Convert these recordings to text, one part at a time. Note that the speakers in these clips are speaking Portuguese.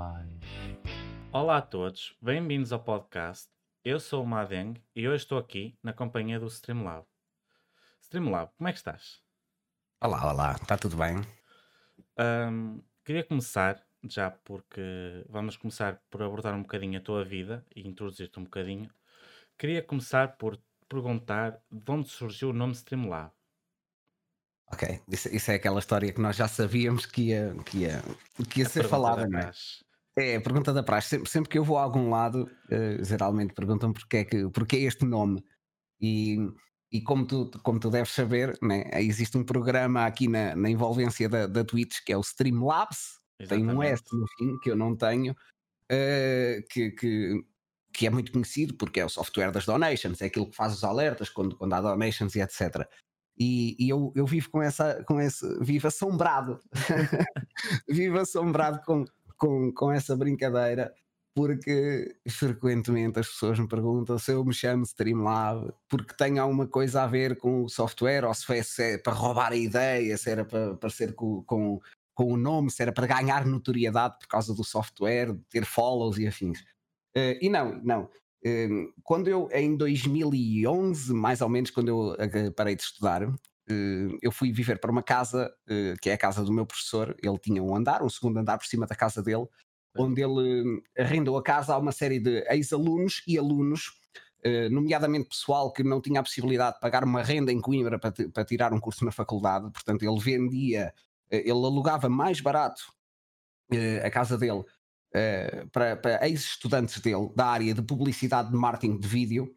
live. Olá a todos, bem-vindos ao podcast. Eu sou o Madeng e hoje estou aqui na companhia do Streamlab. Streamlab, como é que estás? Olá, olá, está tudo bem? Ahm, queria começar, já porque vamos começar por abordar um bocadinho a tua vida e introduzir-te um bocadinho. Queria começar por perguntar de onde surgiu o nome Streamlab. Ok, isso, isso é aquela história que nós já sabíamos que ia, que ia, que ia A ser falada, da não é? É a pergunta da praxe. Sempre, sempre que eu vou a algum lado, eh, geralmente perguntam porque é, que, porque é este nome. E, e como, tu, como tu deves saber, né, existe um programa aqui na, na envolvência da, da Twitch que é o Streamlabs, tem um S Exatamente. no fim que eu não tenho, eh, que, que, que é muito conhecido porque é o software das donations, é aquilo que faz os alertas quando, quando há donations e etc. E, e eu, eu vivo com essa, com esse, vivo assombrado, vivo assombrado com, com, com essa brincadeira, porque frequentemente as pessoas me perguntam se eu me chamo Streamlab porque tem alguma coisa a ver com o software, ou se, foi, se é para roubar a ideia, se era para parecer com, com, com o nome, se era para ganhar notoriedade por causa do software, ter follows e afins. Eh, e não, não. Eh, quando eu, em 2011, mais ou menos, quando eu eh, parei de estudar, eu fui viver para uma casa, eh, que é a casa do meu professor. Ele tinha um andar, um segundo andar por cima da casa dele, onde ele eh, arrendou a casa a uma série de ex-alunos e alunos, eh, nomeadamente pessoal que não tinha a possibilidade de pagar uma renda em Coimbra para, ti- para tirar um curso na faculdade. Portanto, ele vendia, eh, ele alugava mais barato eh, a casa dele eh, para, para ex-estudantes dele da área de publicidade de marketing de vídeo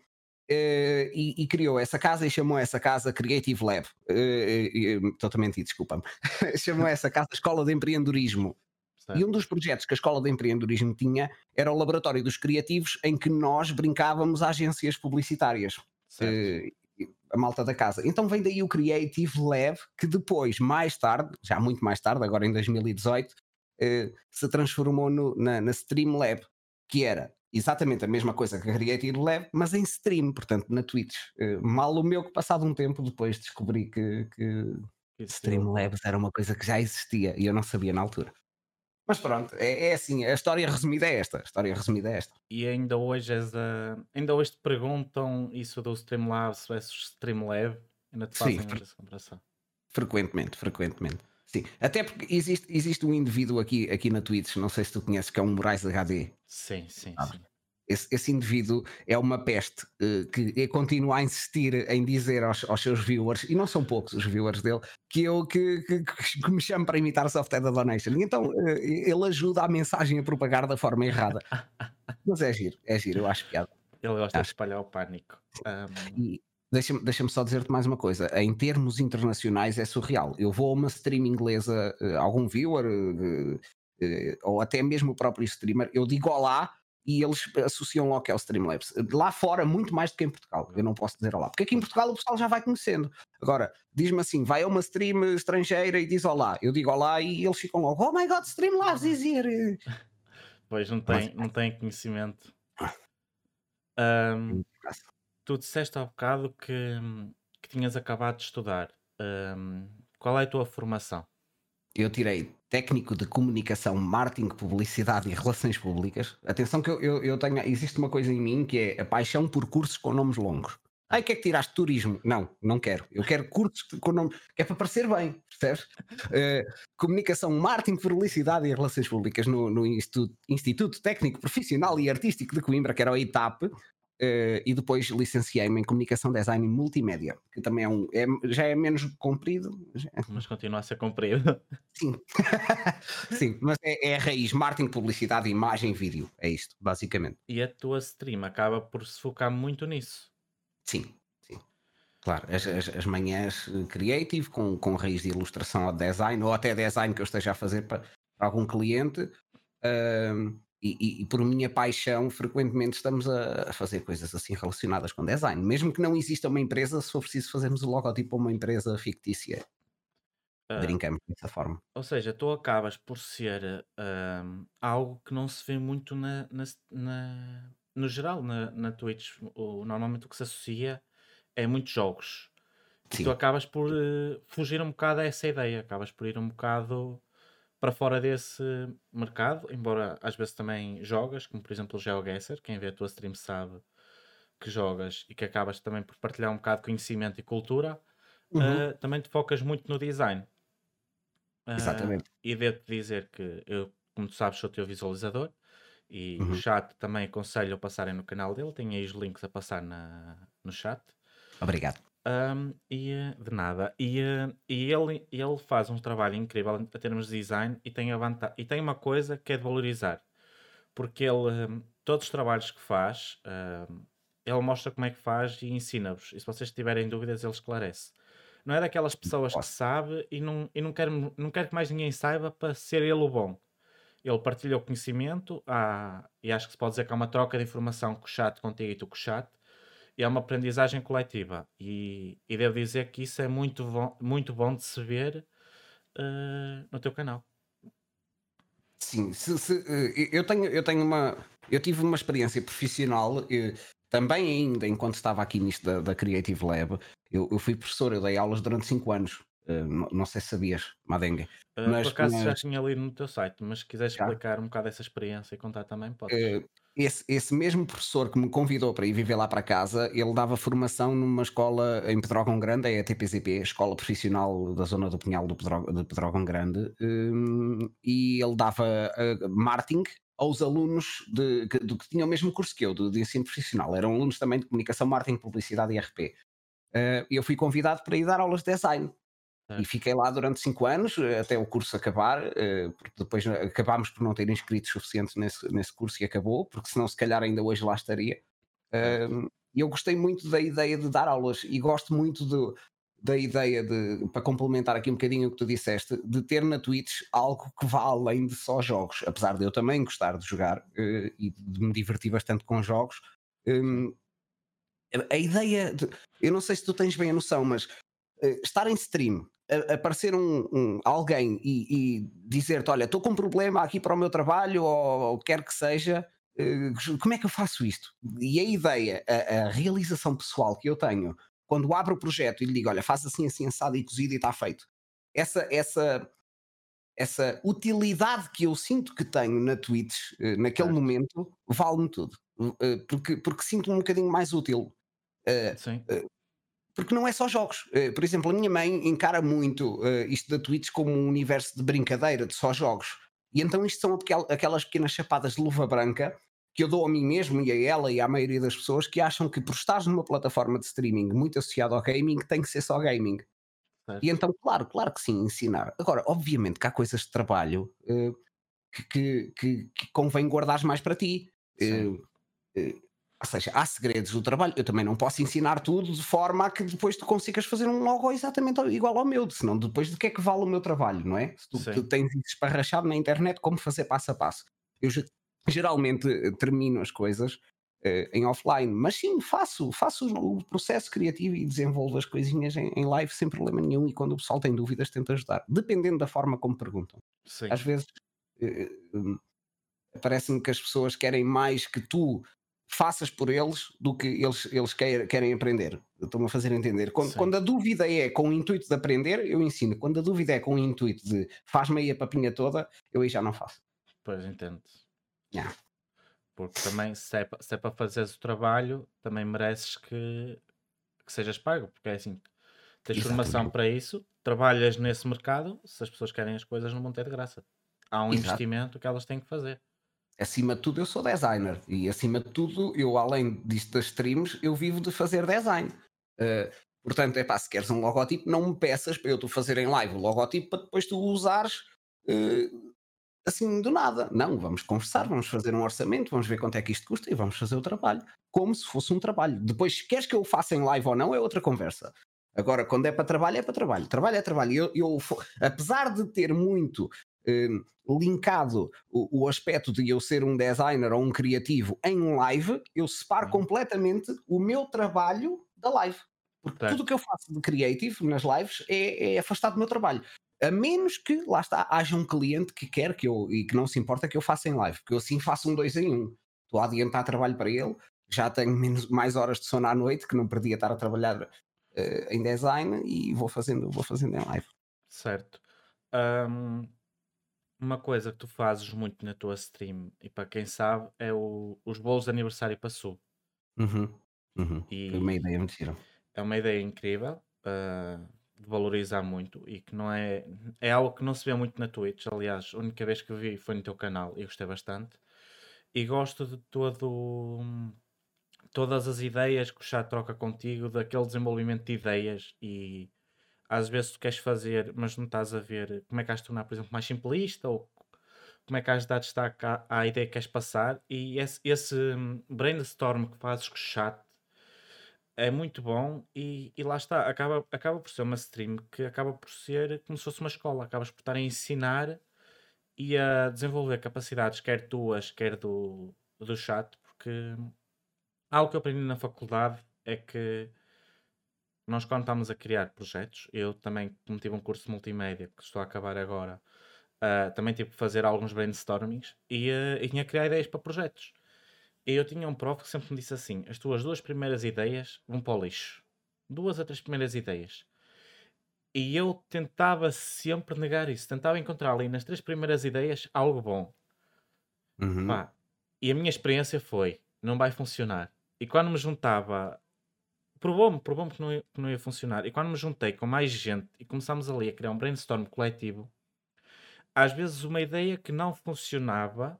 eh, e, e criou essa casa e chamou essa casa Creative Lab. Eh, eh, totalmente, desculpa-me. chamou essa casa Escola de Empreendedorismo. E Certo? um dos projetos que a Escola de Empreendedorismo tinha era o Laboratório dos Criativos, em que nós brincávamos a agências publicitárias eh, a malta da casa. Então vem daí o Creative Lab, que depois, mais tarde, já muito mais tarde, agora em 2018, eh, se transformou no- na, na Stream Lab, que era exatamente a mesma coisa que a Creative Lab, mas em stream, portanto na Twitch. Eh, mal o meu que passado um tempo depois descobri que, que Streamlabs era uma coisa que já existia e eu não sabia na altura. Mas pronto, é, é assim, a história resumida é esta. A história resumida é esta. E ainda hoje és a... ainda hoje te perguntam isso do Streamlabs versus Streamlab, ainda te Sim, fazem fre- essa comparação. frequentemente, frequentemente. Sim, até porque existe, existe um indivíduo aqui, aqui na Twitch, não sei se tu conheces, que é um Moraes HD. Sim, sim, Ah, sim. Esse, esse indivíduo é uma peste eh, que continua a insistir em dizer aos, aos seus viewers, e não são poucos os viewers dele, que eu que, que, que me chamo para imitar software da Donation. Então eh, ele ajuda a mensagem a propagar da forma errada. Mas é giro, é giro, eu acho piada. Ele gosta de Acho. espalhar o pânico. Ahm, E deixa-me deixa só dizer-te mais uma coisa: em termos internacionais é surreal. Eu vou a uma stream inglesa, eh, algum viewer, eh, eh, ou até mesmo o próprio streamer, eu digo olá e eles associam logo que é o Streamlabs. Lá fora, muito mais do que em Portugal. Eu não posso dizer olá, porque aqui em Portugal o pessoal já vai conhecendo. Agora, diz-me assim: vai a uma stream estrangeira e diz olá. Eu digo olá e eles ficam logo: oh my god, Streamlabs here. pois não Mas- tem, não tem conhecimento. Ahm, tu disseste há bocado que, que tinhas acabado de estudar. Ahm, qual é a tua formação? Eu tirei técnico de comunicação, marketing, publicidade e relações públicas. Atenção que eu, eu, eu tenho, existe uma coisa em mim que é a paixão por cursos com nomes longos. Ai, o que é que tiraste turismo? Não, não quero. Eu quero cursos com nome, é para parecer bem, percebes? Eh, comunicação, marketing, publicidade e relações públicas no, no Instituto, Instituto Técnico Profissional e Artístico de Coimbra, que era o ITAP, eh, e depois licenciei-me em comunicação, design e multimédia, que também é um, é- já é menos comprido, já- Mas continua a ser comprido. Sim. Sim, mas é, é a raiz, marketing, publicidade, imagem, vídeo. É isto, basicamente. E a tua stream acaba por se focar muito nisso. Sim, sim. Claro, as, as, as manhãs eh, creative, com, com raiz de ilustração ou design, ou até design que eu esteja a fazer para, para algum cliente. ahm, e, e- e por minha paixão, frequentemente estamos a, a fazer coisas assim relacionadas com design. Mesmo que não exista uma empresa, se for preciso fazermos o logotipo a uma empresa fictícia. Ah, Brincamos dessa forma. ou seja, tu acabas por ser ahm, algo que não se vê muito na, na, na- no geral na, na Twitch. O, normalmente o que se associa é muitos jogos. E Sim. tu acabas por eh, fugir um bocado a essa ideia, acabas por ir um bocado para fora desse mercado, embora às vezes também jogas, como por exemplo o GeoGuessr, quem vê a tua stream sabe que jogas e que acabas também por partilhar um bocado de conhecimento e cultura, Uhum. uh, também te focas muito no design. Uh, Exatamente. e devo-te dizer que eu, como tu sabes, sou teu visualizador e o Uhum. chat também aconselho a passarem no canal dele, tem aí os links a passar na, no chat. Obrigado. Um, e, eh, de nada. E, eh, e ele, ele faz um trabalho incrível em termos de design e tem, a vanta- e tem uma coisa que é de valorizar. Porque ele, todos os trabalhos que faz, um, ele mostra como é que faz e ensina-vos. E se vocês tiverem dúvidas, ele esclarece. Não é daquelas pessoas que sabe e não, e não, quer, não quer que mais ninguém saiba para ser ele o bom. Ele partilha o conhecimento há- e acho que se pode dizer que há uma troca de informação com o chat contigo e tu com o chat é uma aprendizagem coletiva. E, e devo dizer que isso é muito bom, muito bom de se ver eh, no teu canal. Sim, se- se, eh, eu tenho, eu tenho uma. Eu tive uma experiência profissional, eh, também ainda enquanto estava aqui nisto da, da Creative Lab, eu, eu fui professor, eu dei aulas durante 5 anos. Eh, não, não sei se sabias, Madengue. Eh, Mas- por acaso já mas- tinha lido no teu site, mas se quiseres Já? explicar um bocado essa experiência e contar também, podes. Eh, esse, esse mesmo professor que me convidou para ir viver lá para casa, ele dava formação numa escola em Pedrógão Grande, a ETPZP, a Escola Profissional da Zona do Pinhal do de Pedrógão Grande, hum, e ele dava eh, marketing aos alunos de, que, do que tinham o mesmo curso que eu, de, de ensino profissional. Eram alunos também de comunicação, marketing, publicidade e RP. Eh, eu fui convidado para ir dar aulas de design. E fiquei lá durante cinco anos, eh, até o curso acabar, eh, porque depois eh, acabámos por não ter inscritos suficientes nesse, nesse curso e acabou, porque senão se calhar ainda hoje lá estaria. Um, E eu gostei muito da ideia de dar aulas e gosto muito do- da ideia de, para complementar aqui um bocadinho o que tu disseste, de ter na Twitch algo que vá além de só jogos. Apesar de eu também gostar de jogar e de me divertir bastante com jogos, um, a- ideia, de, eu não sei se tu tens bem a noção, mas estar em stream, aparecer um, um- alguém e, e dizer-te: Olha, estou com um problema aqui para o meu trabalho, ou, ou quer que seja, eh, como é que eu faço isto? E a ideia, a, a realização pessoal que eu tenho quando abro o projeto e lhe digo: Olha, faz assim, assim, assado e cozido e está feito. Essa, essa, essa utilidade que eu sinto que tenho na Twitch, eh, naquele momento, vale-me tudo. Eh, porque, porque sinto-me um bocadinho mais útil. Sim, porque não é só jogos. Eh, por exemplo, a minha mãe encara muito eh, isto da Twitch como um universo de brincadeira, de só jogos. E então isto são aquel- aquelas pequenas chapadas de luva branca que eu dou a mim mesmo e a ela e à maioria das pessoas que acham que por estar numa plataforma de streaming muito associada ao gaming tem que ser só gaming. certo. E então, claro, claro que sim, ensinar. Agora, obviamente que há coisas de trabalho eh, que, que, que- convém guardares mais para ti. Sim. Ou seja, há segredos do trabalho. Eu também não posso ensinar tudo de forma a que depois tu consigas fazer um logo exatamente igual ao meu, senão depois de que é que vale o meu trabalho, não é? Se tu, tu tens isso esparrachado na internet, como fazer passo a passo. Eu ge- geralmente eh, termino as coisas eh, em offline, mas sim, faço, faço o processo criativo e desenvolvo as coisinhas em, em live sem problema nenhum e quando o pessoal tem dúvidas tento ajudar, dependendo da forma como perguntam. Sim. Às vezes hum, parece-me que as pessoas querem mais que tu faças por eles do que eles, eles queir- querem aprender. Estou-me a fazer entender. Quando, Sim. quando a dúvida é com o intuito de aprender, eu ensino. Quando a dúvida é com o intuito de faz-me aí a papinha toda, eu aí já não faço. Pois entendo. Yeah. Porque também, se é, se é para fazeres o trabalho, também mereces que, que sejas pago, porque é assim, tens formação Exatamente. para isso, trabalhas nesse mercado, se as pessoas querem as coisas, não vão ter de graça. Há um Exato. investimento que elas têm que fazer. Acima de tudo, eu sou designer e acima de tudo, eu além disto das streams, eu vivo de fazer design. Uh, portanto, é pá, se queres um logotipo, não me peças para eu tu fazer em live o logotipo para depois tu usares uh, assim do nada. Não, vamos conversar, vamos fazer um orçamento, vamos ver quanto é que isto custa e vamos fazer o trabalho. Como se fosse um trabalho. Depois, queres que eu faça em live ou não, é outra conversa. Agora, quando é para trabalho, é para trabalho. Trabalho é trabalho. Eu, eu, apesar de ter muito linkado o, o aspecto de eu ser um designer ou um criativo em live, eu separo Uhum. completamente o meu trabalho da live. Porque Certo. tudo o que eu faço de creativo nas lives é, é afastado do meu trabalho. A menos que, lá está, haja um cliente que quer que eu, e que não se importa que eu faça em live, porque eu assim faço um dois em um. Estou a adiantar trabalho para ele, já tenho menos, mais horas de sono à noite, que não perdia estar a trabalhar eh, em design, e vou fazendo, vou fazendo em live. Certo. Ahm, uma coisa que tu fazes muito na tua stream, e para quem sabe, é o- os bolos de aniversário para su. Uhum, uhum. Uma E ideia muito gira. é uma ideia incrível, ah, de valorizar muito e que não é, é algo que não se vê muito na Twitch. Aliás, a única vez que vi foi no teu canal e gostei bastante. E gosto de todo, todas as ideias que o chat troca contigo, daquele desenvolvimento de ideias e às vezes tu queres fazer, mas não estás a ver como é que has de tornar, por exemplo, mais simplista ou como é que has de dar destaque à, à ideia que queres passar. E esse, esse hum, brainstorm que fazes com o chat é muito bom e, e lá está, acaba, acaba por ser uma stream que acaba por ser como se fosse uma escola, acabas por estar a ensinar e a desenvolver capacidades, quer tuas, quer do, do chat, porque algo que eu aprendi na faculdade é que nós quando estamos a criar projetos, eu também, como tive um curso de multimédia que estou a acabar agora, ah, também tive que fazer alguns brainstormings e, ah, e tinha que criar ideias para projetos. E eu tinha um prof que sempre me disse assim: as tuas duas primeiras ideias vão para o lixo. Duas ou três primeiras ideias. E eu tentava sempre negar isso, tentava encontrar ali nas três primeiras ideias algo bom. Uhum. Pá, e a minha experiência foi: não vai funcionar. E quando me juntava, provou-me, provou-me que, não ia- que não ia funcionar. E quando me juntei com mais gente e começámos ali a criar um brainstorm coletivo, às vezes uma ideia que não funcionava,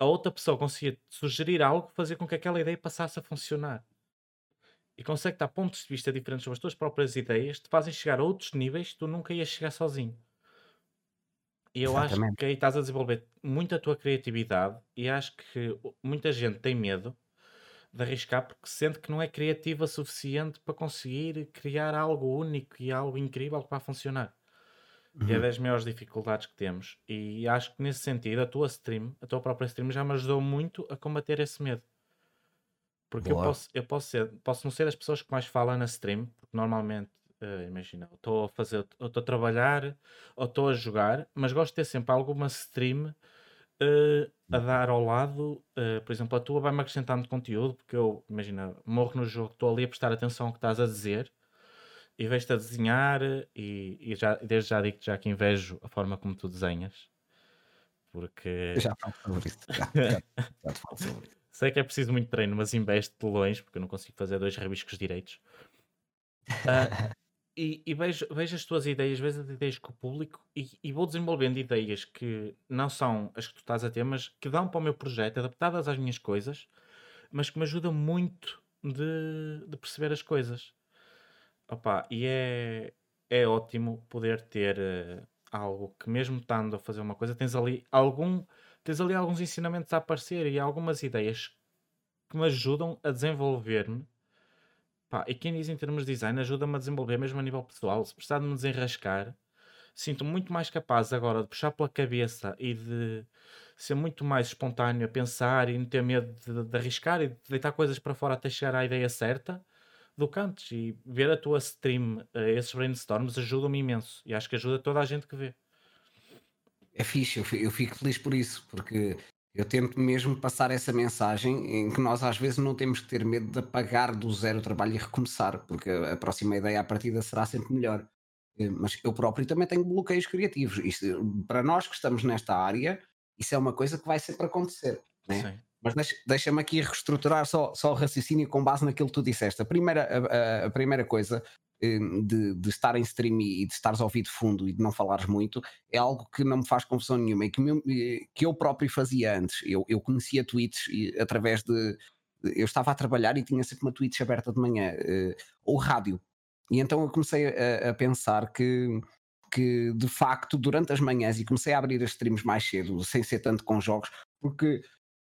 a outra pessoa conseguia sugerir algo fazia com que aquela ideia passasse a funcionar. E consegue dar pontos de vista diferentes sobre as tuas próprias ideias, te fazem chegar a outros níveis que tu nunca ias chegar sozinho. E eu acho Exatamente. que aí estás a desenvolver muito a tua criatividade e acho que muita gente tem medo de arriscar porque sente que não é criativa o suficiente para conseguir criar algo único e algo incrível que vai funcionar. E é Uhum. das maiores dificuldades que temos. E acho que nesse sentido, a tua stream, a tua própria stream, já me ajudou muito a combater esse medo. Porque eu Boa. posso, eu posso, ser, posso não ser das pessoas que mais falam na stream, porque normalmente, eh, imagina, eu estou a fazer, eu estou a trabalhar ou estou a jogar, mas gosto de ter sempre alguma stream eh, a dar ao lado. eh, por exemplo, a tua vai-me acrescentando conteúdo, porque eu, imagina, morro no jogo, estou ali a prestar atenção ao que estás a dizer e vejo-te a desenhar e, e já, desde já digo já que invejo a forma como tu desenhas. Porque já falo sobre isso. Já, já, já falo sobre isso. sei que é preciso muito treino, mas investo de longe, porque eu não consigo fazer dois rabiscos direitos. Ah, e e vejo, vejo as tuas ideias, vejo as ideias com o público e, e vou desenvolvendo ideias que não são as que tu estás a ter, mas que dão para o meu projeto, adaptadas às minhas coisas, mas que me ajudam muito de, de perceber as coisas. Opa, e é, é ótimo poder ter eh, algo que mesmo estando a fazer uma coisa, tens ali algum, tens ali alguns ensinamentos a aparecer e algumas ideias que me ajudam a desenvolver-me. Pá, e quem diz em termos de design ajuda-me a desenvolver mesmo a nível pessoal. Se precisar de me desenrascar, sinto-me muito mais capaz agora de puxar pela cabeça e de ser muito mais espontâneo a pensar e não ter medo de, de arriscar e de deitar coisas para fora até chegar à ideia certa do que antes. E ver a tua stream, eh, esses brainstorms, ajuda-me imenso. E acho que ajuda toda a gente que vê. É fixe, eu fi- eu fico feliz por isso, porque eu tento mesmo passar essa mensagem em que nós às vezes não temos que ter medo de apagar do zero o trabalho e recomeçar, porque a próxima ideia à partida será sempre melhor. Eh, Mas eu próprio também tenho bloqueios criativos. Isto, para nós que estamos nesta área, isso é uma coisa que vai sempre acontecer. Né? Mas deixa- deixa-me aqui reestruturar só, só o raciocínio com base naquilo que tu disseste. A primeira, a, a- primeira coisa eh, de, de estar em stream e de estares a ouvir de fundo e de não falares muito é algo que não me faz confusão nenhuma e que, me- eh, que eu próprio fazia antes. Eu, eu conhecia tweets e, através de. Eu estava a trabalhar e tinha sempre uma Twitch aberta de manhã, eh, ou rádio. E então eu comecei a, a pensar que, que, de facto, durante as manhãs, e comecei a abrir as streams mais cedo, sem ser tanto com jogos, porque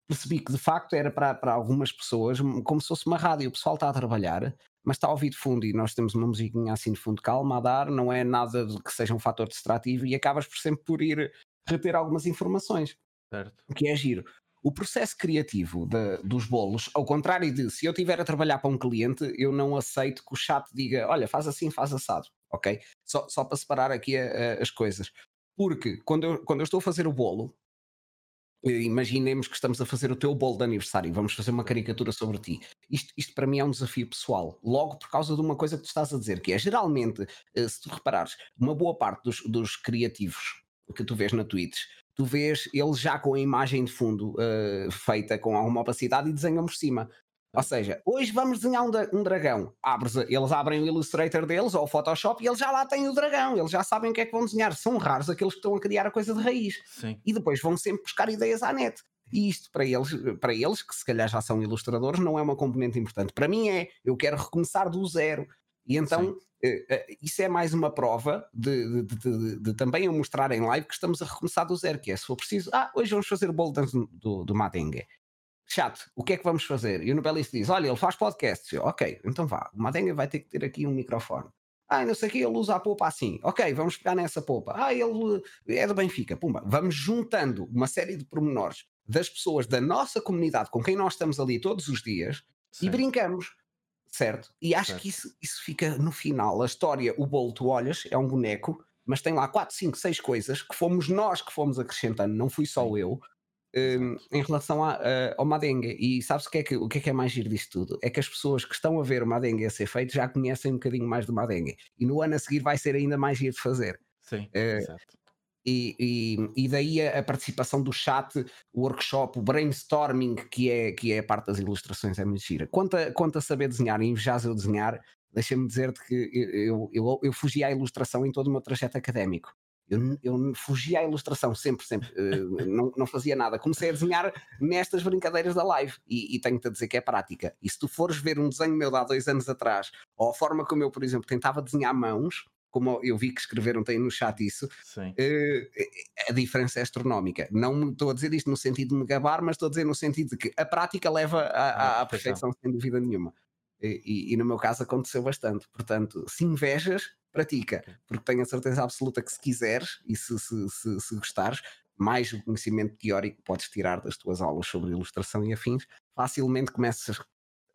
percebi que de facto era para, para algumas pessoas como se fosse uma rádio. O pessoal está a trabalhar, mas está a ouvir de fundo e nós temos uma musiquinha assim de fundo calma a dar, não é nada de que seja um fator distrativo e acabas por sempre por ir reter algumas informações, Certo. o que é giro. O processo criativo da- dos bolos, ao contrário de se eu estiver a trabalhar para um cliente, eu não aceito que o chat diga, olha, faz assim, faz assado, ok? Só, só para separar aqui a- a- as coisas. Porque quando eu, quando eu estou a fazer o bolo, imaginemos que estamos a fazer o teu bolo de aniversário, vamos fazer uma caricatura sobre ti. Isto, isto para mim é um desafio pessoal, logo por causa de uma coisa que tu estás a dizer, que é geralmente, eh, se tu reparares, uma boa parte dos, dos criativos que tu vês na Twitch tu vês ele já com a imagem de fundo uh, feita com alguma opacidade e desenham por cima. Ou seja, hoje vamos desenhar um, um dragão. Abres, eles abrem o Illustrator deles ou o Photoshop e eles já lá têm o dragão. Eles já sabem o que é que vão desenhar. São raros aqueles que estão a criar a coisa de raiz. Sim. E depois vão sempre buscar ideias à net. E isto para eles, para eles, que se calhar já são ilustradores, não é uma componente importante. Para mim é, eu quero recomeçar do zero. E então eh, eh, isso é mais uma prova de, de, de, de, também eu mostrar em live que estamos a recomeçar do zero, que é se for preciso, ah, hoje vamos fazer o bolo do, do Madengue. Chato, o que é que vamos fazer? E o Nobelista diz: Olha, ele faz podcasts. Eu, ok, então vá, o Madengue vai ter que ter aqui um microfone. Ah, não sei o que, ele usa a polpa assim. Ok, vamos pegar nessa polpa. Ah, ele é do Benfica. Pumba. Vamos juntando uma série de pormenores das pessoas da nossa comunidade com quem nós estamos ali todos os dias e brincamos. Certo? E acho certo. que isso, isso fica no final. A história, o bolo, tu olhas, é um boneco, mas tem lá 4, 5, 6 coisas que fomos nós que fomos acrescentando, não fui só eu um, em relação a, ao Madengue. E sabes o que, é que, o que é que é mais giro disto tudo? É que as pessoas que estão a ver o Madengue a ser feito já conhecem um bocadinho mais do Madengue. E no ano a seguir vai ser ainda mais giro de fazer. Sim, uh, exato. E, e, e, daí a, a, participação do chat, o workshop, o brainstorming, que é, que é a parte das ilustrações, é muito gira. Quanto a, quanto a saber desenhar e invejas eu desenhar, deixa-me dizer-te que eu, eu, eu fugi à ilustração em todo o meu trajeto académico. Eu, eu fugia à ilustração sempre, sempre. Uh, não, não fazia nada. Comecei a desenhar nestas brincadeiras da live e, e tenho-te a dizer que é prática. E se tu fores ver um desenho meu de há dois anos atrás, ou a forma como eu, por exemplo, tentava desenhar mãos, como eu vi que escreveram, tem no chat isso, uh, a diferença é astronómica. Não estou a dizer isto no sentido de me gabar, mas estou a dizer no sentido de que a prática leva à, à perfeição, sem dúvida nenhuma. E, e, no meu caso aconteceu bastante. Portanto, se invejas, pratica, porque tenho a certeza absoluta que se quiseres e se, se, se, se gostares, mais o conhecimento teórico que podes tirar das tuas aulas sobre ilustração e afins, facilmente começas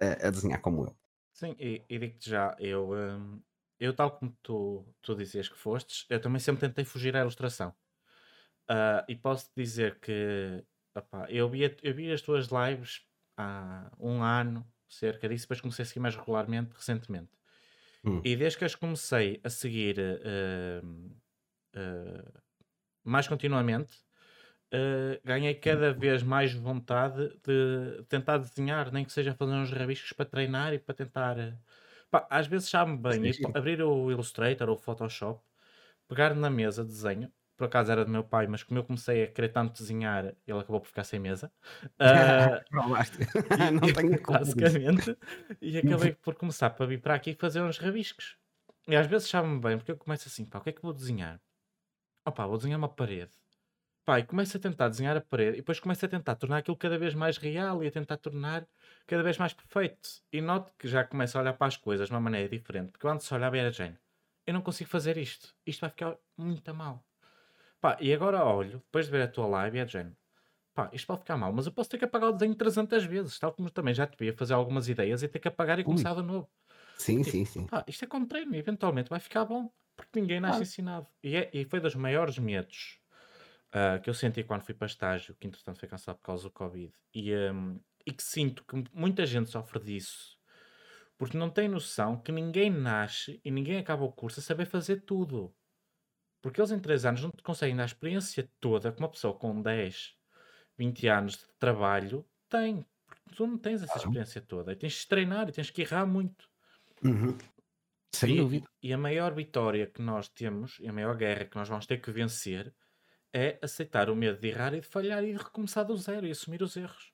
a, a desenhar como eu. Sim, e, e digo-te já, eu, hum, eu tal como tu, tu dizias que fostes, eu também sempre tentei fugir à ilustração. Uh, e posso dizer que eu, vi, eu vi as tuas lives há um ano, cerca disso, depois comecei a seguir mais regularmente recentemente. Hum. E desde que as comecei a seguir uh, uh, mais continuamente, uh, ganhei cada vez mais vontade de tentar desenhar, nem que seja fazer uns rabiscos para treinar e para tentar. Pá, às vezes sabe bem sim, sim. abrir o Illustrator ou o Photoshop, pegar na mesa desenho por acaso era do meu pai, mas como eu comecei a querer tanto desenhar, ele acabou por ficar sem mesa. Uh, não tenho. Basicamente. E acabei por começar para vir para aqui fazer uns rabiscos. E às vezes sabe-me bem, porque eu começo assim, pá, o que é que vou desenhar? Opá, vou desenhar uma parede. Pá, e começo a tentar desenhar a parede e depois começo a tentar tornar aquilo cada vez mais real e a tentar tornar cada vez mais perfeito. E noto que já começo a olhar para as coisas de uma maneira diferente, porque eu antes olhava e era género, eu não consigo fazer isto. Isto vai ficar muito mal. Pá, e agora olho, depois de ver a tua live, é de género. Pá, isto pode ficar mal, mas eu posso ter que apagar o desenho 300 vezes, tal como também já te via fazer algumas ideias e ter que apagar e começar de novo. Sim, sim, sim. Pá, isto é como treino, eventualmente vai ficar bom, porque ninguém nasce ah. ensinado. E, é, e foi dos maiores medos uh, que eu senti quando fui para estágio, que entretanto foi cansado por causa do Covid, e, um, e que sinto que muita gente sofre disso, porque não tem noção que ninguém nasce e ninguém acaba o curso a saber fazer tudo. Porque eles em 3 anos não te conseguem dar a experiência toda que uma pessoa com 10, 20 anos de trabalho tem. Porque tu não tens essa experiência toda. E tens de treinar e tens que errar muito. Uhum. Sem e, dúvida. E a maior vitória que nós temos, e a maior guerra que nós vamos ter que vencer, é aceitar o medo de errar e de falhar e de recomeçar do zero e assumir os erros.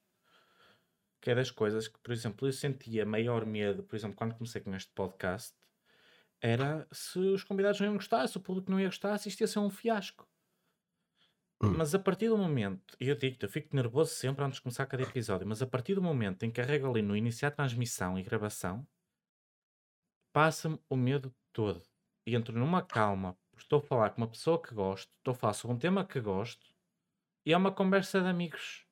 Que é das coisas que, por exemplo, eu sentia maior medo, por exemplo, quando comecei com este podcast, era se os convidados não iam gostar, se o público não ia gostar, se isto ia ser um fiasco. Hum. Mas a partir do momento, e eu digo eu fico nervoso sempre antes de começar cada episódio, mas a partir do momento em que carrego ali no iniciar transmissão e gravação, passa-me o medo todo. E entro numa calma, estou a falar com uma pessoa que gosto, estou a falar sobre um tema que gosto, e é uma conversa de amigos.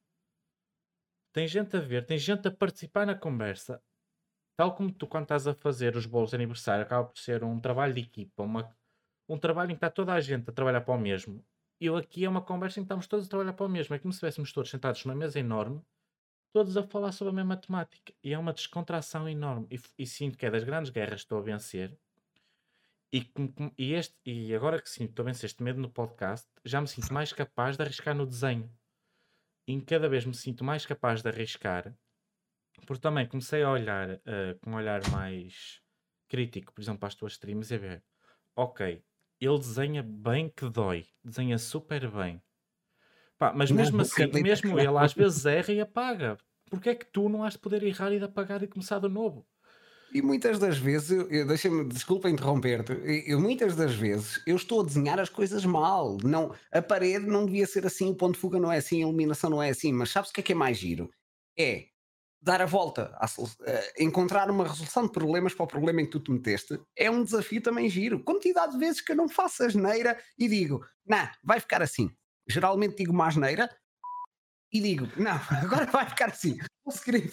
Tem gente a ver, tem gente a participar na conversa, tal como tu, quando estás a fazer os bolos de aniversário, acaba por ser um trabalho de equipa, uma, um trabalho em que está toda a gente a trabalhar para o mesmo. Eu aqui é uma conversa em que estamos todos a trabalhar para o mesmo. É como se estivéssemos todos sentados numa mesa enorme, todos a falar sobre a mesma temática. E é uma descontração enorme. E, e sinto que é das grandes guerras que estou a vencer. E, e, este, e agora que sinto também este medo no podcast, já me sinto mais capaz de arriscar no desenho. E cada vez me sinto mais capaz de arriscar, porque também comecei a olhar uh, com um olhar mais crítico, por exemplo, para as tuas streams e a ver, ok, ele desenha bem que dói, desenha super bem. Pá, mas mesmo não, assim, mesmo ele às vezes erra e apaga. Porque é que tu não has de poder errar e de apagar e começar de novo? E muitas das vezes, eu, deixa-me, desculpa interromper-te, eu, muitas das vezes eu estou a desenhar as coisas mal. Não, a parede não devia ser assim, o ponto de fuga não é assim, a iluminação não é assim, mas sabes o que é que é mais giro? É dar a volta, a, uh, encontrar uma resolução de problemas para o problema em que tu te meteste, é um desafio também giro. Quantidade de vezes que eu não faço asneira e digo, não, vai ficar assim. Geralmente digo uma asneira e digo, não, agora vai ficar assim. Vou seguir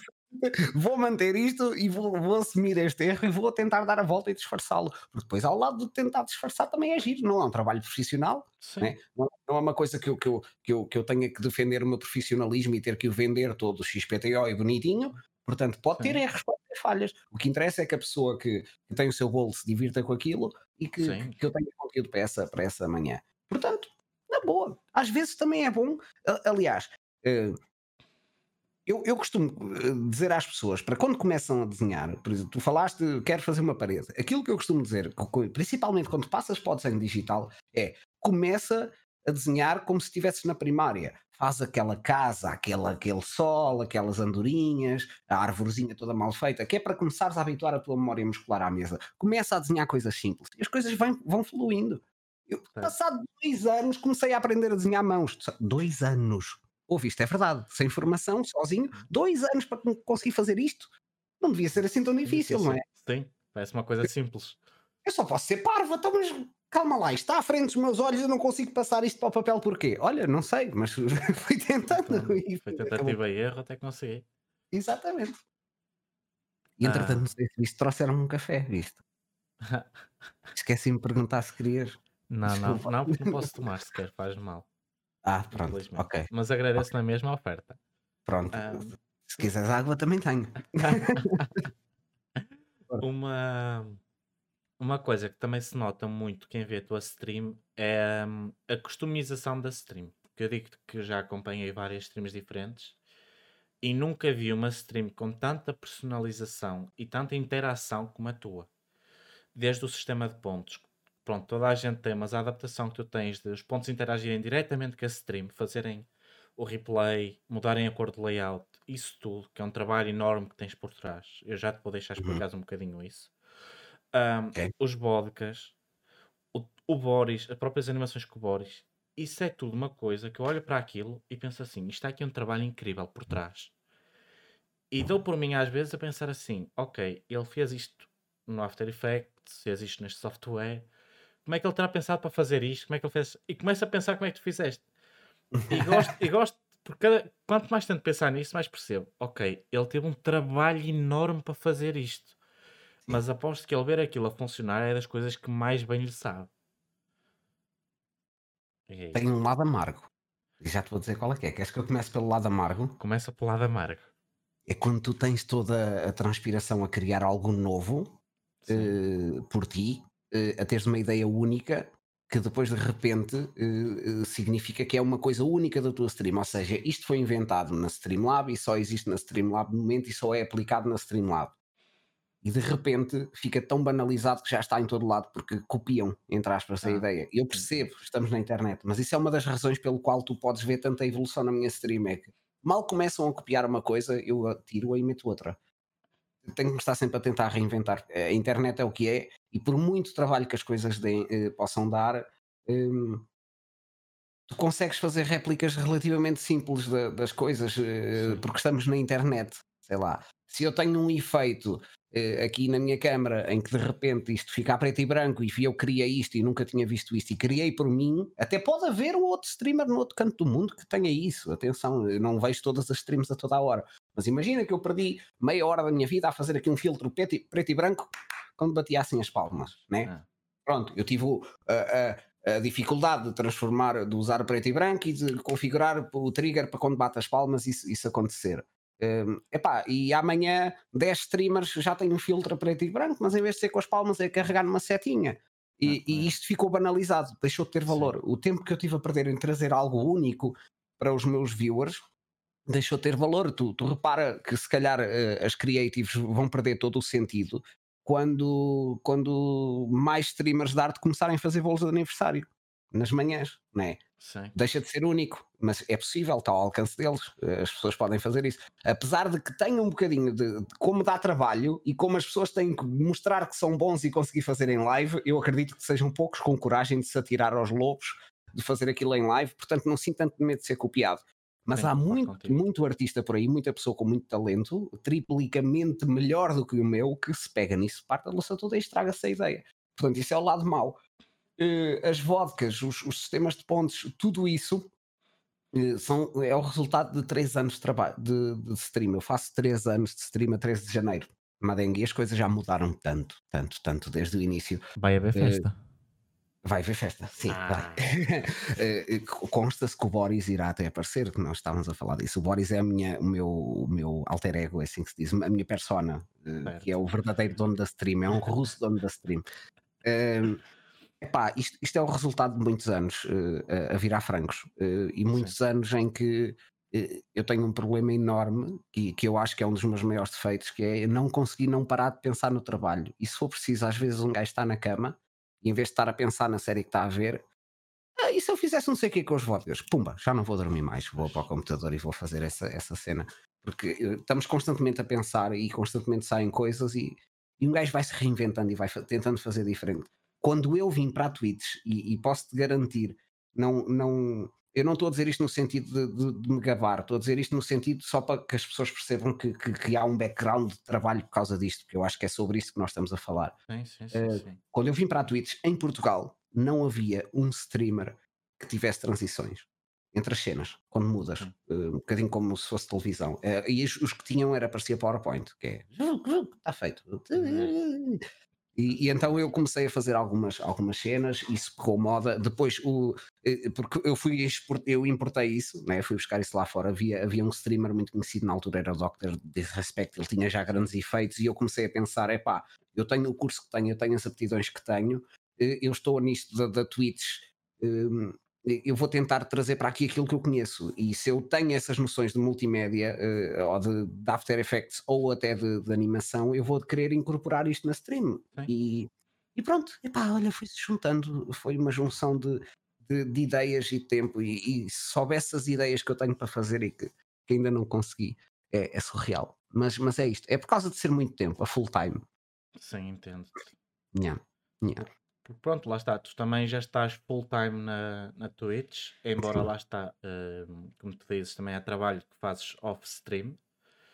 vou manter isto e vou, vou, assumir este erro e vou tentar dar a volta e disfarçá-lo. Porque depois, ao lado de tentar disfarçar, também é giro, não é um trabalho profissional, né? não, não, é uma coisa que eu, que, eu, que, eu, que eu tenha que defender o meu profissionalismo e ter que o vender todo XPTO e bonitinho. Portanto, pode ter Sim. erros, pode ter falhas. O que interessa é que a pessoa que, tem o seu bolo se divirta com aquilo e que, que, que eu tenha conteúdo para essa, para essa manhã. Portanto, na boa. Às vezes também é bom. Aliás, uh, eu, eu costumo eh, dizer às pessoas, para quando começam a desenhar, por exemplo, tu falaste, quero fazer uma parede. Aquilo que eu costumo dizer, principalmente quando passas para o desenho digital, é começa a desenhar como se estivesses na primária. Faz aquela casa, aquela, aquele sol, aquelas andorinhas, a árvorezinha toda mal feita, que é para começares a habituar a tua memória muscular à mesa. Começa a desenhar coisas simples e as coisas vão, vão fluindo. Eu, passado dois anos, comecei a aprender a desenhar mãos. Dois anos ouve, isto é verdade, sem formação, sozinho, uhum. dois anos para conseguir fazer isto. Não devia ser assim tão difícil, não é? Sim, parece uma coisa simples. Eu só posso ser parva, então, mas calma lá, está à frente dos meus olhos, eu não consigo passar isto para o papel porquê? Olha, não sei, mas fui tentando. Então, foi tentativa e erro até consegui. Exatamente. E entretanto, ah. não sei se isto trouxeram um café, visto? Esqueci-me de perguntar se querias. Não, não, não, porque não posso tomar sequer, faz mal. Ah, pronto, ok. Mas agradeço na mesma oferta. Pronto. Se quiseres água, também tenho. uma, uma coisa que também se nota muito quem vê a tua stream é hum, a customização da stream. Porque eu digo que já acompanhei várias streams diferentes e nunca vi uma stream com tanta personalização e tanta interação como a tua. Desde o sistema de pontos, pronto, toda a gente tem, mas a adaptação que tu tens de os pontos interagirem diretamente com a stream, fazerem o replay, mudarem a cor do layout, isso tudo, que é um trabalho enorme que tens por trás. Eu já te vou deixar uhum. explicar uhum. um bocadinho isso. Um, okay. Os vodkas, o, o Boris, as próprias animações com o Boris, isso é tudo uma coisa que eu olho para aquilo e penso assim: isto está aqui um trabalho incrível por trás. E dou por mim às vezes a pensar assim: ok, ele fez isto no After Effects, fez isto neste software, como é que ele terá pensado para fazer isto? Como é que ele fez? E começa a pensar como é que tu fizeste. E gosto, e gosto porque cada, quanto mais tento pensar nisso, mais percebo. Ok, ele teve um trabalho enorme para fazer isto. Mas aposto que ele ver aquilo a funcionar é das coisas que mais bem lhe sabe. É Tem um lado amargo. E já te vou dizer qual é que é. Queres que eu comece pelo lado amargo? Começa pelo lado amargo. É quando tu tens toda a transpiração a criar algo novo uh, por ti a teres uma ideia única que depois de repente uh, uh, significa que é uma coisa única da tua stream, ou seja, isto foi inventado na Streamlab e só existe na Streamlab no momento e só é aplicado na Streamlab. E de repente fica tão banalizado que já está em todo lado porque copiam, entre aspas, a ah. ideia. Eu percebo, estamos na internet, mas isso é uma das razões pelo qual tu podes ver tanta evolução na minha stream. É que mal começam a copiar uma coisa, eu tiro-a e meto outra tenho que estar sempre a tentar reinventar. A internet é o que é, e por muito trabalho que as coisas deem, eh, possam dar, hum, tu consegues fazer réplicas relativamente simples das coisas, eh, porque estamos na internet. Sei lá, se eu tenho um efeito aqui na minha câmara em que de repente isto fica a preto e branco e eu criei isto e nunca tinha visto isto e criei por mim, até pode haver um outro streamer no outro canto do mundo que tenha isso. Atenção, eu não vejo todas as streams a toda a hora. Mas imagina que eu perdi meia hora da minha vida a fazer aqui um filtro preto e, preto e branco quando batia assim as palmas, né? Ah. Pronto, eu tive uh, uh, a dificuldade de transformar, de usar preto e branco e de configurar o trigger para quando bate as palmas isso, isso acontecer. Um, epá, e amanhã 10 streamers já têm um filtro preto e branco, mas em vez de ser com as palmas é carregar numa setinha. E, e é. isto ficou banalizado, deixou de ter Sim. valor. O tempo que eu tive a perder em trazer algo único para os meus viewers deixou de ter valor. Tu, tu repara que se calhar eh, as creatives vão perder todo o sentido quando, quando mais streamers de arte começarem a fazer bolos de aniversário nas manhãs, não é? Sim. deixa de ser único, mas é possível, está ao alcance deles, eh, as pessoas podem fazer isso. Apesar de que tenha um bocadinho de, de como dá trabalho e como as pessoas têm que mostrar que são bons e conseguir fazer em live, eu acredito que sejam poucos com coragem de se atirar aos lobos, de fazer aquilo em live, portanto não sinto tanto medo de ser copiado. Mas Sim, há muito, contigo. muito artista por aí, muita pessoa com muito talento, triplicamente melhor do que o meu, que se pega nisso, parte a louça toda e estraga-se a ideia. Portanto, isso é o lado mau. Eh, as vodkas, os, os sistemas de pontos, tudo isso eh, são, é o resultado de três anos de trabalho de, de stream. Eu faço três anos de stream a 13 de janeiro. Madengue, as coisas já mudaram tanto, tanto, tanto desde o início. Vai haver Eh, festa. Vai haver festa, sim, Ah. vai. Eh, eh, Consta-se que o Boris irá até aparecer, que nós estávamos a falar disso. O Boris é minha, o, meu, o meu alter ego, é assim que se diz, a minha persona, eh, Certo. que é o verdadeiro dono da stream, é um russo dono da stream. Eh, epá, isto, isto é o resultado de muitos anos eh, a- virar francos eh, e muitos anos em que eh, eu tenho um problema enorme que, que eu acho que é um dos meus maiores defeitos, que é não conseguir não parar de pensar no trabalho. E se for preciso, às vezes um gajo está na cama em vez de estar a pensar na série que está a ver, ah, e se eu fizesse não sei o que com os vodkas? Pumba, já não vou dormir mais, vou para o computador e vou fazer essa, essa cena. Porque eh, estamos constantemente a pensar e constantemente saem coisas e, e um gajo vai se reinventando e vai tentando fazer diferente. Quando eu vim para a Twitch, e, e posso-te garantir, não, não, eu não estou a dizer isto no sentido de, de- de me gabar, estou a dizer isto no sentido só para que as pessoas percebam que, que- que há um background de trabalho por causa disto, porque eu acho que é sobre isto que nós estamos a falar Sim, sim, sim, Eh, sim. quando eu vim para a Twitch em Portugal, não havia um streamer que tivesse transições entre as cenas, quando mudas, eh, um bocadinho como se fosse televisão. Eh, e os, os que tinham era parecia PowerPoint, que é está feito. E, e então eu comecei a fazer algumas, algumas cenas, isso pegou moda. Depois, o, eh, porque eu fui eu importei isso, né? fui buscar isso lá fora. Havia, havia um streamer muito conhecido na altura, era o Dr. Disrespect, ele tinha já grandes efeitos, e eu comecei a pensar: epá, eu tenho o curso que tenho, eu tenho as aptidões que tenho, eh, eu estou nisto da, da Twitch. hum, eu vou tentar trazer para aqui aquilo que eu conheço. E se eu tenho essas noções de multimédia, eh, ou de, de After Effects, ou até de, de animação, eu vou querer incorporar isto na stream. E, e pronto, epá, olha, foi-se juntando, foi uma junção de, de, de ideias e tempo. E, e se soubesse as ideias que eu tenho para fazer e que, que ainda não consegui, é, é surreal. Mas, mas é isto, é por causa de ser muito tempo, a full time. Sim, entendo. Yeah, yeah. Porque pronto, lá está, tu também já estás full time na, na Twitch, embora Sim. lá está, hum, como tu dizes, também há trabalho que fazes off-stream,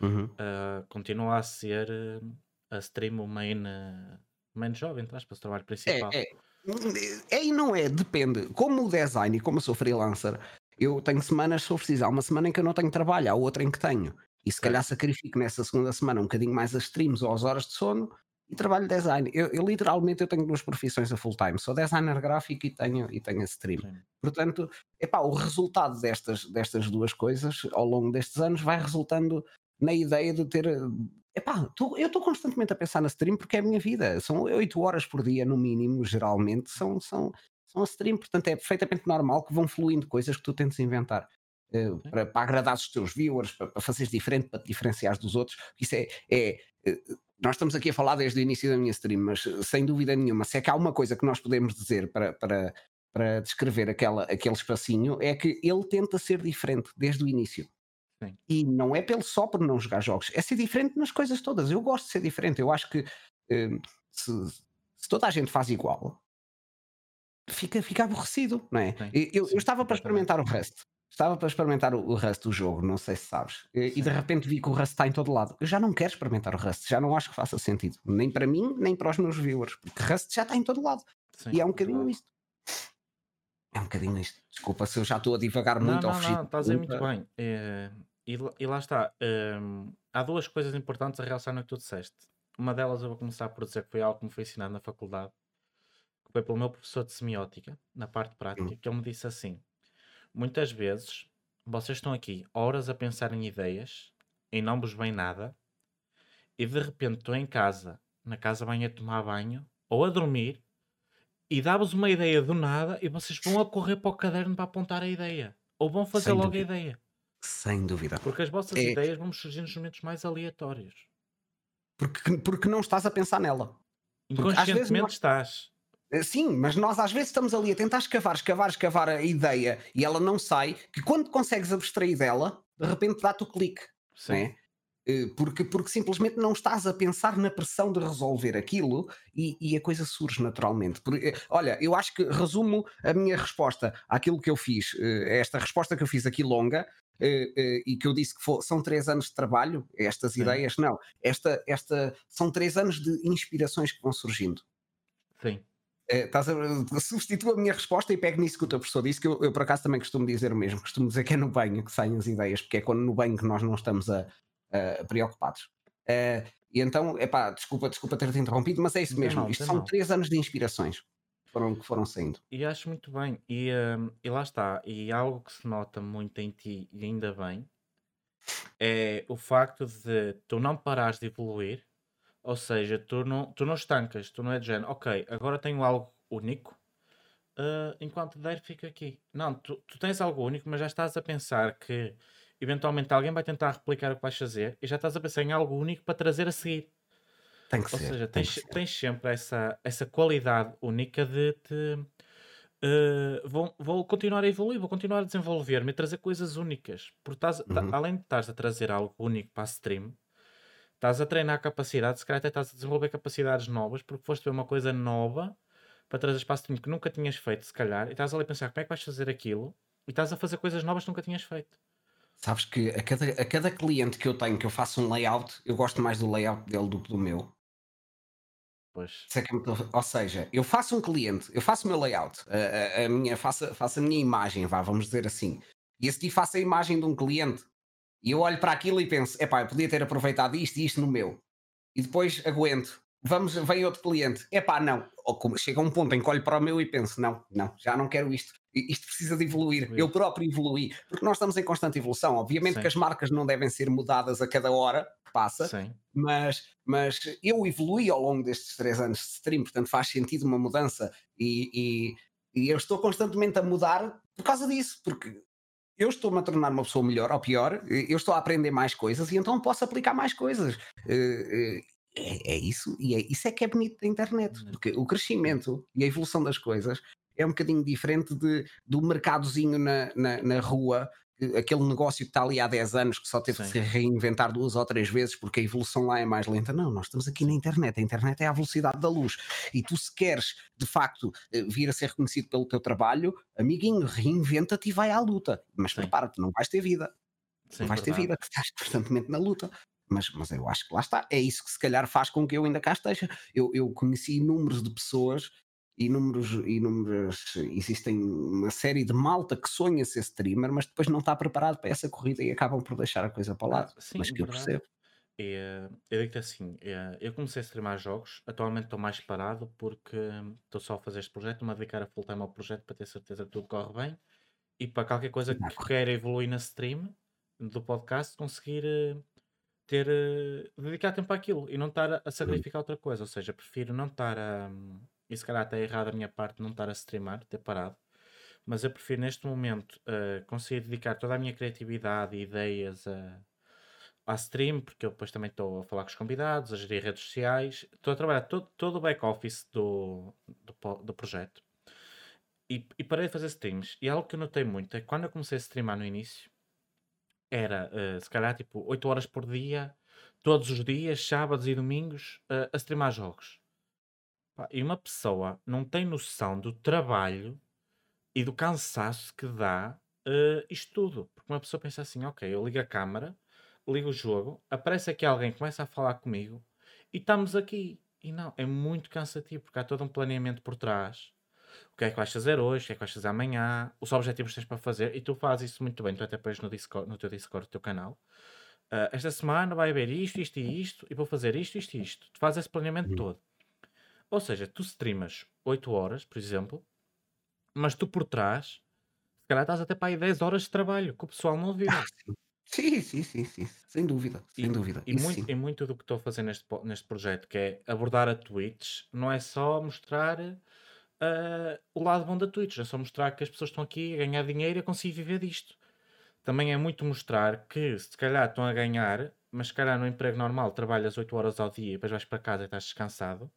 Uhum. ah, continua a ser hum, a stream o main, eh, main job, entre aspas, o trabalho principal. É, é. É e não é, depende. Como o design e como eu sou freelancer, eu tenho semanas, se for preciso, há uma semana em que eu não tenho trabalho, há outra em que tenho. E se calhar sacrifico nessa segunda semana um bocadinho mais as streams ou as horas de sono e trabalho design. Eu, eu, literalmente eu tenho duas profissões a full time. Sou designer gráfico e tenho, e tenho a stream. Sim. Portanto, epá, o resultado destas, destas duas coisas ao longo destes anos vai resultando na ideia de ter. Epá, tô- eu estou constantemente a pensar na stream porque é a minha vida. São 8 horas por dia, no mínimo, geralmente, são, são, são a stream. Portanto, é perfeitamente normal que vão fluindo coisas que tu tentes inventar. eh, para, para agradar os teus viewers, para, para fazeres diferente, para te diferenciares dos outros. Isso é, é, eh, nós estamos aqui a falar desde o início da minha stream, mas eh, sem dúvida nenhuma, se é que há uma coisa que nós podemos dizer para, para, para descrever aquela, aquele espacinho, é que ele tenta ser diferente desde o início. Sim. E não é pelo só por não jogar jogos, é ser diferente nas coisas todas. Eu gosto de ser diferente. Eu acho que eh, se, se toda a gente faz igual, fica, fica aborrecido, não é? Sim, Eu, eu sim, estava para experimentar o Rust. Estava para experimentar o, o Rust do jogo, não sei se sabes. E, e de repente vi que o Rust está em todo lado. Eu já não quero experimentar o Rust, já não acho que faça sentido. Nem para mim, nem para os meus viewers. Porque Rust já está em todo lado. Sim, e é um bocadinho verdade. isto. É um bocadinho isto. Desculpa se eu já estou a divagar Não, muito ao não, fugir. não, estás aí muito bem. Eh, e, lá- e lá está. hum, há duas coisas importantes a realçar no que tu disseste. Uma delas eu vou começar por dizer que foi algo que me foi ensinado na faculdade, que foi pelo meu professor de semiótica, na parte prática, Hum. que ele me disse assim: muitas vezes vocês estão aqui horas a pensar em ideias e não vos vem nada, e de repente estou em casa, na casa banho a tomar banho, ou a dormir, e dá-vos uma ideia do nada e vocês vão a correr para o caderno para apontar a ideia. Ou vão fazer Sem logo a dúvida. ideia. Sem dúvida. Porque as vossas É ideias vão surgir nos momentos mais aleatórios. porque, porque não estás a pensar nela. Inconscientemente nós, estás. Eh, Sim, mas nós às vezes estamos ali a tentar escavar, escavar, escavar a ideia e ela não sai, que quando consegues abstrair dela, de repente dá-te o clique, Sim. né? Eh, Porque, porque simplesmente não estás a pensar na pressão de resolver aquilo e, e a coisa surge naturalmente. Por- eh, olha, eu acho que resumo a minha resposta àquilo que eu fiz, esta resposta que eu fiz aqui longa, e que eu disse que são três anos de trabalho, estas Sim. ideias, não, esta, esta, são três anos de inspirações que vão surgindo. Sim. Eh, estás a, substitua a minha resposta e pego nisso que o teu professor disse, que eu, eu, por acaso também costumo dizer o mesmo. Costumo dizer que é no banho que saem as ideias, porque é quando no banho que nós não estamos a, a- preocupados. Eh, e então, epá, desculpa, desculpa ter-te interrompido, mas é isso Não mesmo. mal, Isto tem são três anos de inspirações que foram, que foram saindo. E acho muito bem. E, hum, e lá está. E algo que se nota muito em ti, e ainda bem, é o facto de tu não parares de evoluir. Ou seja, tu não, tu não estancas, tu não é de género, ok, agora tenho algo único, ah, enquanto der, fica aqui. Não, tu, tu tens algo único, mas já estás a pensar que eventualmente alguém vai tentar replicar o que vais fazer e já estás a pensar em algo único para trazer a seguir. Tem que Ou ser. seja, tens, ser. tens sempre essa, essa qualidade única de te. eh, vou, vou continuar a evoluir, vou continuar a desenvolver-me e trazer coisas únicas. Porque ta- Uhum. além de estás a trazer algo único para a stream, estás a treinar capacidade, se calhar até estás a desenvolver capacidades novas, porque foste ver uma coisa nova para trazer stream que nunca tinhas feito, se calhar, e estás ali a pensar como é que vais fazer aquilo, e estás a fazer coisas novas que nunca tinhas feito. Sabes que a cada, a cada cliente que eu tenho que eu faço um layout, eu gosto mais do layout dele do que do meu. Pois, é Ou seja, eu faço um cliente, eu faço o meu layout, a, a- a minha, faço, faço a minha imagem, vá, vamos dizer assim. E a seguir faço a imagem de um cliente. E eu olho para aquilo e penso, epá, eu podia ter aproveitado isto e isto no meu. E depois aguento. Vamos, vem outro cliente. Epá, não. Ou chega um ponto em que olho para o meu e penso, não, não, já não quero isto. Isto precisa de evoluir. Eu próprio evoluí. Porque nós estamos em constante evolução. Obviamente Sim. que as marcas não devem ser mudadas a cada hora que passa sim, mas, mas eu evolui ao longo destes três anos de stream, portanto faz sentido uma mudança e, e, e eu estou constantemente a mudar por causa disso, porque eu estou-me a tornar uma pessoa melhor ou pior, eu estou a aprender mais coisas e então posso aplicar mais coisas. Eh, eh, É, é isso, e é, isso é que é bonito da internet, Uhum. porque o crescimento e a evolução das coisas é um bocadinho diferente de, do mercadozinho na, na, na rua, eh, aquele negócio que está ali há 10 anos que só teve que Sim. se reinventar duas ou três vezes porque a evolução lá é mais lenta. Não, nós estamos aqui na internet, a internet é a velocidade da luz. E tu, se queres de facto eh, vir a ser reconhecido pelo teu trabalho, amiguinho, reinventa-te e vai à luta. Mas prepara-te, não vais ter vida sim, não vais ter verdade. vida, que estás constantemente na luta. Mas, mas eu acho que lá está. É isso que se calhar faz com que eu ainda cá esteja. Eu, eu conheci inúmeros de pessoas, inúmeros, inúmeros. Existem uma série de malta que sonha ser streamer, mas depois não está preparado para essa corrida e acabam por deixar a coisa para o Ah, lado. sim, mas que eu percebo. Eh, eu digo-te assim, eh, eu comecei a streamar jogos, atualmente estou mais parado porque hum, estou só a fazer este projeto, estou-me a dedicar a full time ao projeto para ter certeza que tudo corre bem e para qualquer coisa que correr. queira evoluir na stream do podcast, conseguir eh, ter, eh, dedicar tempo àquilo e não estar a- Hum. sacrificar outra coisa, ou seja, prefiro não estar a, e se calhar é errado a minha parte não estar a streamar, ter parado, mas eu prefiro neste momento eh, conseguir dedicar toda a minha criatividade e ideias a, à stream, porque eu depois também estou a falar com os convidados, a gerir redes sociais, estou a trabalhar todo, todo o back-office do, do, do projeto e, e parei de fazer streams. E algo que eu notei muito é que quando eu comecei a streamar no início, era eh, se calhar tipo 8 horas por dia, todos os dias, sábados e domingos, eh, a streamar jogos. Pá, e uma pessoa não tem noção do trabalho e do cansaço que dá eh, isto tudo. Porque uma pessoa pensa assim, ok, eu ligo a câmara, ligo o jogo, aparece aqui alguém, começa a falar comigo e estamos aqui. E não, é muito cansativo, porque há todo um planeamento por trás. O que é que vais fazer hoje, o que é que vais fazer amanhã, os objetivos que tens para fazer, e tu fazes isso muito bem, tu até pões no, Discord, no teu Discord, no teu canal. Ah, esta semana vai haver isto, isto e isto, e vou fazer isto, isto e isto. Tu fazes esse planeamento Uhum. todo. Ou seja, tu streamas 8 horas, por exemplo, mas tu por trás, se calhar estás até para aí 10 horas de trabalho, que o pessoal não viu. Ah, sim. Sim, sim, sim. Sem dúvida, sem E, dúvida. e, muito, e muito do que estou a fazer neste, neste projeto, que é abordar a Twitch, não é só mostrar uh, o lado bom da Twitch, é só mostrar que as pessoas estão aqui a ganhar dinheiro e a conseguir viver disto. Também é muito mostrar que se calhar estão a ganhar, mas se calhar no emprego normal trabalhas 8 horas ao dia e depois vais para casa e estás descansado.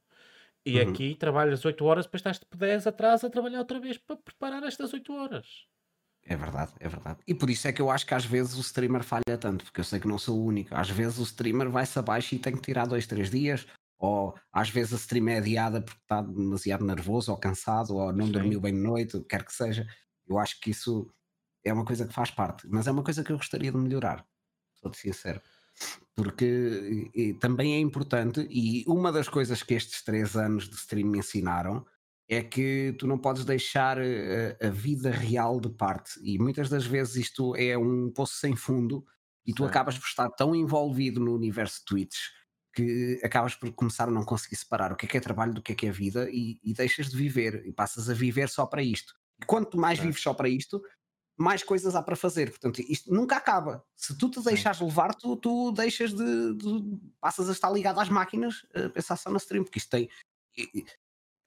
E Uhum. aqui trabalhas 8 horas, depois estás tipo 10 atrás a trabalhar outra vez para preparar estas 8 horas. É verdade, é verdade. E por isso é que eu acho que às vezes o streamer falha tanto, porque eu sei que não sou o único. Às vezes o streamer vai-se abaixo e tem que tirar dois, três dias, ou às vezes a stream é adiada porque está demasiado nervoso ou cansado, ou não Sim. dormiu bem de noite, quer que seja. Eu acho que isso é uma coisa que faz parte, mas é uma coisa que eu gostaria de melhorar, sou-te sincero. Porque e, também é importante, e uma das coisas que estes três anos de stream me ensinaram é que tu não podes deixar eh, a, a vida real de parte. E muitas das vezes isto é um poço sem fundo e tu acabas por estar tão envolvido no universo Twitch que acabas por começar a não conseguir separar o que é que é trabalho do que é que é vida e, e deixas de viver e passas a viver só para isto. E quanto mais Certo. vives só para isto, mais coisas há para fazer. Portanto, isto nunca acaba. Se tu te Sim. deixares levar, tu, tu deixas de, de- passas a estar ligado às máquinas a pensar só na stream, porque isto tem.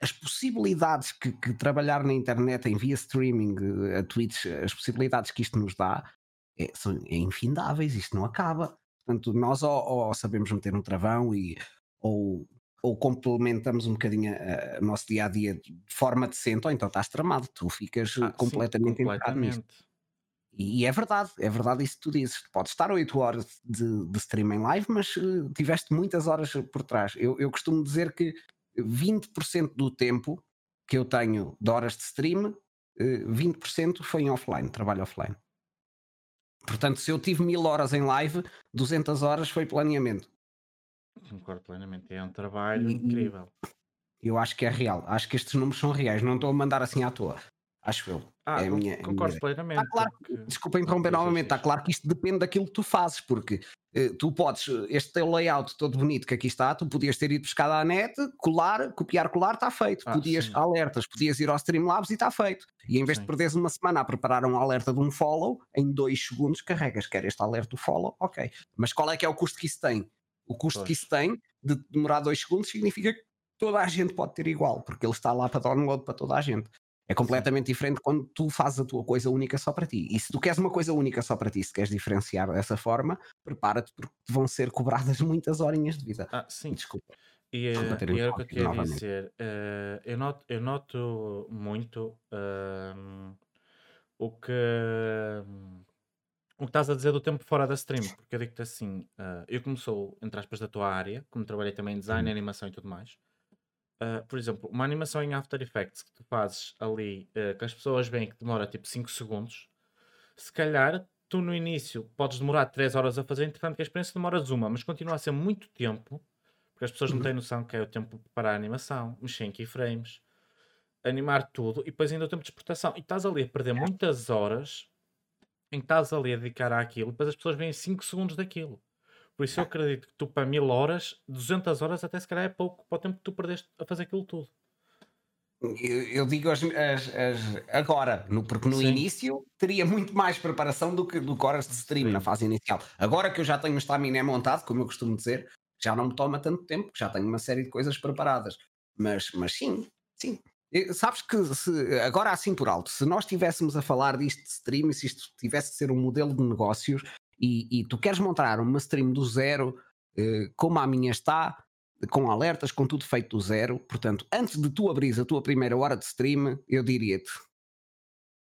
As possibilidades que, que trabalhar na internet em via streaming, eh, a Twitch, as possibilidades que isto nos dá é, são é infindáveis, isto não acaba. Portanto, nós ou, ou sabemos meter um travão e ou, ou complementamos um bocadinho a- a- o nosso dia a dia de forma decente, ou então estás tramado, tu ficas eh, Ah, sim, completamente enterrado nisto. completamente. E, e é verdade, é verdade isso que tu dizes. Podes estar 8 horas de, de stream em live, mas eh, tiveste muitas horas por trás. Eu, eu costumo dizer que 20% do tempo que eu tenho de horas de stream, eh, 20% foi em offline, trabalho offline. Portanto, se eu tive mil horas em live, 200 horas foi planeamento. Concordo plenamente. É um trabalho E- incrível. Eu acho que é real. Acho que estes números são reais. Não estou a mandar assim à toa. Acho eu. Ah, é minha, é minha concordo ideia. plenamente. Está claro, porque- desculpa interromper novamente, está claro que isto depende daquilo que tu fazes, porque eh, tu podes, este teu layout todo bonito que aqui está, tu podias ter ido buscar à net, colar, copiar, colar, está feito. Ah, podias sim. alertas, podias ir ao Streamlabs e está feito. E em vez Sim. de perderes uma semana a preparar um alerta de um follow, em dois segundos carregas, quer este alerta do follow, ok. Mas qual é que é o custo que isso tem? O custo que Pois. isso tem de demorar dois segundos significa que toda a gente pode ter igual, porque ele está lá para download para toda a gente. É completamente diferente quando tu fazes a tua coisa única só para ti. E se tu queres uma coisa única só para ti, se queres diferenciar dessa forma, prepara-te porque vão ser cobradas muitas horinhas de vida. Ah, sim. Desculpa. E, eh, Desculpa e era o que eu interrompido te ia novamente. dizer. eh, eu, noto, eu noto muito ahm, o que o que estás a dizer do tempo fora da stream, porque eu digo-te assim, ah, eu como sou, entre aspas, da tua área, como trabalhei também em design, Uhum. animação e tudo mais, ah, por exemplo, uma animação em After Effects que tu fazes ali, ah, que as pessoas veem que demora tipo 5 segundos, se calhar tu no início podes demorar 3 horas a fazer, entretanto que a experiência demoras uma, mas continua a ser muito tempo, porque as pessoas não Uhum. têm noção que é o tempo preparar a animação, mexer em keyframes, animar tudo e depois ainda o tempo de exportação. E estás ali a perder muitas horas em que estás ali a dedicar àquilo, depois as pessoas veem 5 segundos daquilo. Por isso eu acredito que tu para mil horas, 200 horas até se calhar é pouco para o tempo que tu perdeste a fazer aquilo tudo. Eu, eu digo as, as- as- agora, no- porque no Sim. início teria muito mais preparação do que, do que horas de stream na Sim. fase inicial. Agora que eu já tenho o estaminé montado, como eu costumo dizer, já não me toma tanto tempo, já tenho uma série de coisas preparadas. Mas, mas sim, sim. Sabes que se- agora assim por alto, se nós estivéssemos a falar disto de stream, se isto tivesse de ser um modelo de negócios e, e tu queres montar uma stream do zero, eh, como a minha está, com alertas, com tudo feito do zero. Portanto, antes de tu abrires a tua primeira hora de stream, eu diria-te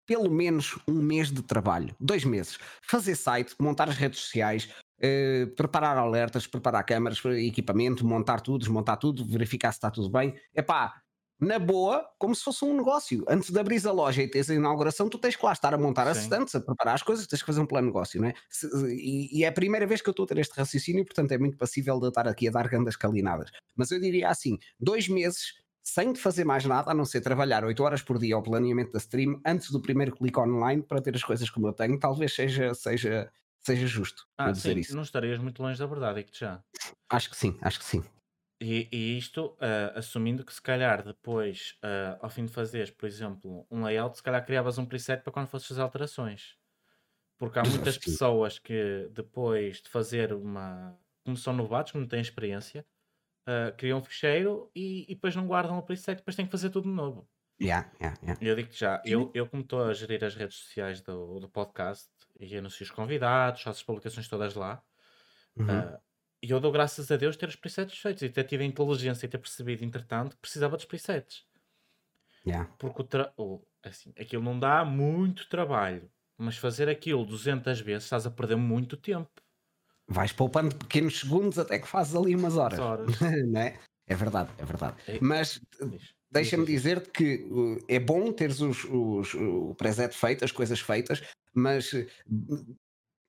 pelo menos um mês de trabalho, dois meses. Fazer site, montar as redes sociais, eh, preparar alertas, preparar câmaras, equipamento, montar tudo, desmontar tudo, verificar se está tudo bem. Epá, na boa, como se fosse um negócio. Antes de abrir a loja e teres a inauguração, tu tens que lá estar a montar Sim. assistentes, a preparar as coisas, tens que fazer um plano de negócio, não é? Se- e, e é a primeira vez que eu estou a ter este raciocínio, portanto é muito passível de eu estar aqui a dar grandes calinadas. Mas eu diria assim: dois meses sem fazer mais nada, a não ser trabalhar 8 horas por dia ao planeamento da stream, antes do primeiro clique online, para ter as coisas como eu tenho, talvez seja, seja, seja justo Ah, dizer sim, isso. não estarias muito longe da verdade, digo-te já. Acho que sim, acho que sim. E, e isto, ah, assumindo que se calhar depois, ah, ao fim de fazeres, por exemplo, um layout, se calhar criavas um preset para quando fosses fazer alterações. Porque há muitas pessoas que depois de fazer uma. Como são novatos, que não têm experiência, ah, criam um ficheiro e, e depois não guardam o preset, depois têm que fazer tudo de novo. Yeah, yeah, yeah. Eu digo-te já, eu, eu como estou a gerir as redes sociais do, do podcast e anuncio os convidados, faço as publicações todas lá, Uhum. ah, e eu dou graças a Deus ter os presets feitos e ter tido a inteligência e ter percebido, entretanto, que precisava dos presets. Yeah. Porque o tra... assim, aquilo não dá muito trabalho, mas fazer aquilo 200 vezes estás a perder muito tempo. Vais poupando pequenos segundos até que fazes ali umas horas. As horas. é? É verdade, é verdade. É- Mas Diz. deixa-me Diz, diz, diz. dizer-te que uh, é bom teres os, os- o preset feito, as coisas feitas, mas uh,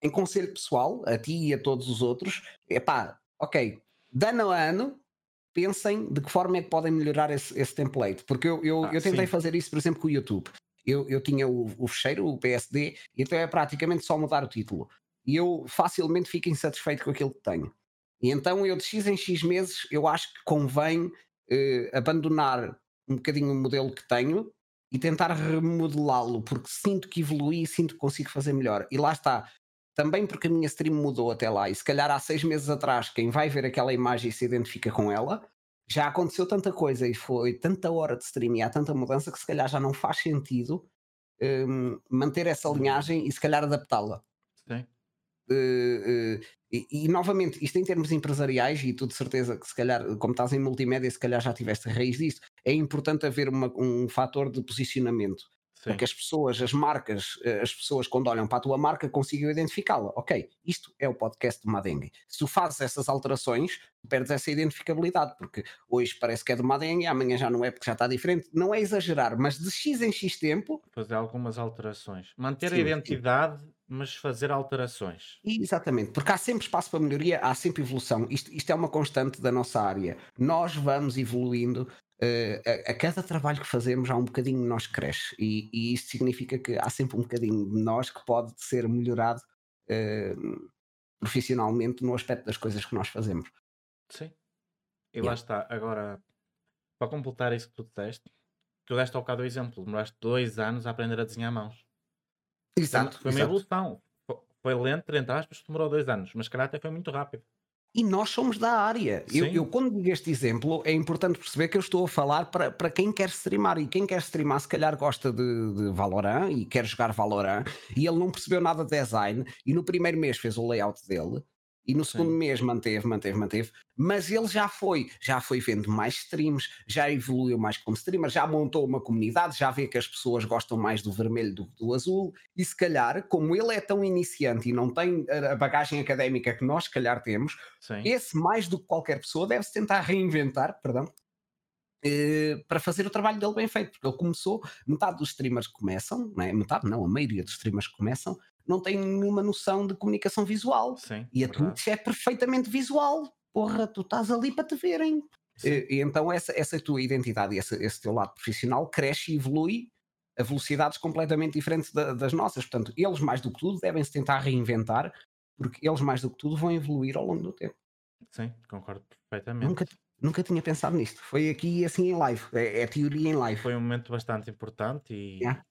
em conselho pessoal, a ti e a todos os outros, é pá, ok, de ano a ano, pensem de que forma é que podem melhorar esse, esse template. Porque eu, eu, Ah, eu tentei sim. fazer isso, por exemplo, com o YouTube. Eu, eu tinha o, o fecheiro, o PSD, e então é praticamente só mudar o título. E eu facilmente fico insatisfeito com aquilo que tenho. E então eu de X em X meses, eu acho que convém eh, abandonar um bocadinho o modelo que tenho e tentar remodelá-lo, porque sinto que evolui e sinto que consigo fazer melhor. E lá está. Também porque a minha stream mudou até lá, e se calhar há seis meses atrás, quem vai ver aquela imagem e se identifica com ela, já aconteceu tanta coisa e foi tanta hora de stream e há tanta mudança que se calhar já não faz sentido hum, manter essa linhagem e se calhar adaptá-la. Sim. Eh, eh, e, e, novamente, isto em termos empresariais, e tu de certeza que se calhar, como estás em multimédia, se calhar já tiveste a raiz disto, é importante haver uma- um fator de posicionamento. Sim. Para que as pessoas, as marcas, eh, as pessoas quando olham para a tua marca consigam identificá-la. Ok, isto é o podcast do Madengue. Se tu fazes essas alterações, perdes essa identificabilidade, porque hoje parece que é do Madengue, amanhã já não é porque já está diferente. Não é exagerar, mas de X em X tempo, Fazer algumas alterações. Manter a Sim, sim. identidade, mas fazer alterações. Exatamente, porque há sempre espaço para melhoria, há sempre evolução. Isto, isto é uma constante da nossa área. Nós vamos evoluindo. Eh, a, a cada trabalho que fazemos, há um bocadinho de nós que cresce, e, e isto significa que há sempre um bocadinho de nós que pode ser melhorado eh, profissionalmente no aspecto das coisas que nós fazemos. Sim. E Yeah. lá está. Agora, para completar isso que tu disseste, tu deste ao bocado o exemplo. Demoraste dois anos a aprender a desenhar mãos. Exato. Foi uma exato. evolução. Fo- Foi lento, entre aspas, demorou dois anos, mas calhar até foi muito rápido. E nós somos da área. Eu, eu, quando digo este exemplo, é importante perceber que eu estou a falar para, para quem quer streamar. E quem quer streamar, se calhar gosta de, de Valorant e quer jogar Valorant. E ele não percebeu nada de design. E no primeiro mês fez o layout dele. E no segundo Sim. mês manteve, manteve, manteve. Mas ele já foi, já foi vendo mais streams, já evoluiu mais como streamer, já montou uma comunidade, já vê que as pessoas gostam mais do vermelho do que do azul. E se calhar, como ele é tão iniciante e não tem a bagagem académica que nós, se calhar, temos, Sim. esse, mais do que qualquer pessoa, deve-se tentar reinventar, perdão, eh, para fazer o trabalho dele bem feito, porque ele começou, metade dos streamers começam, não é? metade não, a maioria dos streamers começam, não tem nenhuma noção de comunicação visual. Sim. E a. Twitch é perfeitamente visual. Porra, tu estás ali para te verem. E, e então essa, essa tua identidade e esse, esse teu lado profissional cresce e evolui a velocidades completamente diferentes da- das nossas. Portanto, eles mais do que tudo devem se tentar reinventar, porque eles mais do que tudo vão evoluir ao longo do tempo. Sim, concordo perfeitamente. Nunca, nunca tinha pensado nisto. Foi aqui assim em live. É, é teoria em live. Foi um momento bastante importante e, Yeah.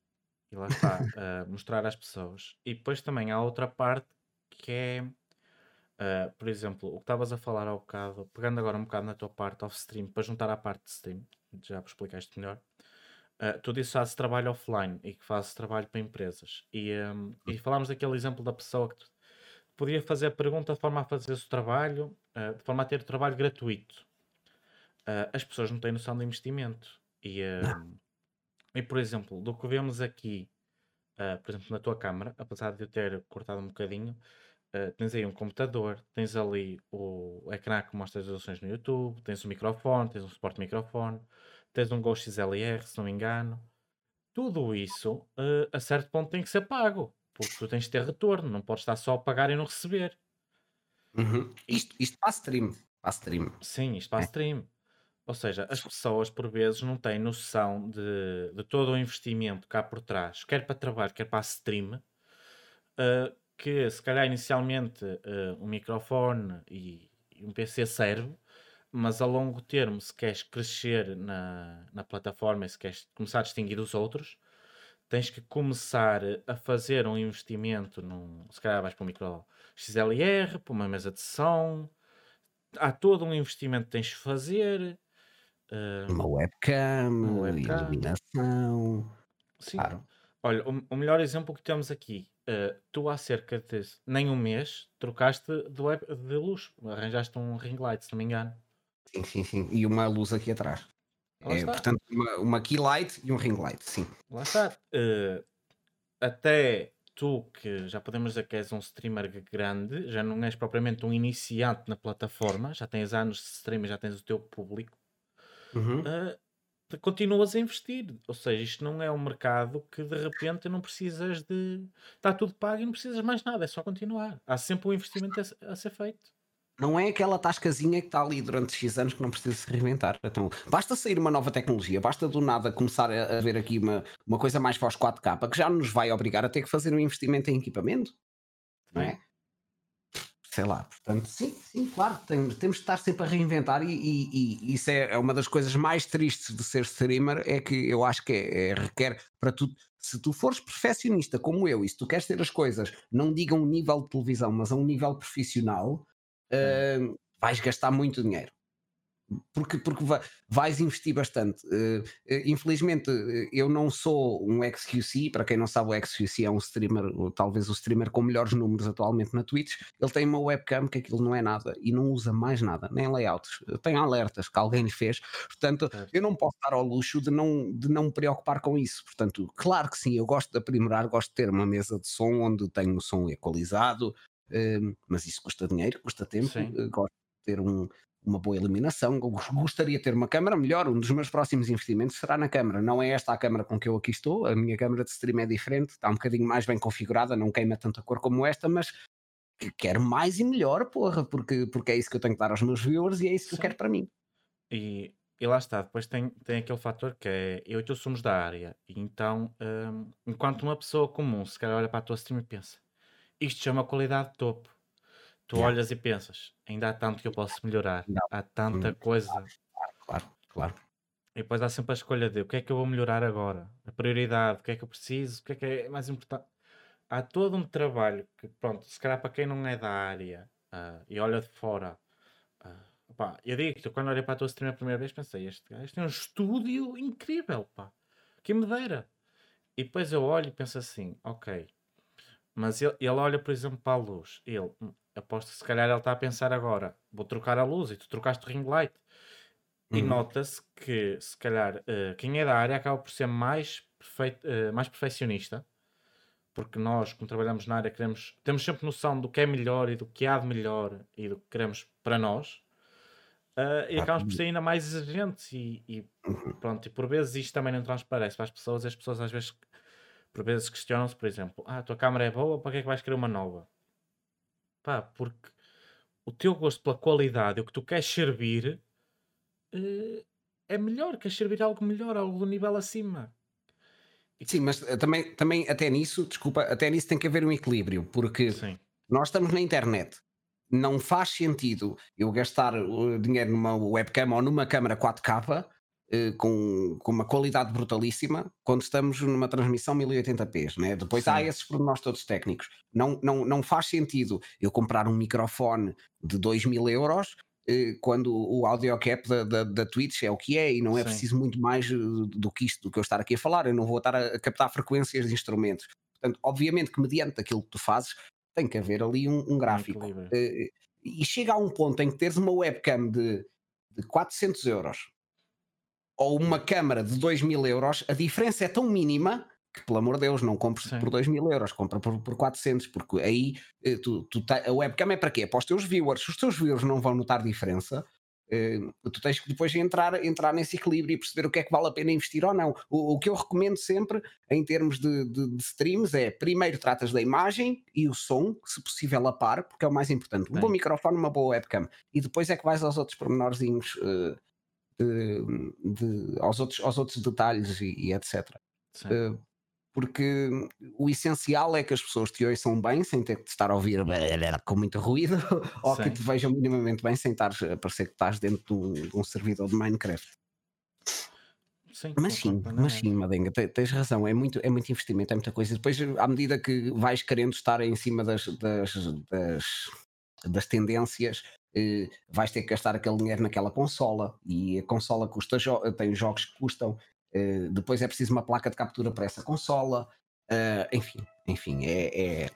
E lá está, uh, mostrar às pessoas. E depois também há outra parte que é, uh, por exemplo, o que estavas a falar há bocado, pegando agora um bocado na tua parte off-stream, para juntar à parte de stream, já explicaste melhor. Uh, tu disse que fazes trabalho offline e que fazes trabalho para empresas. E, um, e falámos daquele exemplo da pessoa que podia fazer a pergunta de forma a fazer o trabalho, uh, de forma a ter o trabalho gratuito. Uh, as pessoas não têm noção de investimento. E, um, e por exemplo, do que vemos aqui, uh, por exemplo, na tua câmara, apesar de eu ter cortado um bocadinho, uh, tens aí um computador, tens ali o ecrã que mostra as resoluções no YouTube, tens um microfone, tens um suporte de microfone, tens um Go XLR, se não me engano. Tudo isso, uh, a certo ponto, tem que ser pago, porque tu tens de ter retorno, não podes estar só a pagar e não receber. Uhum. Isto, isto para stream. Para stream. Sim, isto para É. stream. Ou seja, as pessoas por vezes não têm noção de, de todo o investimento cá por trás, quer para trabalho, quer para stream, uh, que se calhar inicialmente uh, um microfone e, e um PC serve, mas a longo termo, se queres crescer na, na plataforma e se queres começar a distinguir os outros, tens que começar a fazer um investimento num, se calhar vais para um micro XLR, para uma mesa de som, há todo um investimento que tens de fazer. Uh, Uma webcam, uma webcam. iluminação. Sim. Claro. Olha, o, o melhor exemplo que temos aqui, uh, tu há cerca de nem um mês trocaste de, web, de luz, arranjaste um ring light, se não me engano. Sim, sim, sim. E uma luz aqui atrás. É, portanto, uma, uma key light e um ring light, sim. Lá está. Uh, até tu, que já podemos dizer que és um streamer grande, já não és propriamente um iniciante na plataforma, já tens anos de streamer, já tens o teu público, Uhum. uh, continuas a investir. Ou seja, isto não é um mercado que de repente não precisas de. Está tudo pago e não precisas mais nada, é só continuar. Há sempre um investimento a, a ser feito. Não é aquela tascazinha que está ali durante X anos que não precisa se reinventar. Então, basta sair uma nova tecnologia, basta do nada começar a, a ver aqui uma, uma coisa mais para os 4K, que já nos vai obrigar a ter que fazer um investimento em equipamento. Não é? Sei lá, portanto, sim, sim, claro, tem- temos de estar sempre a reinventar e, e- e isso é, é uma das coisas mais tristes de ser streamer, é que eu acho que é, é- requer para tu, se tu fores perfeccionista como eu e se tu queres ter as coisas, não diga um nível de televisão, mas a um nível profissional, ah, vais gastar muito dinheiro. Porque, porque va- vais investir bastante. Eh, eh, infelizmente, eh, eu não sou um XQC. Para quem não sabe, o XQC é um streamer, talvez o streamer com melhores números atualmente na Twitch. Ele tem uma webcam que aquilo não é nada e não usa mais nada, nem layouts. Tem alertas que alguém lhe fez. Portanto, Certo. eu não posso dar ao luxo de não, de não me preocupar com isso. Portanto, claro que sim, eu gosto de aprimorar, gosto de ter uma mesa de som onde tenho o som equalizado, mas isso custa dinheiro, custa tempo. Sim. gosto de ter um, uma boa iluminação. Eu gos- Gostaria de ter uma câmara melhor. Um dos meus próximos investimentos será na câmara. Não é esta a câmara com que eu aqui estou. A minha câmara de stream é diferente, está um bocadinho mais bem configurada, não queima tanta cor como esta, mas que quero mais e melhor, porra, porque, porque é isso que eu tenho que dar aos meus viewers e é isso que eu Sim. quero para mim. E, e lá está, depois tem, tem aquele fator que é eu e tu somos da área, e então, hum, enquanto uma pessoa comum se calhar olha para a tua stream e pensa, isto chama qualidade de topo. Tu Yeah. olhas e pensas, ainda há tanto que eu posso melhorar, Não. há tanta Hum, coisa. Claro, claro. E depois há sempre a escolha de o que é que eu vou melhorar agora, a prioridade, o que é que eu preciso, o que é que é mais importante. Há todo um trabalho que, pronto, se calhar para quem não é da área ah, e olha de fora, ah, pá, eu digo-te, quando olhei para a tua stream a primeira vez pensei, este gajo tem um estúdio incrível, pá, que me dera. E depois eu olho e penso assim, ok, mas ele, ele olha, por exemplo, para a luz, ele, hum, aposto que se calhar ele está a pensar agora, vou trocar a luz e tu trocaste o ring light. E Uhum. nota-se que, se calhar, eh, quem é da área acaba por ser mais, perfeito, eh, mais perfeccionista, porque nós, como trabalhamos na área, queremos, temos sempre noção do que é melhor e do que há de melhor e do que queremos para nós, eh, e acabamos por ser ainda mais exigentes. E, e Uhum. pronto, e por vezes isto também não transparece para as pessoas, e as pessoas às vezes, por vezes, questionam-se, por exemplo, ah, a tua câmera é boa, para que é que vais querer uma nova? Pá, porque o teu gosto pela qualidade, o que tu queres servir, eh, é melhor, queres servir algo melhor, algo do nível acima. Sim, mas eh, também, também até nisso, desculpa, até nisso tem que haver um equilíbrio, porque sim, nós estamos na internet. Não faz sentido eu gastar uh, dinheiro numa webcam ou numa câmara 4K eh, com, com uma qualidade brutalíssima quando estamos numa transmissão 1080p. Né? Depois há Sim. esses pormenores todos técnicos. Não, não, não faz sentido eu comprar um microfone de 2 mil euros eh, quando o audio cap da, da, da Twitch é o que é e não é Sim. preciso muito mais eh, do que isto, do que eu estar aqui a falar. Eu não vou estar a, captar frequências de instrumentos. Portanto, obviamente que mediante aquilo que tu fazes, tem que haver ali um, um gráfico. Eh, e chega a um ponto em que teres uma webcam de, de 400 euros ou uma câmara de 2 mil euros, a diferença é tão mínima que, pelo amor de Deus, não compres Sim. por 2 mil euros, compra por, por 400, porque aí eh, tu, tu te- a webcam é para quê? É para os teus viewers. Se os teus viewers não vão notar diferença, eh, tu tens que depois entrar, entrar nesse equilíbrio e perceber o que é que vale a pena investir ou não. O, o que eu recomendo sempre em termos de, de- de streams é primeiro tratas da imagem e o som, se possível a par, porque é o mais importante. Um bom Sim. microfone, uma boa webcam. E depois é que vais aos outros pormenorzinhos, eh, de- de- aos, outros, aos outros detalhes e, e etc. Sim. Eh, porque o essencial é que as pessoas te ouçam bem, sem ter que te estar a ouvir com muito ruído, ou que Sim. te vejam minimamente bem, sem estar a parecer que estás dentro de um, de um servidor de Minecraft. Sim, Mas sim, mas sim, Madenga, te- tens razão, é muito, é muito investimento, é muita coisa. Depois, à medida que vais querendo estar em cima das, das, das, das tendências, eh, vais ter que gastar aquele dinheiro naquela consola e a consola custa jo tem jogos que custam, eh, depois é preciso uma placa de captura para essa consola, eh, enfim, enfim, é, é,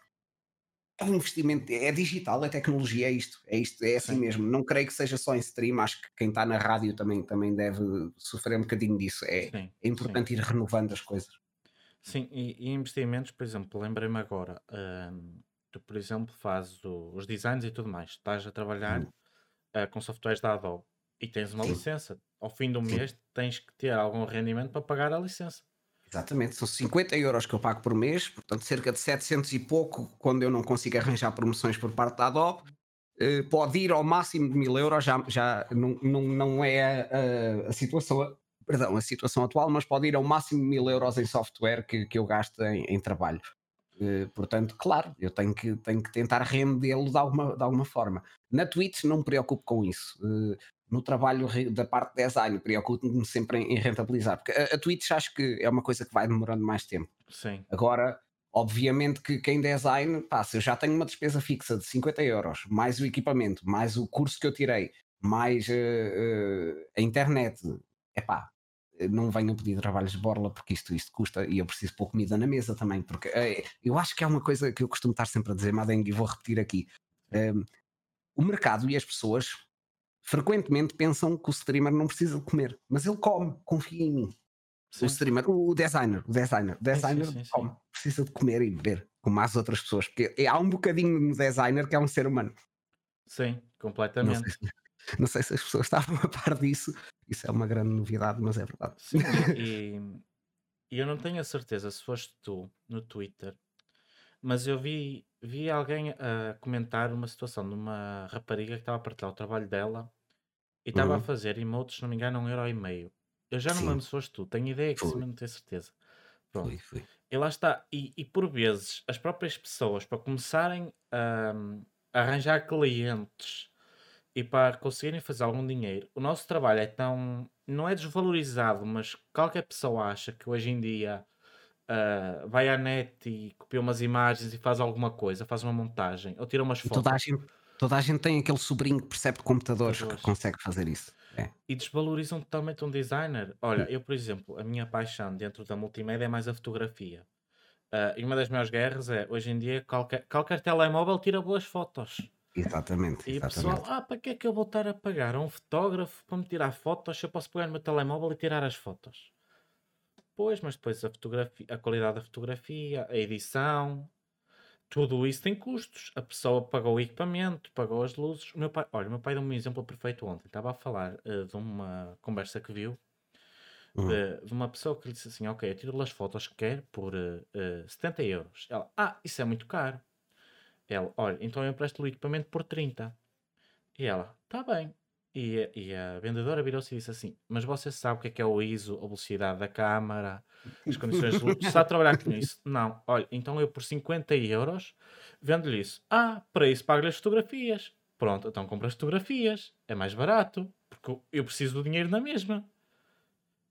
é um investimento, é digital, é tecnologia, é isto, é isto, é assim Sim, mesmo. Não creio que seja só em stream, acho que quem está na rádio também, também deve sofrer um bocadinho disso. É, sim, é sim. importante ir renovando as coisas. Sim, e, e investimentos, por exemplo, lembrei-me agora, hum, tu, por exemplo, fazes o- os designs e tudo mais, estás a trabalhar Hum, ah, com softwares da Adobe e tens uma Sim, licença. Ao fim do sim. mês tens que ter algum rendimento para pagar a licença. Exatamente, são 50 euros que eu pago por mês, portanto cerca de 700 e pouco quando eu não consigo arranjar promoções por parte da Adobe. Eh, pode ir ao máximo de 1000 euros, já, já não, não, não é a, a- a situação, perdão, a situação atual, mas pode ir ao máximo de 1000 euros em software que, que eu gasto em, em trabalho. Eh, portanto, claro, eu tenho que, tenho que tentar rendê-lo de alguma, de alguma forma. Na Twitch não me preocupo com isso. Eh, no trabalho da parte de design, preocupo-me sempre em, rentabilizar, porque a, a Twitch acho que é uma coisa que vai demorando mais tempo. Sim, Agora, obviamente que quem design, pá, se eu já tenho uma despesa fixa de 50 euros, mais o equipamento, mais o curso que eu tirei, mais eh, eh, a internet, é pá, não venham pedir trabalhos de borla porque isto, isto custa e eu preciso pôr comida na mesa também, porque eh, eu acho que é uma coisa que eu costumo estar sempre a dizer, Madengue, e vou repetir aqui. sim, Eh, o mercado e as pessoas frequentemente pensam que o streamer não precisa de comer, mas ele come, confia em mim. O sim, streamer, o designer, o designer, o designer sim, sim. come, precisa de comer e beber, como as outras pessoas, porque é- há um bocadinho no designer que é um ser humano. Sim, completamente. não sei se as pessoas estavam a par disso, isso é uma grande novidade, mas é verdade. Sim, e, e- eu não tenho a certeza se foste tu no Twitter, mas eu vi, vi alguém a comentar uma situação de uma rapariga que estava a partilhar o trabalho dela e estava a Uhum, fazer emotes, se não me engano, um euro e meio. Eu já não Sim, lembro se foste tu, tenho ideia que sim, foi, mas não tenho certeza. foi, Pronto. foi. E lá está. E, e por vezes as próprias pessoas, para começarem a, a arranjar clientes e para conseguirem fazer algum dinheiro, o nosso trabalho é tão. Não é desvalorizado, mas qualquer pessoa acha que hoje em dia ah, vai à net e copia umas imagens e faz alguma coisa, faz uma montagem ou tira umas E toda a fotos. gente, toda a gente tem aquele sobrinho que percebe de computadores que consegue fazer isso. É. E desvalorizam totalmente um designer. Olha, eu, por exemplo, a minha paixão dentro da multimédia é mais a fotografia. Ah, e uma das maiores guerras é, hoje em dia, qualquer, qualquer telemóvel tira boas fotos. Exatamente, E o pessoal, ah, para que é que eu vou estar a pagar a um fotógrafo para me tirar fotos se eu posso pegar no meu telemóvel e tirar as fotos? Pois, mas depois a fotografia, a qualidade da fotografia, a edição, tudo isso tem custos. A pessoa pagou o equipamento, pagou as luzes. O meu pai, olha, o meu pai deu-me um exemplo perfeito ontem. Estava a falar eh, de uma conversa que viu Uhum. de, de uma pessoa que lhe disse assim: Ok, eu tiro as fotos que quer por eh, eh, 70 euros. Ela, ah, isso é muito caro. Ela, olha, então eu empresto o equipamento por 30. E ela, tá bem. E, a- e a vendedora virou-se e disse assim: Mas você sabe o que é que é o ISO, a velocidade da câmara, as condições de luz? Está a trabalhar com isso? Não. Olha, então eu por 50 euros vendo-lhe isso. Ah, para isso pago-lhe as fotografias. Pronto, então compra as fotografias. É mais barato. Porque eu preciso do dinheiro na mesma.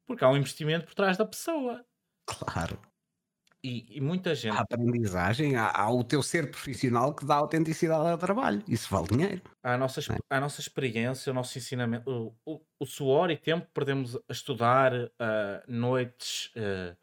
Porque há um investimento por trás da pessoa. Claro. E, e muita Há gente, aprendizagem, há, há o teu ser profissional que dá autenticidade ao trabalho. Isso vale dinheiro. à nossa, é? à nossa experiência, o nosso ensinamento, o, o, o suor e tempo que perdemos a estudar, ah, noites, ah,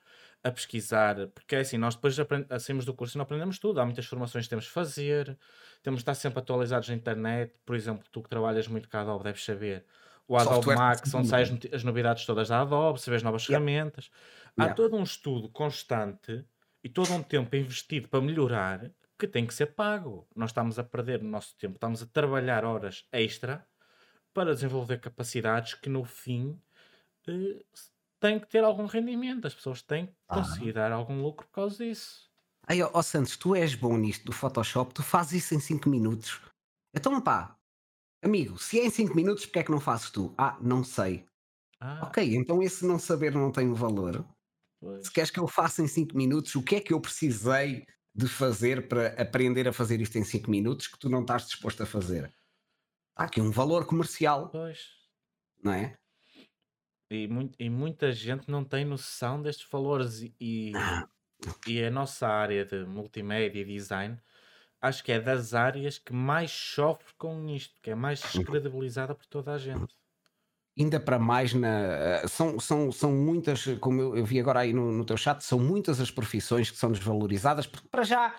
a pesquisar, porque é assim, nós depois aprend- saímos do curso e não aprendemos tudo. Há muitas formações que temos de fazer, temos de estar sempre atualizados na internet. Por exemplo, tu que trabalhas muito com a Adobe, deves saber. O Adobe Software Max, onde saem as novidades todas da Adobe, se vês novas Yeah, ferramentas. Há yeah. todo um estudo constante e todo um tempo investido para melhorar que tem que ser pago. Nós estamos a perder o nosso tempo, estamos a trabalhar horas extra para desenvolver capacidades que no fim eh, têm que ter algum rendimento. As pessoas têm que Claro. conseguir dar algum lucro por causa disso. Aí, ó ó, Santos, tu és bom nisto do Photoshop, tu fazes isso em 5 minutos. Então, pá, amigo, se é em 5 minutos, porque é que não fazes tu? Ah, não sei. Ah, Ok, então esse não saber não tem valor. Pois. Se queres que eu faça em 5 minutos, o que é que eu precisei de fazer para aprender a fazer isto em 5 minutos que tu não estás disposto a fazer? Há aqui um valor comercial, Pois. não é? E, mui- e muita gente não tem noção destes valores e, e, Ah, e a nossa área de multimédia e design acho que é das áreas que mais sofre com isto, que é mais Uhum. descredibilizada por toda a gente. Ainda para mais na. São, são, são muitas, como eu, eu vi agora aí no, no teu chat, são muitas as profissões que são desvalorizadas, porque para já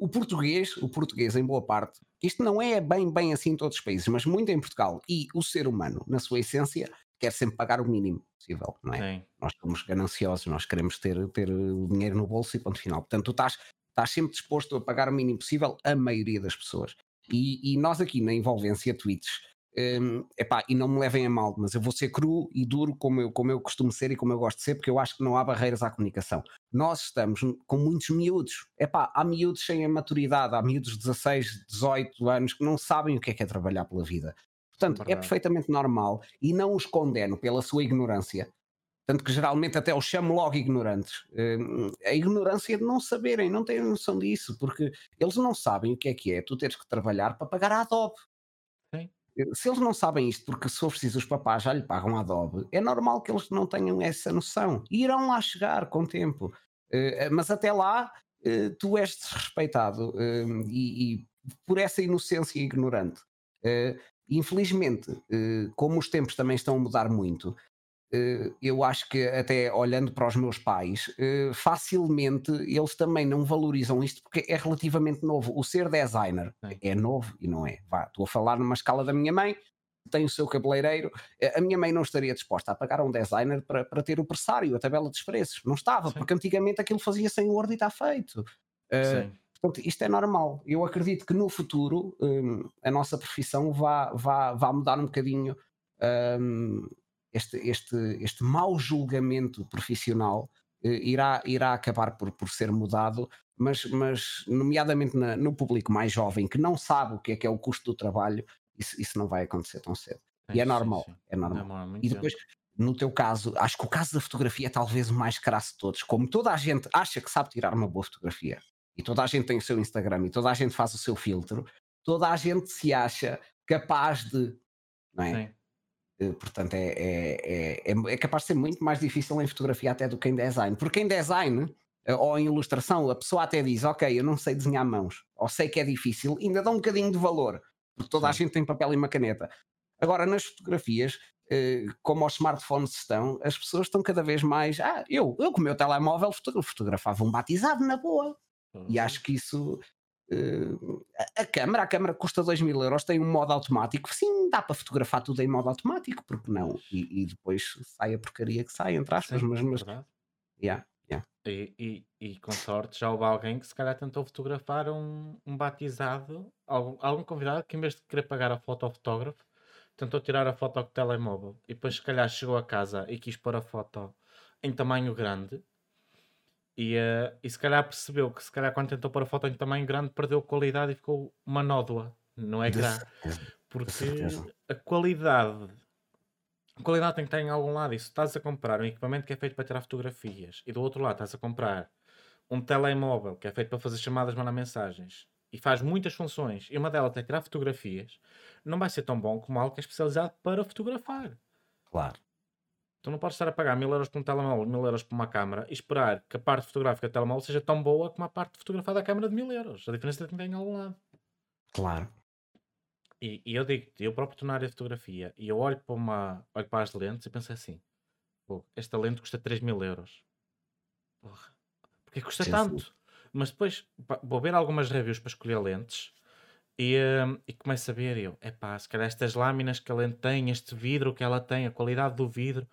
o português, o português em boa parte, isto não é bem, bem assim em todos os países, mas muito em Portugal, e o ser humano, na sua essência, quer sempre pagar o mínimo possível, não é? Sim, Nós somos gananciosos, nós queremos ter, ter o dinheiro no bolso e ponto final. Portanto, tu estás, estás sempre disposto a pagar o mínimo possível, a maioria das pessoas. E, e nós aqui na envolvência tweets, hum, epá, e não me levem a mal, mas eu vou ser cru e duro como eu, como eu costumo ser e como eu gosto de ser, porque eu acho que não há barreiras à comunicação. Nós estamos com muitos miúdos, epá, há miúdos sem a maturidade, há miúdos de 16, 18 anos que não sabem o que é que é trabalhar pela vida. Portanto, é Verdade. perfeitamente normal e não os condeno pela sua ignorância. Tanto que geralmente até os chamo logo ignorantes. Hum, A ignorância de não saberem, não terem noção disso, porque eles não sabem o que é que é tu teres que trabalhar para pagar a Adobe. Se eles não sabem isto, porque se for preciso os papás já lhe pagam a Adobe, é normal que eles não tenham essa noção. E irão lá chegar com o tempo. Eh, Mas até lá, eh, tu és desrespeitado hum, e, e por essa inocência ignorante. Eh, Infelizmente, eh, como os tempos também estão a mudar muito, eh, eu acho que até olhando para os meus pais, eh, facilmente eles também não valorizam isto porque é relativamente novo. O ser designer Sim. é novo e não é. Vá, estou a falar numa escala da minha mãe, tem o seu cabeleireiro. Eh, A minha mãe não estaria disposta a pagar um designer para, para ter o pressário, a tabela dos preços. Não estava, Sim. porque antigamente aquilo fazia sem Word e está feito. Eh, Sim. Portanto, isto é normal. Eu acredito que no futuro hum, a nossa profissão vá, vá, vá mudar um bocadinho hum, este, este, este mau julgamento profissional eh, irá, irá acabar por, por ser mudado, mas, mas nomeadamente na- no público mais jovem que não sabe o que é que é o custo do trabalho, isso, isso não vai acontecer tão cedo. E Sim, é sim, normal, sim. é normal. Muito E depois, no teu caso, acho que o caso da fotografia é talvez o mais crasso de todos. Como toda a gente acha que sabe tirar uma boa fotografia, e toda a gente tem o seu Instagram, e toda a gente faz o seu filtro, toda a gente se acha capaz de. Não é? Sim. Eh, Portanto, é, é, é, é- é capaz de ser muito mais difícil em fotografia até do que em design. Porque em design eh, ou em ilustração, a pessoa até diz: Ok, eu não sei desenhar mãos, ou sei que é difícil, ainda dá um bocadinho de valor, porque toda a gente tem papel e uma caneta. Agora, nas fotografias, eh, como os smartphones estão, as pessoas estão cada vez mais. Ah, eu, eu com o meu telemóvel foto- fotografava um batizado na boa. E acho que isso. Eh, a, a câmara, a câmara custa 2 mil euros, tem um modo automático. Sim, dá para fotografar tudo em modo automático, porque não? E, e depois sai a porcaria que sai, entre aspas, Sim, mas. mas yeah, yeah. E, e, e com sorte já houve alguém que se calhar tentou fotografar um, um batizado, algum, algum convidado que em vez de querer pagar a foto ao fotógrafo, tentou tirar a foto com o telemóvel e depois se calhar chegou a casa e quis pôr a foto em tamanho grande e, eh, e se calhar percebeu que se calhar quando tentou pôr a foto em tamanho grande perdeu qualidade e ficou uma nódoa no De ecrã porque a qualidade a qualidade tem que estar em algum lado. E se estás a comprar um equipamento que é feito para tirar fotografias e do outro lado estás a comprar um telemóvel que é feito para fazer chamadas, mandar mensagens e faz muitas funções e uma delas é tirar fotografias, não vai ser tão bom como algo que é especializado para fotografar. Claro. Tu não podes estar a pagar mil euros por um telemóvel, mil euros por uma câmara e esperar que a parte fotográfica do telemóvel seja tão boa como a parte fotografada da câmara de mil euros. A diferença tem que ter em algum lado. Claro. E, e eu digo eu próprio estou na área de fotografia e eu olho para, uma, olho para as lentes e penso assim: "Pô, esta lente custa 3 mil euros. Porra, porque custa tanto? Mas depois vou ver algumas reviews para escolher lentes e, hum, e começo a ver. Eu, é pá, se calhar estas lâminas que a lente tem, este vidro que ela tem, a qualidade do vidro,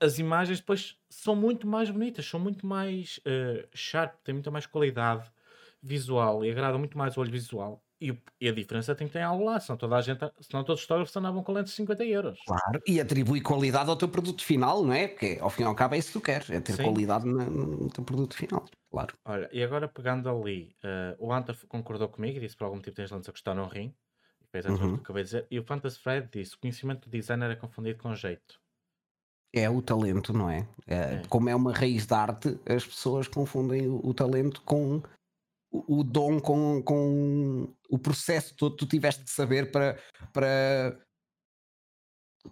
as imagens depois são muito mais bonitas, são muito mais eh, sharp, têm muita mais qualidade visual e agrada muito mais o olho visual. E, e a diferença tem que ter algo lá, senão toda a gente, senão todos os fotógrafos andavam com lentes de 50 euros. Claro. E atribui qualidade ao teu produto final, não é? Porque ao fim e ao cabo é isso que tu queres, é ter Sim. qualidade na- no teu produto final. Claro. Olha, e agora pegando ali, eh, o Hunter concordou comigo e disse por algum motivo tens lentes a custar um rim, e fez Uhum. que eu acabei de dizer, e o Fantasy Fred disse: o conhecimento do designer é confundido com jeito. É o talento, não é? É, É. Como é uma raiz de arte, as pessoas confundem o, o talento com o, o dom, com, com o processo todo que tu tiveste de saber para, para,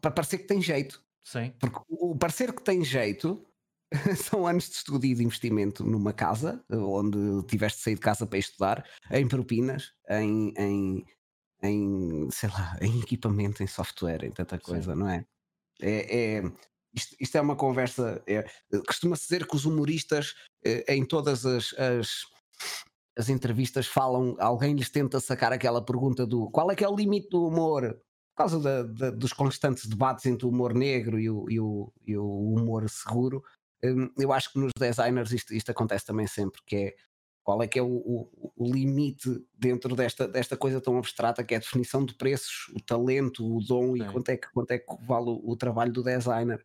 para parecer que tem jeito. Sim, Porque o parecer que tem jeito são anos de estudo e de investimento numa casa, onde tiveste de sair de casa para estudar, em propinas, em, em, em sei lá, em equipamento, em software, em tanta coisa, Sim, não é? É, é- isto, isto é uma conversa. é- Costuma-se dizer que os humoristas, eh, em todas as, as, as entrevistas, falam, alguém lhes tenta sacar aquela pergunta do qual é que é o limite do humor? Por causa da- da- dos constantes debates entre o humor negro e o, e o, e o humor seguro. Hum, eu acho que nos designers isto, isto acontece também sempre, que é qual é que é o, o- o limite dentro desta, desta coisa tão abstrata que é a definição de preços, o talento, o dom e quanto é que, quanto é que vale o, o trabalho do designer.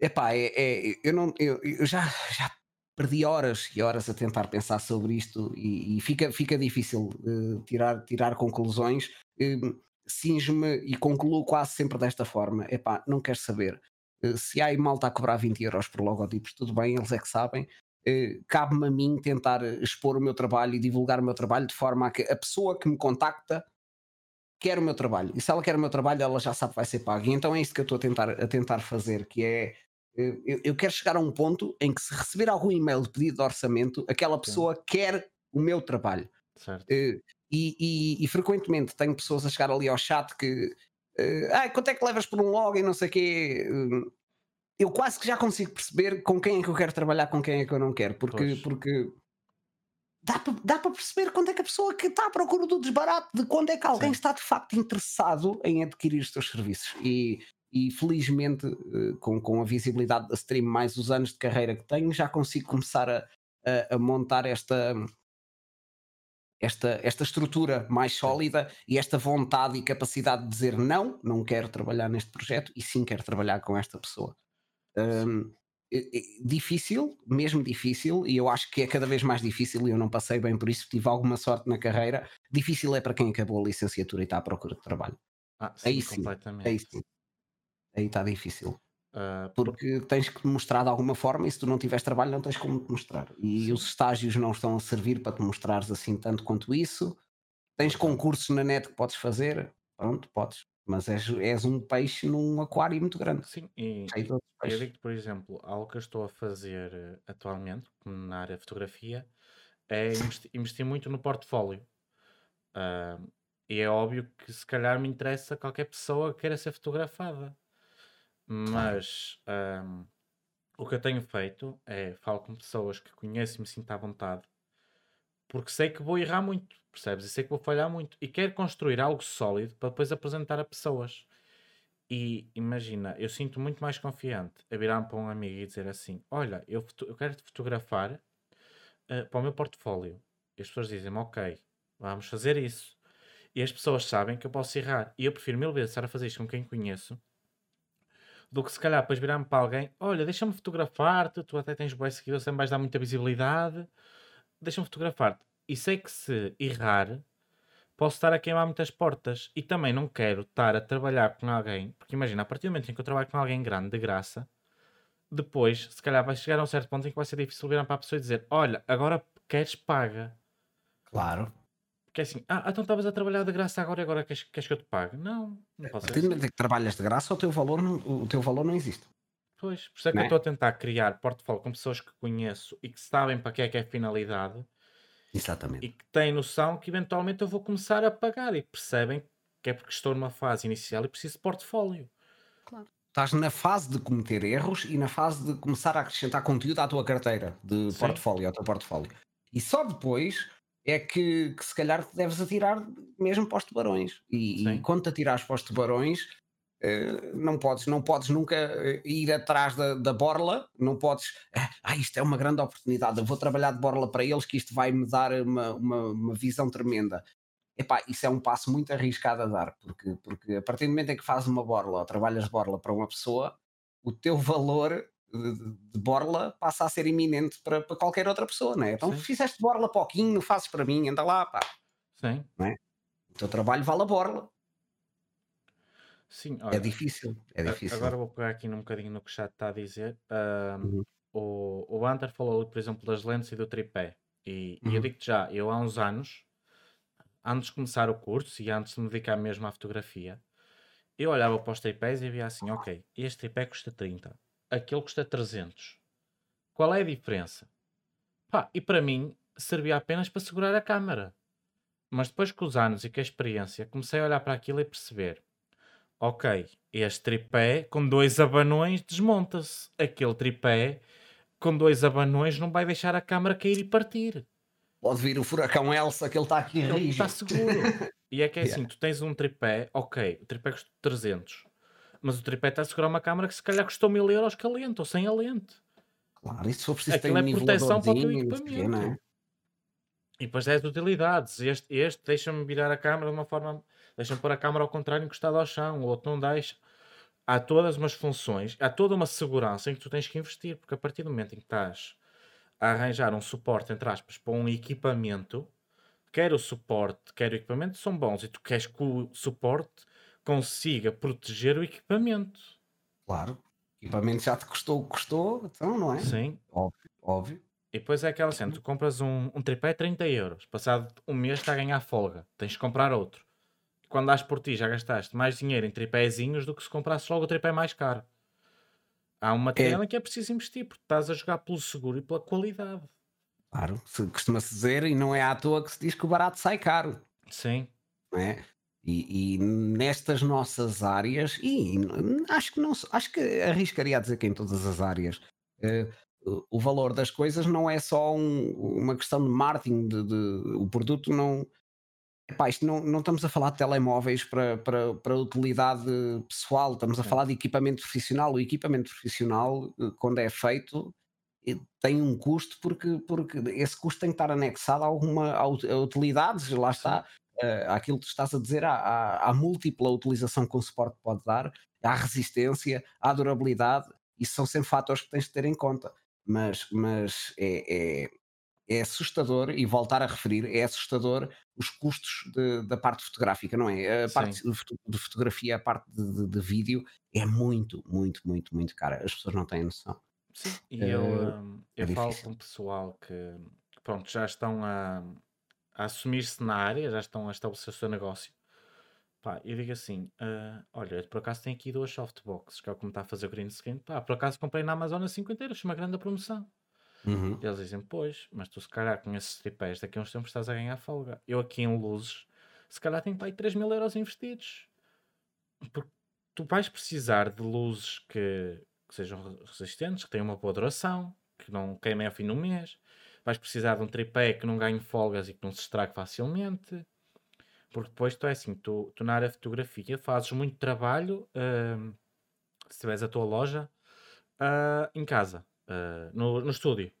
Epá, é, é, eu, não, eu, eu já, já perdi horas e horas a tentar pensar sobre isto e, e fica, fica difícil eh, tirar, tirar conclusões. Uh, Singe-me e concluo quase sempre desta forma: epá, não quero saber. Eh, se há malta a cobrar 20 euros por logotipos, tudo bem, eles é que sabem. Eh, Cabe-me a mim tentar expor o meu trabalho e divulgar o meu trabalho de forma a que a pessoa que me contacta quer o meu trabalho. E se ela quer o meu trabalho, ela já sabe que vai ser pago. E então é isto que eu estou a tentar, a tentar fazer, que é eu, eu quero chegar a um ponto em que se receber algum e-mail de pedido de orçamento, aquela sim, pessoa quer o meu trabalho. certo. Eh, e, e- e frequentemente tenho pessoas a chegar ali ao chat que ah, quanto é que levas por um log e não sei o quê. Eh, Eu quase que já consigo perceber com quem é que eu quero trabalhar, com quem é que eu não quero, porque, Pois, porque dá para dá perceber quando é que a pessoa que está à procura do desbarato, de quando é que alguém sim, está de facto interessado em adquirir os teus serviços. E, e felizmente, eh, com, com a visibilidade da stream, mais os anos de carreira que tenho, já consigo começar a, a- a montar esta, esta, esta estrutura mais sólida e esta vontade e capacidade de dizer não, não quero trabalhar neste projeto e sim quero trabalhar com esta pessoa. Hum, e- e- difícil, mesmo difícil, e eu acho que é cada vez mais difícil, e eu não passei bem por isso, tive alguma sorte na carreira. Difícil é para quem acabou a licenciatura e está à procura de trabalho. Ah, Aí sim, aí completamente. sim, aí está difícil. Por- Porque tens que te mostrar de alguma forma, e se tu não tiveres trabalho, não tens como te mostrar. E os sim, estágios não estão a servir para te mostrares assim tanto quanto isso. Tens concursos na net que podes fazer, pronto, podes, mas és, és um peixe num aquário muito grande, sim, e, eu digo, por exemplo, algo que eu estou a fazer eh, atualmente, na área de fotografia, é investi- investir muito no portfólio. Ah, e é óbvio que se calhar me interessa qualquer pessoa que queira ser fotografada. Mas ahm, o que eu tenho feito é falo com pessoas que conheço e me sinto à vontade, porque sei que vou errar muito, percebes? E sei que vou falhar muito. E quero construir algo sólido para depois apresentar a pessoas. E imagina, eu sinto muito mais confiante a virar-me para um amigo e dizer assim: Olha, eu, eu quero te fotografar eh, para o meu portfólio. E as pessoas dizem-me: Ok, vamos fazer isso. E as pessoas sabem que eu posso errar. E eu prefiro mil vezes estar a fazer isto com quem conheço do que se calhar depois virar-me para alguém: Olha, deixa-me fotografar-te, tu até tens boas seguidores, também vais dar muita visibilidade, deixa-me fotografar-te. E sei que se errar, posso estar a queimar muitas portas. E também não quero estar a trabalhar com alguém, porque imagina, a partir do momento em que eu trabalho com alguém grande, de graça, depois, se calhar, vai chegar a um certo ponto em que vai ser difícil virar para a pessoa e dizer: Olha, agora queres paga. claro. Porque é assim, ah, então estavas a trabalhar de graça agora e agora queres, queres que eu te pague? Não, não A pode ser partir do assim. momento em que trabalhas de graça, o teu valor não, o teu valor não existe, Pois, por isso é que eu estou é? a tentar criar portfólio com pessoas que conheço e que sabem para que é que é a finalidade e Exatamente. que têm noção que eventualmente eu vou começar a pagar e percebem que é porque estou numa fase inicial e preciso de portfólio. Claro. Estás na fase de cometer erros e na fase de começar a acrescentar conteúdo à tua carteira de Sim, portfólio, ao teu portfólio. E só depois é que, que se calhar deves atirar mesmo para os tubarões. E, e quando te atirares para os tubarões, eh, não podes, não podes nunca eh, ir atrás da, da borla, não podes, ah, ah, isto é uma grande oportunidade, eu vou trabalhar de borla para eles que isto vai me dar uma, uma, uma visão tremenda. Epá, isso é um passo muito arriscado a dar, porque, porque a partir do momento em que fazes uma borla ou trabalhas de borla para uma pessoa, o teu valor de, borla passa a ser iminente para, para qualquer outra pessoa, não é? Então sim, fizeste borla pouquinho, fazes para mim, anda lá, pá, sim, não é? O teu trabalho vale a borla. sim. É Olha, difícil, é difícil. agora vou pegar aqui num bocadinho no que o chat está a dizer. Ahm, Uhum, o, o Hunter falou, por exemplo, das lentes e do tripé. E, e eu uhum, digo-te já, eu há uns anos, antes de começar o curso e antes de me dedicar mesmo à fotografia, eu olhava para os tripés e via assim, ok, este tripé custa 30. Aquele custa 300. Qual é a diferença? Pá, e para mim servia apenas para segurar a câmara. Mas depois com os anos e com a experiência, comecei a olhar para aquilo e perceber: ok, este tripé com dois abanões desmonta-se. Aquele tripé com dois abanões não vai deixar a câmara cair e partir. Pode vir o furacão Elsa que ele está aqui Ele rígido. está seguro. E é que é assim, Yeah. tu tens um tripé, ok, o tripé custa 300, mas o tripé está a segurar uma câmara que se calhar custou 1000 euros com a lente ou sem a lente. Claro, for preciso tem Aquilo um é proteção para o teu niveladorzinho, não sei o quê, não é? equipamento. E depois tens utilidades. Este, este deixa-me virar a câmara de uma forma. Deixa-me pôr a câmara ao contrário, encostada ao chão. O outro não deixa. Há todas umas funções, há toda uma segurança em que tu tens que investir, porque a partir do momento em que estás a arranjar um suporte, entre aspas, para um equipamento, quer o suporte, quer o equipamento, são bons e tu queres que o suporte consiga proteger o equipamento. Claro. O equipamento já te custou o que custou, então não é? Sim. Óbvio, óbvio. E depois é aquela cena, tu compras um, um tripé 30 euros, passado um mês está a ganhar folga, tens de comprar outro. Quando dás por ti já gastaste mais dinheiro em tripézinhos do que se comprasses logo o tripé mais caro. Há um material em que é preciso investir, porque estás a jogar pelo seguro e pela qualidade. Claro, se- costuma-se dizer, e não é à toa que se diz que o barato sai caro. Sim, não é? E, e nestas nossas áreas, e acho que não acho que arriscaria a dizer que em todas as áreas eh, o- valor das coisas não é só um- uma questão de marketing, de, de- o produto não. Epá, isto não, não estamos a falar de telemóveis para, para, para utilidade pessoal, estamos a Sim. falar de equipamento profissional. O equipamento profissional, eh, quando é feito, eh, tem um custo porque, porque esse custo tem que estar anexado a alguma a utilidades, lá está, eh, àquilo que tu estás a dizer, à, à, à múltipla utilização que um suporte pode dar, à resistência, à durabilidade, isso são sempre fatores que tens de ter em conta. Mas, mas é, é, é assustador, e voltar a referir, é assustador os custos de- da parte fotográfica, não é? A Sim. parte de foto- de fotografia, a parte de, de- de vídeo é muito, muito, muito, muito cara. As pessoas não têm noção. sim. E eu, Eh, hum, é eu falo difícil. com pessoal que, que, pronto, já estão a, a assumir-se na área, já estão a estabelecer o seu negócio. Pá, eu digo assim: ah, olha, por acaso tenho aqui duas softboxes, que é o que me está a fazer o green screen. Pá, por acaso comprei na Amazon a 50 euros, uma grande promoção. Uhum. E eles dizem: Pois, mas tu se calhar com esses tripés daqui a uns tempos estás a ganhar folga. Eu aqui em luzes, se calhar tenho para aí 3 mil euros investidos. Porque tu vais precisar de luzes que, que sejam re- resistentes, que tenham uma boa duração, que não queimem ao fim do mês. Vais precisar de um tripé que não ganhe folgas e que não se estrague facilmente. Porque depois tu é assim, tu, tu na área de fotografia fazes muito trabalho, hum, se tiveres a tua loja, ah, em casa, ah, no, no estúdio.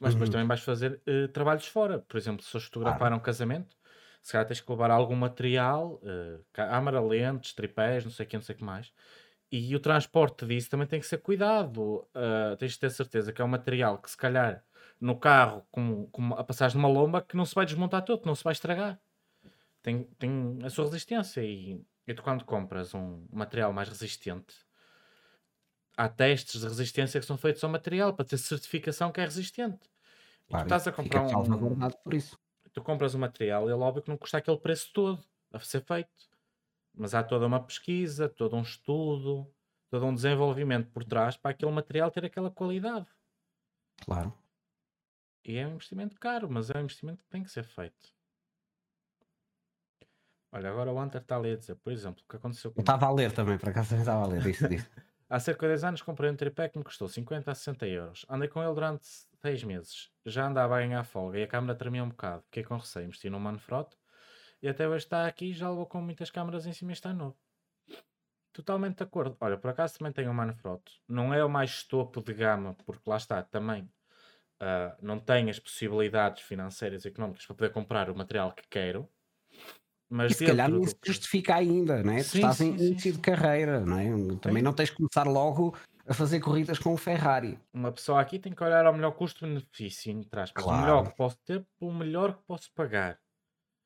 Mas depois Uhum. também vais fazer eh, trabalhos fora. Por exemplo, se fores fotografar Claro. um casamento, se calhar tens que levar algum material, eh, câmara, lentes, tripés, não sei o que, não sei o que mais. E o transporte disso também tem que ser cuidado. Ah, tens de ter certeza que é um material que se calhar no carro, com, com a passagem numa lomba, que não se vai desmontar todo, não se vai estragar. Tem, tem a sua resistência. E, e tu quando compras um material mais resistente, há testes de resistência que são feitos ao material para ter certificação que é resistente. E tu Claro, estás a comprar um, por isso. tu compras um material e é óbvio que não custa aquele preço todo a ser feito. Mas há toda uma pesquisa, todo um estudo, todo um desenvolvimento por trás para aquele material ter aquela qualidade. Claro. E é um investimento caro, mas é um investimento que tem que ser feito. Olha, agora o Hunter está ali a dizer, por exemplo, o que aconteceu Eu comigo. estava a ler também, por acaso também estava a ler isso. disso. Há cerca de 10 anos comprei um tripé que me custou 50 a 60 euros. Andei com ele durante 6 meses. Já andava a ganhar folga e a câmera tremia um bocado. Fiquei com receio, investi num Manfrotto e até hoje está aqui já levou com muitas câmaras em cima e está novo. Totalmente de acordo. Olha, por acaso também tenho um Manfrotto. Não é o mais topo de gama, porque lá está, também ah, não tenho as possibilidades financeiras e económicas para poder comprar o material que quero. Mas E se calhar do se justifica ainda, não é? Tu Sim, estás em sim, sim, início de carreira, não é? Também Sim. não tens que começar logo a fazer corridas com o Ferrari. uma pessoa aqui tem que olhar ao melhor custo-benefício, entre aspas. O melhor Claro. que posso ter pelo melhor que posso pagar.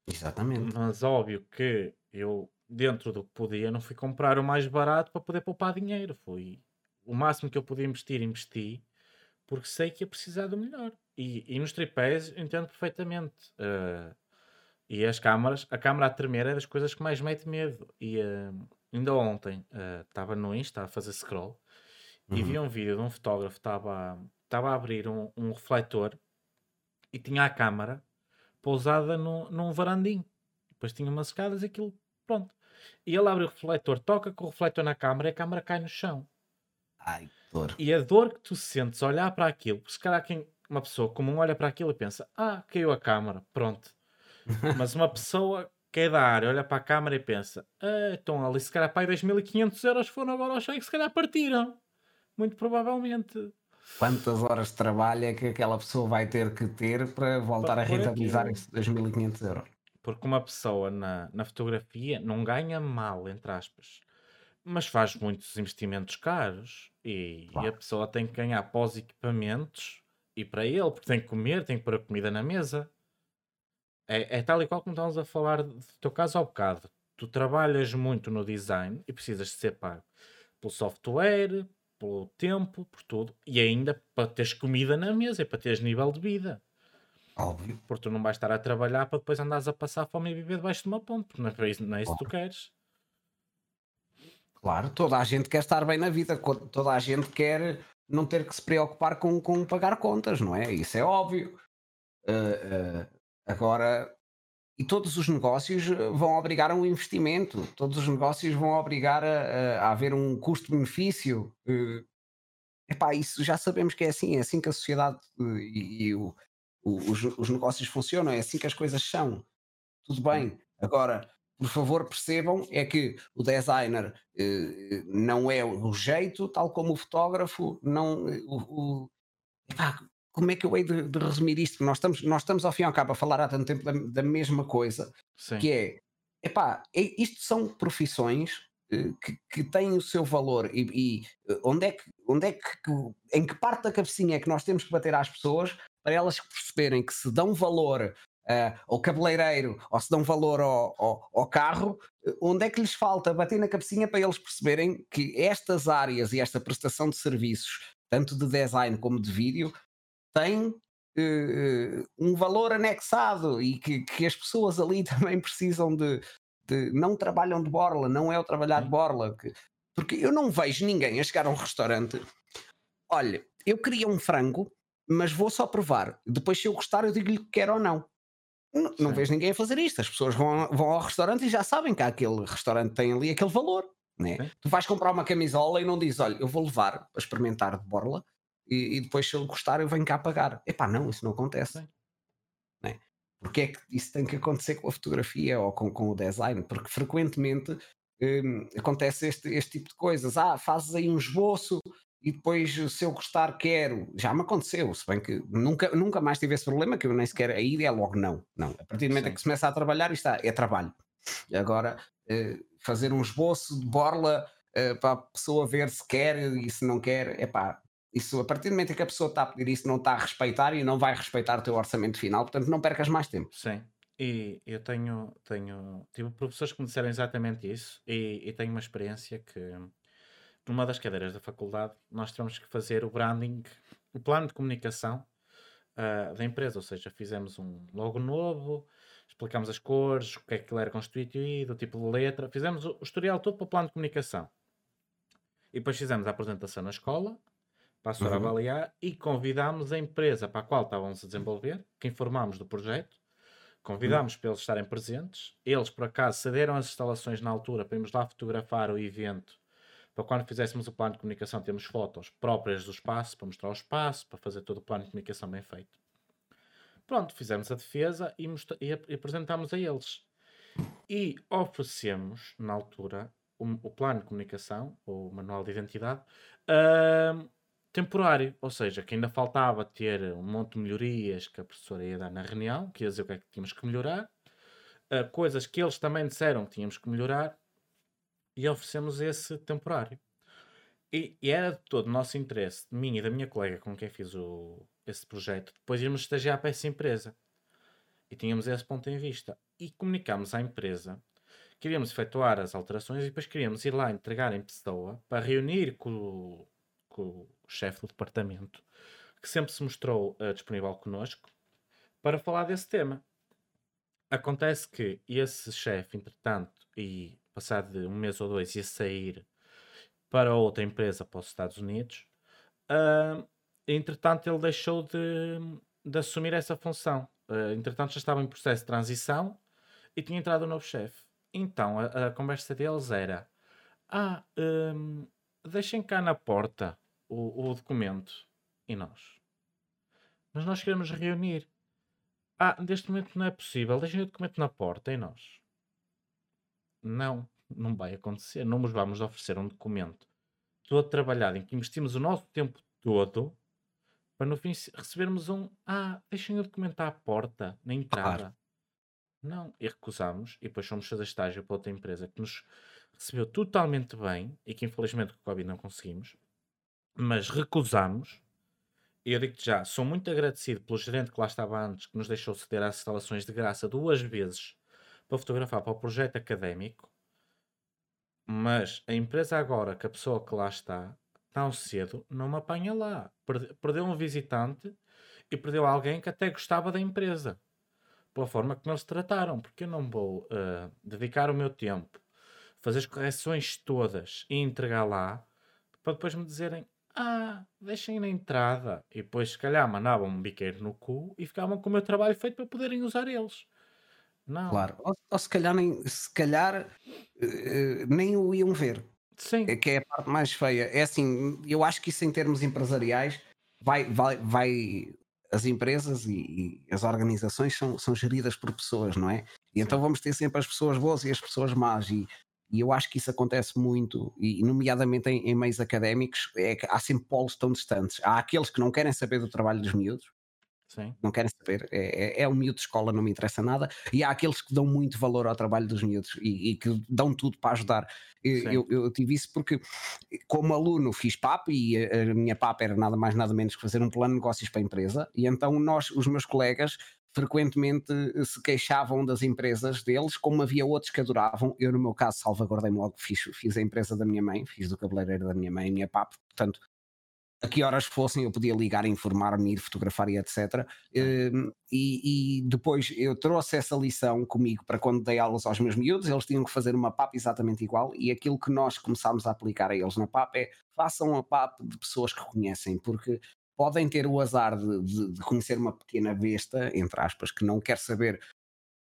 Exatamente. Mas óbvio que eu, dentro do que podia, não fui comprar o mais barato para poder poupar dinheiro. Fui o máximo que eu podia investir, investi, porque sei que ia precisar do melhor. E, e nos tripés entendo perfeitamente. Eh, e as câmaras, a câmara a tremer é das coisas que mais mete medo. E eh, ainda ontem eh, estava no Insta a fazer scroll e vi Uhum. um vídeo de um fotógrafo que estava estava a abrir um, um refletor e tinha a câmara pousada no, num varandim. Depois tinha umas escadas e aquilo, pronto. E ele abre o refletor, toca com o refletor na câmara e a câmara cai no chão. Ai, dor. E a dor que tu sentes olhar para aquilo, se calhar quem, uma pessoa comum olha para aquilo e pensa, ah, caiu a câmara, pronto. Mas uma pessoa que é da área olha para a câmara e pensa, ah, então ali se calhar para aí 2.500 euros foram agora ao chão e se calhar partiram. Muito provavelmente. Quantas horas de trabalho é que aquela pessoa vai ter que ter para voltar Para a rentabilizar aquilo. esses 2.500 euros? Porque uma pessoa na, na fotografia não ganha mal, entre aspas, mas faz muitos investimentos caros e, e a Claro. pessoa tem que ganhar pós equipamentos e para ele, porque tem que comer, tem que pôr a comida na mesa. É, é tal e qual como estávamos a falar do teu caso há bocado. Tu trabalhas muito no design e precisas de ser pago pelo software, pelo tempo, por tudo, e ainda para teres comida na mesa e para teres nível de vida. Óbvio. Porque tu não vais estar a trabalhar para depois andares a passar fome e viver debaixo de uma ponte, porque não é, isso, não é isso que tu queres. Claro, toda a gente quer estar bem na vida, toda a gente quer não ter que se preocupar com, com pagar contas, não é? Isso é óbvio. Uh, uh, agora, e todos os negócios uh, vão obrigar a um investimento, todos os negócios vão obrigar a, a- a haver um custo-benefício. Uh, epá, isso já sabemos que é assim, é assim que a sociedade uh, e, e o- o- os, os negócios funcionam, é assim que as coisas são. Tudo bem. Agora, por favor, percebam é que o designer eh, não é o jeito, tal como o fotógrafo não. eh, O, o- como é que eu hei de, de resumir isto? Nós estamos, nós estamos ao fim e ao cabo a falar há tanto tempo da, da mesma coisa, Sim. que é, epá, é- isto são profissões eh, que, que têm o seu valor e, e, onde é que, onde é que- em que parte da cabecinha é que nós temos que bater às pessoas para elas perceberem que se dão valor ah, ao cabeleireiro ou se dão valor ao, ao- ao carro, onde é que lhes falta bater na cabecinha para eles perceberem que estas áreas e esta prestação de serviços, tanto de design como de vídeo, têm eh, um valor anexado e que, que as pessoas ali também precisam de, de- não trabalham de borla, não é o trabalhar de Sim. borla. que- porque eu não vejo ninguém a chegar a um restaurante. Olha, eu queria um frango, mas vou só provar. Depois, se eu gostar, eu digo-lhe que quero ou não. Não, não vejo ninguém a fazer isto. As pessoas vão, vão ao restaurante e já sabem que aquele restaurante tem ali aquele valor. Né? Tu vais comprar uma camisola e não dizes, olha, eu vou levar para experimentar de borla e, e depois se eu gostar eu venho cá pagar. Epá, não, isso não acontece. Né? Porque é que isso tem que acontecer com a fotografia ou com, com o design? Porque frequentemente hum, acontece este, este tipo de coisas. Ah, fazes aí um esboço e depois se eu gostar quero. Já me aconteceu, se bem que nunca, nunca mais tive esse problema, que eu nem sequer aí é logo não. Não, a partir do momento em Sim. que se começa a trabalhar, isto é trabalho. Agora, eh, fazer um esboço de borla eh, para a pessoa ver se quer e se não quer, é pá. Isso, a partir do momento em que a pessoa está a pedir isso, não está a respeitar e não vai respeitar o teu orçamento final, portanto, não percas mais tempo. Sim. E eu tenho, tenho, tive professores que me disseram exatamente isso e, e tenho uma experiência que numa das cadeiras da faculdade nós tivemos que fazer o branding, o plano de comunicação ah, da empresa, ou seja, fizemos um logo novo, explicámos as cores, o que é que ele era constituído, o tipo de letra, fizemos o, historial todo para o plano de comunicação. E depois fizemos a apresentação na escola, para a senhora Uhum. avaliar, e convidámos a empresa para a qual estávamos a desenvolver, que informámos do projeto, convidámos para eles estarem presentes. Eles, por acaso, cederam as instalações na altura para irmos lá fotografar o evento. Para quando fizéssemos o plano de comunicação, temos fotos próprias do espaço, para mostrar o espaço, para fazer todo o plano de comunicação bem feito. Pronto, fizemos a defesa e, e ap- apresentámos a eles. E oferecemos, na altura, o, o plano de comunicação, ou o manual de identidade, ahm, temporário. Ou seja, que ainda faltava ter um monte de melhorias que a professora ia dar na reunião, que ia dizer o que é que tínhamos que melhorar, ah, coisas que eles também disseram que tínhamos que melhorar, e oferecemos esse temporário. E, e era de todo o nosso interesse, de mim e da minha colega com quem fiz o, esse projeto, depois irmos estagiar para essa empresa. E tínhamos esse ponto em vista. E comunicámos à empresa que iríamos efetuar as alterações e depois queríamos ir lá entregar em pessoa para reunir com, o- com o chefe do departamento, que sempre se mostrou eh, disponível connosco, para falar desse tema. Acontece que esse chefe, entretanto, e passado de um mês ou dois, ia sair para outra empresa para os Estados Unidos. Uh, entretanto, ele deixou de, de assumir essa função. Uh, entretanto, já estava em processo de transição e tinha entrado um novo chefe. Então, a, a, conversa deles era: Ah, um, deixem cá na porta o, o documento. E nós? Mas nós queremos reunir. Ah, neste momento não é possível. Deixem o documento na porta. E nós? Não, não vai acontecer. Não nos vamos oferecer um documento todo trabalhado em que investimos o nosso tempo todo para no fim recebermos um ah, deixem o documento à porta, na entrada. Claro. Não, e recusámos, e depois fomos fazer estágio para outra empresa que nos recebeu totalmente bem e que infelizmente com o Covid não conseguimos, mas recusámos. E eu digo-te já, sou muito agradecido pelo gerente que lá estava antes, que nos deixou ceder às instalações de graça duas vezes para fotografar para o projeto académico. Mas a empresa agora, que a pessoa que lá está, tão cedo, não me apanha lá. Perdeu um visitante e perdeu alguém que até gostava da empresa. Pela forma que eles trataram. Porque eu não vou uh, dedicar o meu tempo, fazer as correções todas e entregar lá, para depois me dizerem ah, deixem na entrada. E depois, se calhar, mandavam um biqueiro no cu e ficavam com o meu trabalho feito para poderem usar eles. Não. Claro. Ou, ou se calhar, nem, se calhar uh, nem o iam ver. Sim. Que é a parte mais feia. É assim, eu acho que isso em termos empresariais vai, vai, vai as empresas e, e as organizações são, são geridas por pessoas, não é? E então vamos ter sempre as pessoas boas e as pessoas más. E, e eu acho que isso acontece muito, e nomeadamente em, em meios académicos, é que há sempre polos tão distantes. Há aqueles que não querem saber do trabalho dos miúdos, Sim. não querem saber, é, é, é um miúdo de escola, não me interessa nada, e há aqueles que dão muito valor ao trabalho dos miúdos e, e que dão tudo para ajudar. Eu, eu, tive isso porque, como aluno, fiz PAP e a, a minha PAP era nada mais nada menos que fazer um plano de negócios para a empresa, e então nós, os meus colegas, frequentemente eh, se queixavam das empresas deles, como havia outros que adoravam. Eu, no meu caso, salvaguardei-me logo, fiz, fiz a empresa da minha mãe, fiz do cabeleireiro da minha mãe, minha PAP, portanto, a que horas fossem eu podia ligar, informar-me, ir fotografar e etc. Hum, e, e, depois eu trouxe essa lição comigo para quando dei aulas aos meus miúdos, eles tinham que fazer uma PAP exatamente igual e aquilo que nós começámos a aplicar a eles na PAP é façam a PAP de pessoas que conhecem, porque podem ter o azar de, de, de, conhecer uma pequena besta, entre aspas, que não quer saber,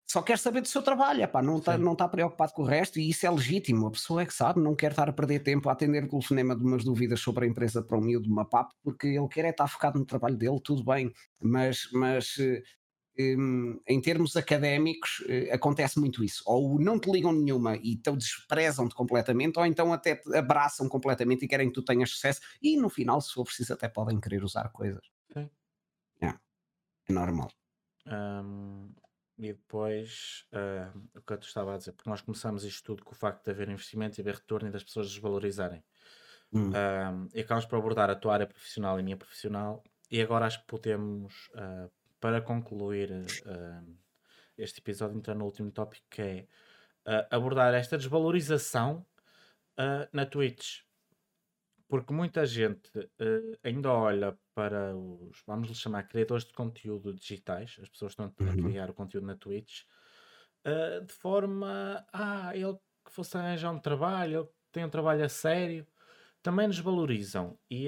só quer saber do seu trabalho, epá, não está não tá preocupado com o resto e isso é legítimo. A pessoa é que sabe, não quer estar a perder tempo a atender o telefonema de umas dúvidas sobre a empresa para o miúdo de uma PAP, porque ele quer é estar focado no trabalho dele, tudo bem, mas, mas eh, um, em termos académicos, uh, acontece muito isso. Ou não te ligam nenhuma e então desprezam-te completamente, ou então até te abraçam completamente e querem que tu tenhas sucesso, e no final, se for preciso, até podem querer usar coisas. Sim. Yeah. É normal. Um, e depois, uh, o que eu te estava a dizer, porque nós começamos isto tudo com o facto de haver investimento e haver retorno e das pessoas desvalorizarem. Hum. Um, e acabamos por abordar a tua área profissional e a minha profissional, e agora acho que podemos uh, para concluir uh, este episódio, entrar no último tópico que é uh, abordar esta desvalorização uh, na Twitch. Porque muita gente ainda olha para os, vamos lhe chamar, criadores de conteúdo digitais, as pessoas estão a uhum. criar o conteúdo na Twitch, de forma, ah, ele que fosse arranjar um trabalho, ele tem um trabalho a sério, também nos valorizam. E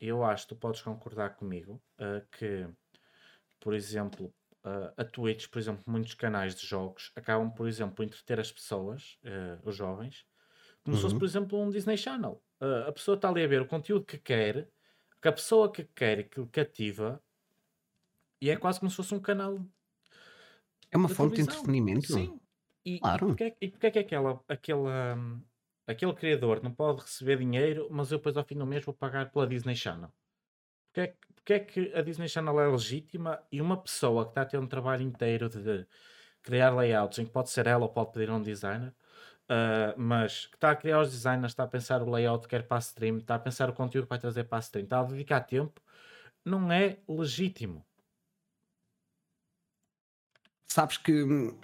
eu acho, tu podes concordar comigo, que por exemplo, uh, a Twitch, por exemplo, muitos canais de jogos acabam, por exemplo, por entreter as pessoas, uh, os jovens, como uhum. se fosse, por exemplo, um Disney Channel. Uh, a pessoa está ali a ver o conteúdo que quer, que a pessoa que quer, que cativa, e é quase como se fosse um canal. É uma fonte televisão. de entretenimento. Sim. E, claro. e porque, é, e porque é que aquela, aquela, aquele criador não pode receber dinheiro, mas eu depois ao fim do mês vou pagar pela Disney Channel? Porque é, porque é que a Disney Channel é legítima e uma pessoa que está a ter um trabalho inteiro de criar layouts, em que pode ser ela ou pode pedir a um designer, uh, mas que está a criar os designers, está a pensar o layout que quer para a stream, está a pensar o conteúdo que vai trazer para a stream, está a dedicar tempo, não é legítimo. Sabes que uh,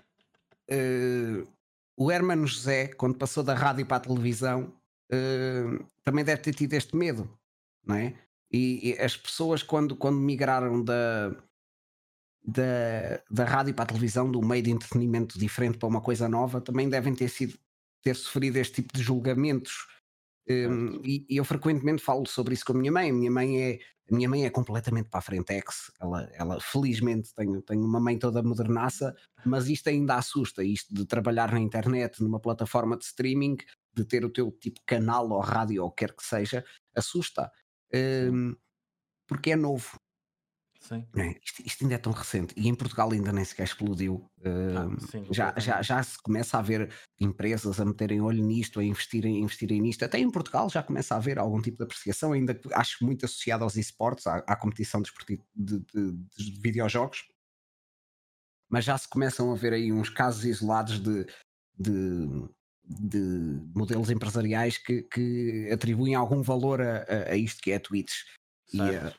o Hermano José, quando passou da rádio para a televisão, uh, também deve ter tido este medo, não é? E, e, as pessoas, quando, quando migraram da, da, da rádio para a televisão, do meio de entretenimento diferente para uma coisa nova, também devem ter sido ter sofrido este tipo de julgamentos Um, e, e, eu frequentemente falo sobre isso com a minha mãe. A minha mãe é, a minha mãe é completamente para a frentex. Ela, ela felizmente tenho, tenho uma mãe toda modernaça, mas isto ainda assusta. Isto de trabalhar na internet, numa plataforma de streaming, de ter o teu tipo canal ou rádio ou quer que seja, assusta. Um, porque é novo. Sim. É? Isto, isto, ainda é tão recente e em Portugal ainda nem sequer explodiu. Uh, sim, já, já, já se começa a ver empresas a meterem olho nisto, a investirem, investirem nisto. Até em Portugal já começa a haver algum tipo de apreciação, ainda que acho muito associado aos esportes, à, à competição de, de, de, de, videojogos. Mas já se começam a ver aí uns casos isolados de, de, de modelos empresariais que, que, atribuem algum valor a, a, a isto que é a Twitch. E a,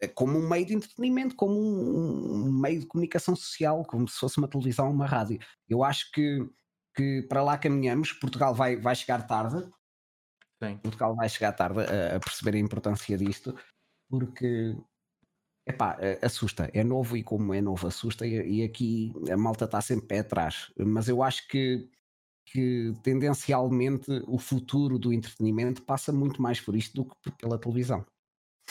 é como um meio de entretenimento, como um, um, meio de comunicação social, como se fosse uma televisão, uma rádio. Eu acho que, que para lá caminhamos. Portugal vai, vai chegar tarde. Sim. Portugal vai chegar tarde a, a perceber a importância disto, porque epá, assusta. É novo e como é novo assusta. E, e aqui a malta está sempre pé atrás. Mas eu acho que que tendencialmente o futuro do entretenimento passa muito mais por isto do que pela televisão.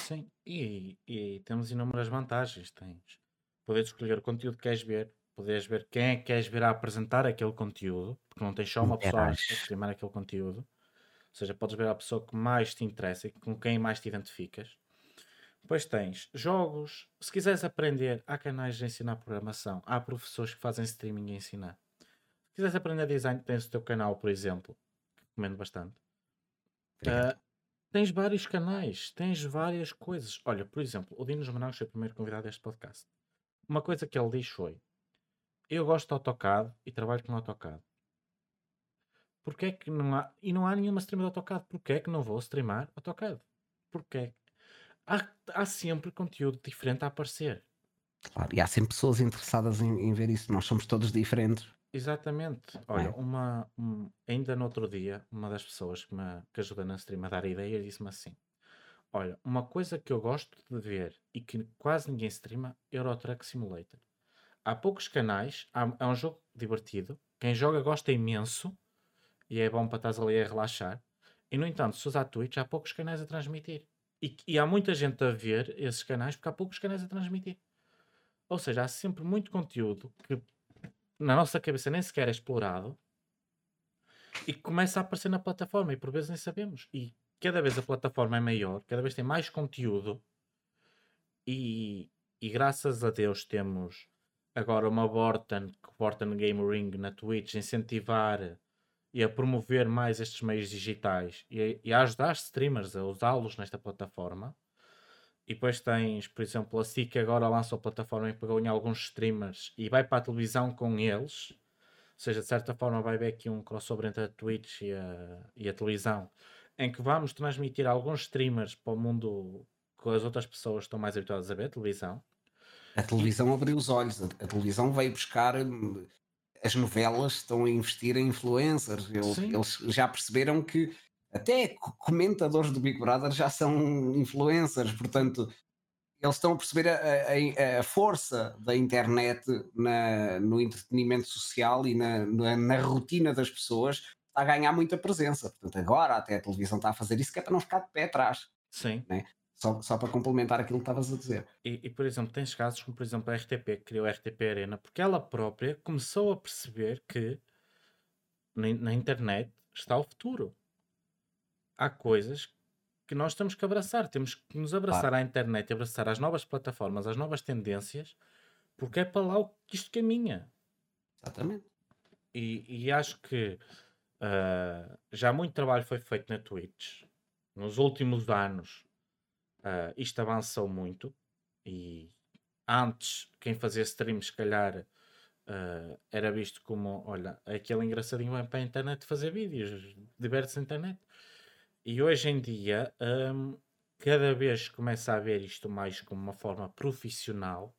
Sim, e, e temos inúmeras vantagens. Tens poderes escolher o conteúdo que queres ver, poderes ver quem é que queres ver a apresentar aquele conteúdo, porque não tens só uma pessoa a streamar aquele conteúdo. Ou seja, podes ver a pessoa que mais te interessa e com quem mais te identificas. Depois tens jogos. Se quiseres aprender, há canais de ensinar programação, há professores que fazem streaming e ensinar. Se quiseres aprender design, tens o teu canal, por exemplo, que recomendo bastante. Uh, Tens vários canais, tens várias coisas. Olha, por exemplo, o Dinos Managos foi o primeiro convidado deste podcast. Uma coisa que ele diz foi: Eu gosto de AutoCAD e trabalho com AutoCAD. Porquê é que não há. E não há nenhuma stream de AutoCAD. Porquê é que não vou streamar AutoCAD? Porquê? Há, há sempre conteúdo diferente a aparecer. Claro, e há sempre pessoas interessadas em, em ver isso. Nós somos todos diferentes. Exatamente. Olha, é? uma, um, ainda no outro dia, uma das pessoas que me que ajuda na stream a dar ideias disse-me assim: Olha, uma coisa que eu gosto de ver e que quase ninguém streama, Euro Truck Simulator. Há poucos canais, há, é um jogo divertido, quem joga gosta imenso e é bom para estar ali a relaxar. E no entanto, se usar Twitch, há poucos canais a transmitir. E, e há muita gente a ver esses canais porque há poucos canais a transmitir. Ou seja, há sempre muito conteúdo que na nossa cabeça nem sequer é explorado e começa a aparecer na plataforma e por vezes nem sabemos. E cada vez a plataforma é maior, cada vez tem mais conteúdo e, e graças a Deus temos agora uma Borton, Borton Game Ring na Twitch, incentivar e a promover mais estes meios digitais e a, e a ajudar streamers a usá-los nesta plataforma. E depois tens, por exemplo, a SIC agora lança a plataforma e pegou em alguns streamers e vai para a televisão com eles. Ou seja, de certa forma vai haver aqui um crossover entre a Twitch e a, e a televisão, em que vamos transmitir alguns streamers para o mundo que as outras pessoas estão mais habituadas a ver, a televisão. A televisão abriu os olhos, a, televisão veio buscar hum, as novelas, estão a investir em influencers. Eles, eles já perceberam que até comentadores do Big Brother já são influencers, portanto, eles estão a perceber a, a, a força da internet na, no entretenimento social e na, na, na, rotina das pessoas está a ganhar muita presença. Portanto, agora até a televisão está a fazer isso que é para não ficar de pé atrás. Sim. Né? Só, só para complementar aquilo que estavas a dizer. E, e, por exemplo, tens casos como, por exemplo, a RTP, que criou a RTP Arena, porque ela própria começou a perceber que na, na internet está o futuro há coisas que nós temos que abraçar. Temos que nos abraçar claro. à internet, abraçar às novas plataformas, às novas tendências, porque é para lá que isto caminha. Exatamente. E, e acho que uh, já muito trabalho foi feito na Twitch. Nos últimos anos, uh, isto avançou muito. E antes, quem fazia streams, se calhar, uh, era visto como: olha, aquele engraçadinho vai para a internet fazer vídeos, diverte-se na internet. E hoje em dia, hum, cada vez começa a ver isto mais como uma forma profissional,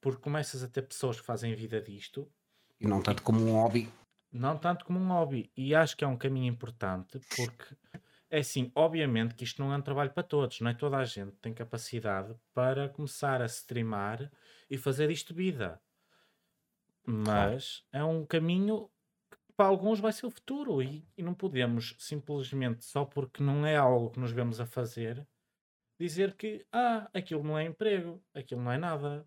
porque começas a ter pessoas que fazem vida disto. E não tanto como um hobby. Não tanto como um hobby. E acho que é um caminho importante, porque é assim, obviamente que isto não é um trabalho para todos, não é toda a gente tem capacidade para começar a streamar e fazer isto vida. Mas claro. é um caminho para alguns vai ser o futuro e, e não podemos simplesmente, só porque não é algo que nos vemos a fazer, dizer que ah, aquilo não é emprego, aquilo não é nada.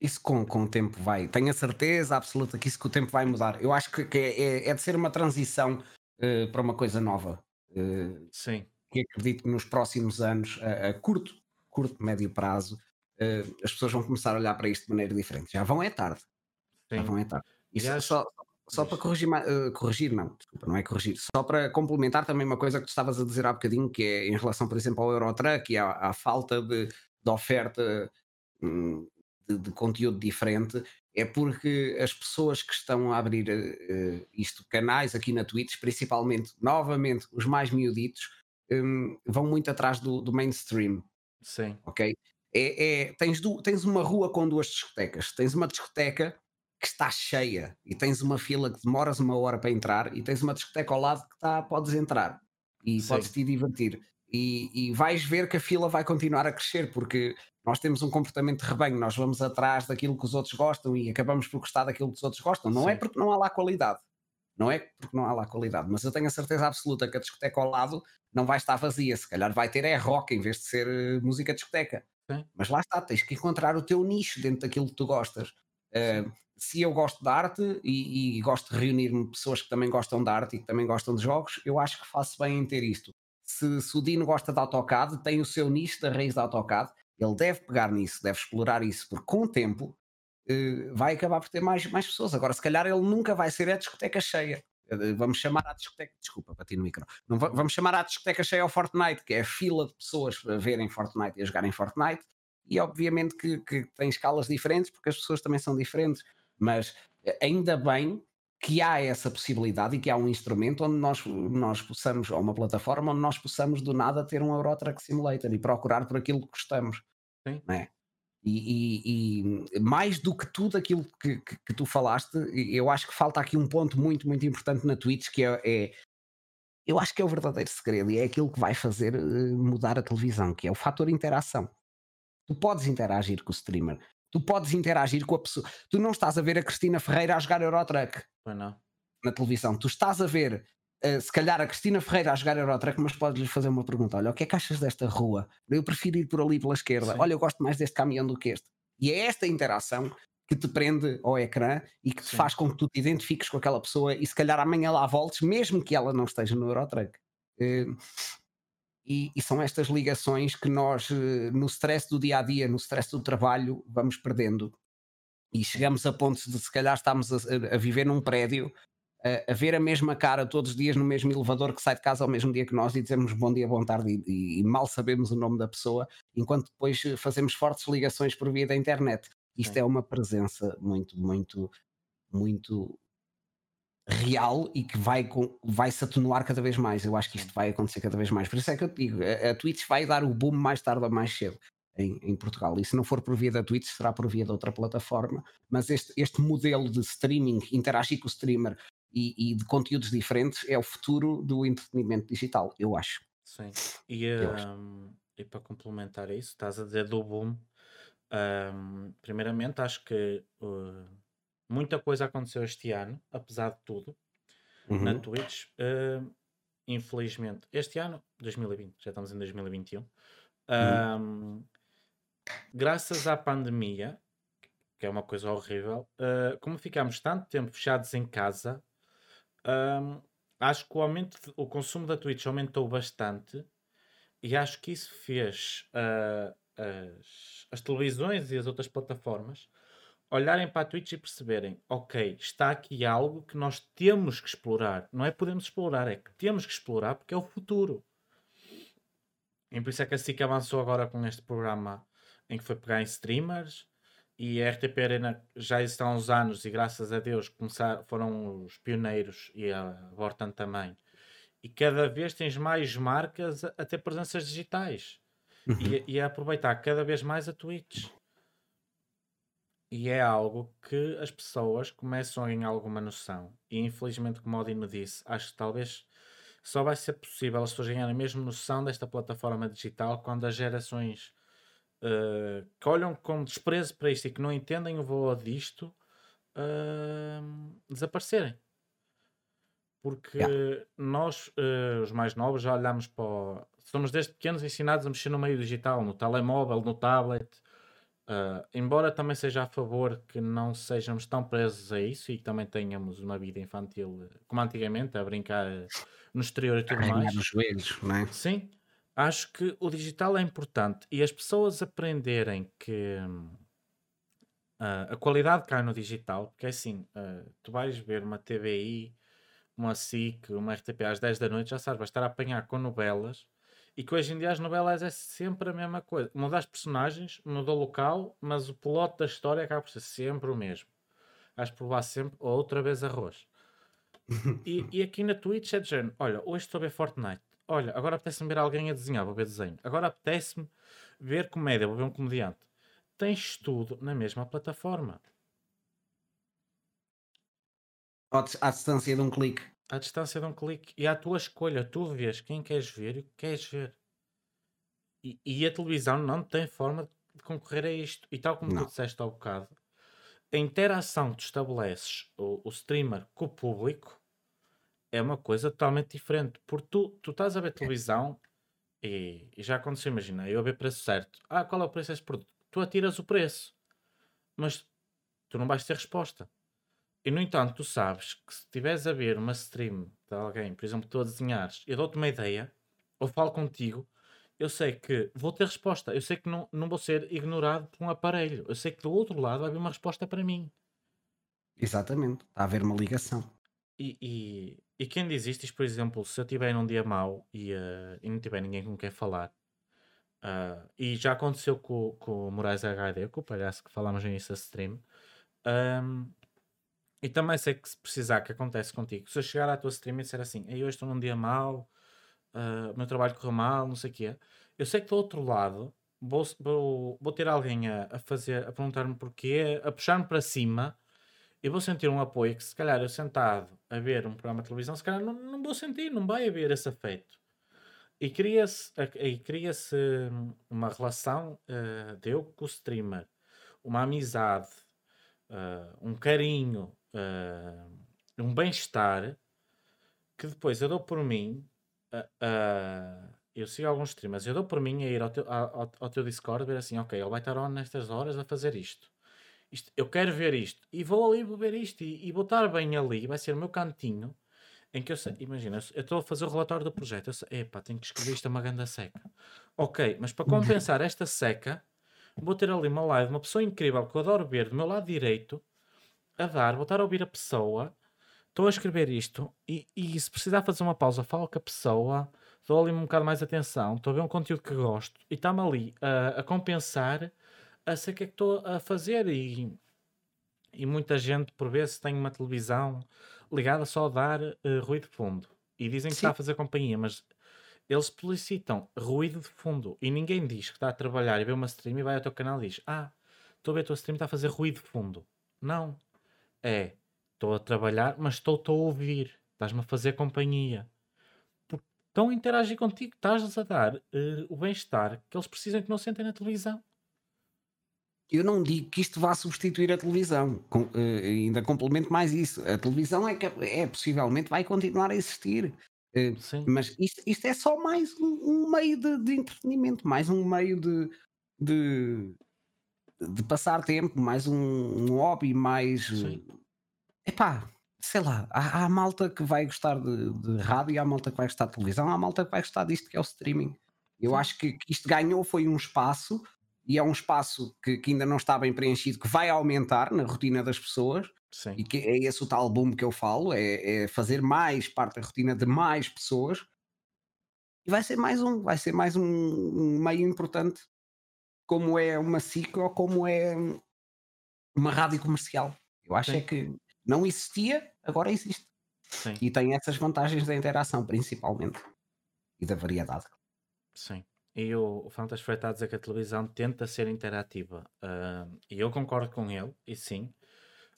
Isso com, com o tempo vai. Tenho a certeza absoluta que isso com o tempo vai mudar. Eu acho que, que é, é, é de ser uma transição uh, para uma coisa nova. Uh, Sim. Que acredito que nos próximos anos, a, a curto, curto, médio prazo, uh, as pessoas vão começar a olhar para isto de maneira diferente. Já vão é tarde. Sim. Já vão é tarde. Isso acho... só, só para corrigir, uh, corrigir, não, desculpa, não é corrigir, só para complementar também uma coisa que tu estavas a dizer há bocadinho, que é em relação, por exemplo, ao Eurotruck e à, à falta de, de oferta hum, de, de, conteúdo diferente, é porque as pessoas que estão a abrir uh, isto, canais aqui na Twitch, principalmente, novamente, os mais miuditos, um, vão muito atrás do, do, mainstream. Sim. Ok? É, é, tens, do, tens uma rua com duas discotecas. Tens uma discoteca que está cheia e tens uma fila que demoras uma hora para entrar e tens uma discoteca ao lado que está, podes entrar e Sim. podes te divertir. E, e, vais ver que a fila vai continuar a crescer porque nós temos um comportamento de rebanho, nós vamos atrás daquilo que os outros gostam e acabamos por gostar daquilo que os outros gostam. Não é Sim. é porque não há lá qualidade, não é porque não há lá qualidade, mas eu tenho a certeza absoluta que a discoteca ao lado não vai estar vazia, se calhar vai ter é rock em vez de ser uh, música de discoteca. Sim. Mas lá está, tens que encontrar o teu nicho dentro daquilo que tu gostas. Uh, se eu gosto de arte e, e gosto de reunir-me pessoas que também gostam de arte e que também gostam de jogos, eu acho que faço bem em ter isto. Se, se o Dino gosta de AutoCAD, tem o seu nicho da raiz da AutoCAD, ele deve pegar nisso, deve explorar isso, porque com o tempo uh, vai acabar por ter mais, mais pessoas. Agora, se calhar ele nunca vai ser a discoteca cheia. Uh, vamos chamar a discoteca, desculpa, bati no micro. Não, vamos chamar a discoteca cheia ao Fortnite, que é a fila de pessoas a verem Fortnite e a jogarem Fortnite. E obviamente que, que tem escalas diferentes, porque as pessoas também são diferentes. Mas eh, ainda bem que há essa possibilidade e que há um instrumento onde nós, nós possamos, ou uma plataforma onde nós possamos do nada ter um Eurotruck Simulator e procurar por aquilo que gostamos. Sim. Não é? E, e, e, mais do que tudo aquilo que, que, que, tu falaste, eu acho que falta aqui um ponto muito, muito importante na Twitch que é, é, eu acho que é o verdadeiro segredo e é aquilo que vai fazer uh, mudar a televisão, que é o fator interação. Tu podes interagir com o streamer, tu podes interagir com a pessoa. Tu não estás a ver a Cristina Ferreira a jogar Eurotruck pois não. na televisão. Tu estás a ver, uh, se calhar, a Cristina Ferreira a jogar Eurotruck, mas podes-lhe fazer uma pergunta: olha, o que é que achas desta rua? Eu prefiro ir por ali pela esquerda. Sim. Olha, eu gosto mais deste caminhão do que este. E é esta interação que te prende ao ecrã e que te Sim. faz com que tu te identifiques com aquela pessoa e se calhar amanhã lá voltes, mesmo que ela não esteja no Eurotruck. Uh, e, e, são estas ligações que nós, eh, no stress do dia a dia, no stress do trabalho, vamos perdendo. E chegamos a pontos de, se calhar, estamos a, a viver num prédio, a, a, ver a mesma cara todos os dias no mesmo elevador que sai de casa ao mesmo dia que nós e dizemos bom dia, bom tarde e, e mal sabemos o nome da pessoa, enquanto depois eh, fazemos fortes ligações por via da internet. Isto é uma presença muito, muito, muito real e que vai, vai se atenuar cada vez mais. Eu acho que isto vai acontecer cada vez mais. Por isso é que eu te digo, a, a Twitch vai dar o boom mais tarde ou mais cedo. Em, em, Portugal. E se não for por via da Twitch, será por via de outra plataforma. Mas este, este modelo de streaming, interagir com o streamer e, e, de conteúdos diferentes é o futuro do entretenimento digital, eu acho. Sim. E, um, e para complementar isso, estás a dizer do boom. Um, primeiramente, acho que uh, muita coisa aconteceu este ano, apesar de tudo, uhum. na Twitch. Uh, infelizmente, este ano, 2020, já estamos em 2021, uhum. um, graças à pandemia, que é uma coisa horrível, uh, como ficámos tanto tempo fechados em casa, um, acho que o, aumento, o consumo da Twitch aumentou bastante e acho que isso fez uh, as, as televisões e as outras plataformas olharem para a Twitch e perceberem, ok, está aqui algo que nós temos que explorar. Não é podemos explorar, é que temos que explorar porque é o futuro. E por isso é que a SIC avançou agora com este programa em que foi pegar em streamers e a RTP Arena já está há uns anos e graças a Deus começar, foram os pioneiros e a Vortan também. E cada vez tens mais marcas a, a ter presenças digitais uhum. e, e, a aproveitar cada vez mais a Twitch. E é algo que as pessoas começam a ganhar alguma noção. E infelizmente, como o Dino disse, acho que talvez só vai ser possível as pessoas ganharem a mesma noção desta plataforma digital quando as gerações uh, que olham com desprezo para isto e que não entendem o valor disto hum, desaparecerem. Porque Yeah. nós, eh, os mais novos, já olhamos para. o- Somos desde pequenos ensinados a mexer no meio digital, no telemóvel, no tablet. Ah, embora também seja a favor que não sejamos tão presos a isso e que também tenhamos uma vida infantil como antigamente, a brincar no exterior e tudo Carregar mais. os joelhos, não é? Sim, acho que o digital é importante e as pessoas aprenderem que ah, a qualidade cai no digital, porque é assim, ah, tu vais ver uma TVI, uma SIC, uma RTP às 10 da noite, já sabes, vais estar a apanhar com novelas e que hoje em dia as novelas é sempre a mesma coisa. Muda as personagens, muda o local, mas o plot da história acaba por ser sempre o mesmo. Vais provar sempre outra vez arroz. E, e aqui na Twitch é de género: olha, hoje estou a ver Fortnite. Olha, agora apetece-me ver alguém a desenhar, vou ver desenho. Agora apetece-me ver comédia, vou ver um comediante. Tens tudo na mesma plataforma. À distância de um clique. À distância de um clique. E à tua escolha, tu vês quem queres ver e o que queres ver. E, e a televisão não tem forma de concorrer a isto. E tal como tu Não. disseste há bocado, a interação que tu estabeleces, o, o streamer com o público, é uma coisa totalmente diferente. Porque tu, tu estás a ver televisão e, e já aconteceu, imagina, eu a ver preço certo. Ah, qual é o preço desse produto? Tu atiras o preço, mas tu não vais ter resposta. E no entanto, tu sabes que se estiveres a ver uma stream de alguém, por exemplo, tu a desenhares, eu dou-te uma ideia, ou falo contigo, eu sei que vou ter resposta. Eu sei que não, não vou ser ignorado por um aparelho. Eu sei que do outro lado vai haver uma resposta para mim. Exatamente. Está a haver uma ligação. E, e, e quem diz isto, por exemplo, se eu estiver num dia mau e, eh, e não tiver ninguém com quem falar, ah, e já aconteceu com, com o Moraes HD, com o palhaço que falámos no início da stream, ahm, e também sei que se precisar que acontece contigo, se eu chegar à tua stream e disser assim, "Ei, hoje estou num dia mau, o meu trabalho correu mal, não sei o quê, eu sei que do outro lado vou, vou, vou ter alguém a, a fazer, a perguntar-me porquê, a puxar-me para cima, e vou sentir um apoio que se calhar eu sentado a ver um programa de televisão, se calhar não, não vou sentir, não vai haver esse afeto. E cria-se hum, uma relação uh, de eu com o streamer, uma amizade, uh, um carinho, uh, um bem-estar que depois eu dou por mim. eu sigo alguns streamers, eu dou por mim a ir ao teu, ao, ao teu Discord ver assim, ok, ele vai estar on nestas horas a fazer isto. Isto, eu quero ver isto e vou ali vou ver isto e, e bem ali, vai ser o meu cantinho em que eu sei, imagina, eu estou a fazer o relatório do projeto, eu sei, epá, tenho que escrever isto a uma ganda seca. Ok, mas para compensar esta seca, vou ter ali uma live, uma pessoa incrível que eu adoro ver do meu lado direito, a dar, vou estar a ouvir a pessoa, estou a escrever isto e, e se precisar fazer uma pausa, falo com a pessoa, dou ali um bocado mais atenção, estou a ver um conteúdo que gosto e está-me ali a, a compensar a sei o que é que estou a fazer e, e muita gente por vezes tem uma televisão ligada só a dar uh, ruído de fundo e dizem que Sim. está a fazer companhia, mas eles publicitam ruído de fundo e ninguém diz que está a trabalhar e vê uma stream e vai ao teu canal e diz: Ah, estou a ver a tua stream está a fazer ruído de fundo. Não, é estou a trabalhar, mas estou-te a ouvir, estás-me a fazer companhia. Porque estão a interagir contigo, estás a dar uh, o bem-estar que eles precisam que não sentem na televisão. Eu não digo que isto vá substituir a televisão, com, uh, ainda complemento mais isso. A televisão é que é, possivelmente vai continuar a existir. Uh, mas isto, isto, é só mais um, um meio de, de, entretenimento, mais um meio de, de, de passar tempo, mais um, um hobby, mais. Sim. Epá, sei lá, há, há malta que vai gostar de, de, rádio, há malta que vai gostar de televisão, há malta que vai gostar disto que é o streaming. Eu Sim. acho que, que isto ganhou foi um espaço e é um espaço que, que, ainda não está bem preenchido, que vai aumentar na rotina das pessoas, Sim. e que é esse o tal boom que eu falo, é, é, fazer mais parte da rotina de mais pessoas, e vai ser mais um, vai ser mais um, um meio importante, como é uma SIC ou como é uma rádio comercial. Eu acho Sim. é que não existia, agora existe. Sim. E tem essas vantagens da interação, principalmente, e da variedade. Sim. E o, o Fantas a dizer que a televisão tenta ser interativa. Uh, e eu concordo com ele, e sim.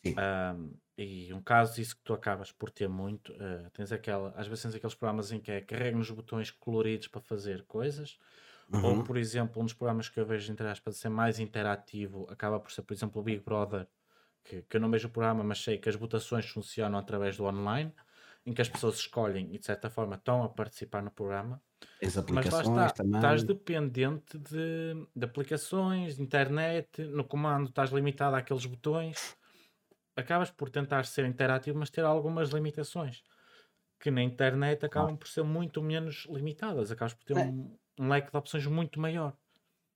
sim. Uh, e um caso disso que tu acabas por ter muito, uh, tens aquela, às vezes tens aqueles programas em que é carrega nos botões coloridos para fazer coisas, uhum. ou por exemplo, um dos programas que eu vejo entre aspas ser mais interativo acaba por ser, por exemplo, o Big Brother, que, que eu não vejo o programa, mas sei que as votações funcionam através do online, em que as pessoas escolhem e de certa forma estão a participar no programa. As Mas lá está, estás também. dependente de, de aplicações, de internet, no comando estás limitado àqueles botões. Acabas por tentar ser interativo, mas ter algumas limitações que na internet Claro. acabam por ser muito menos limitadas. Acabas por ter É, um, um leque de opções muito maior.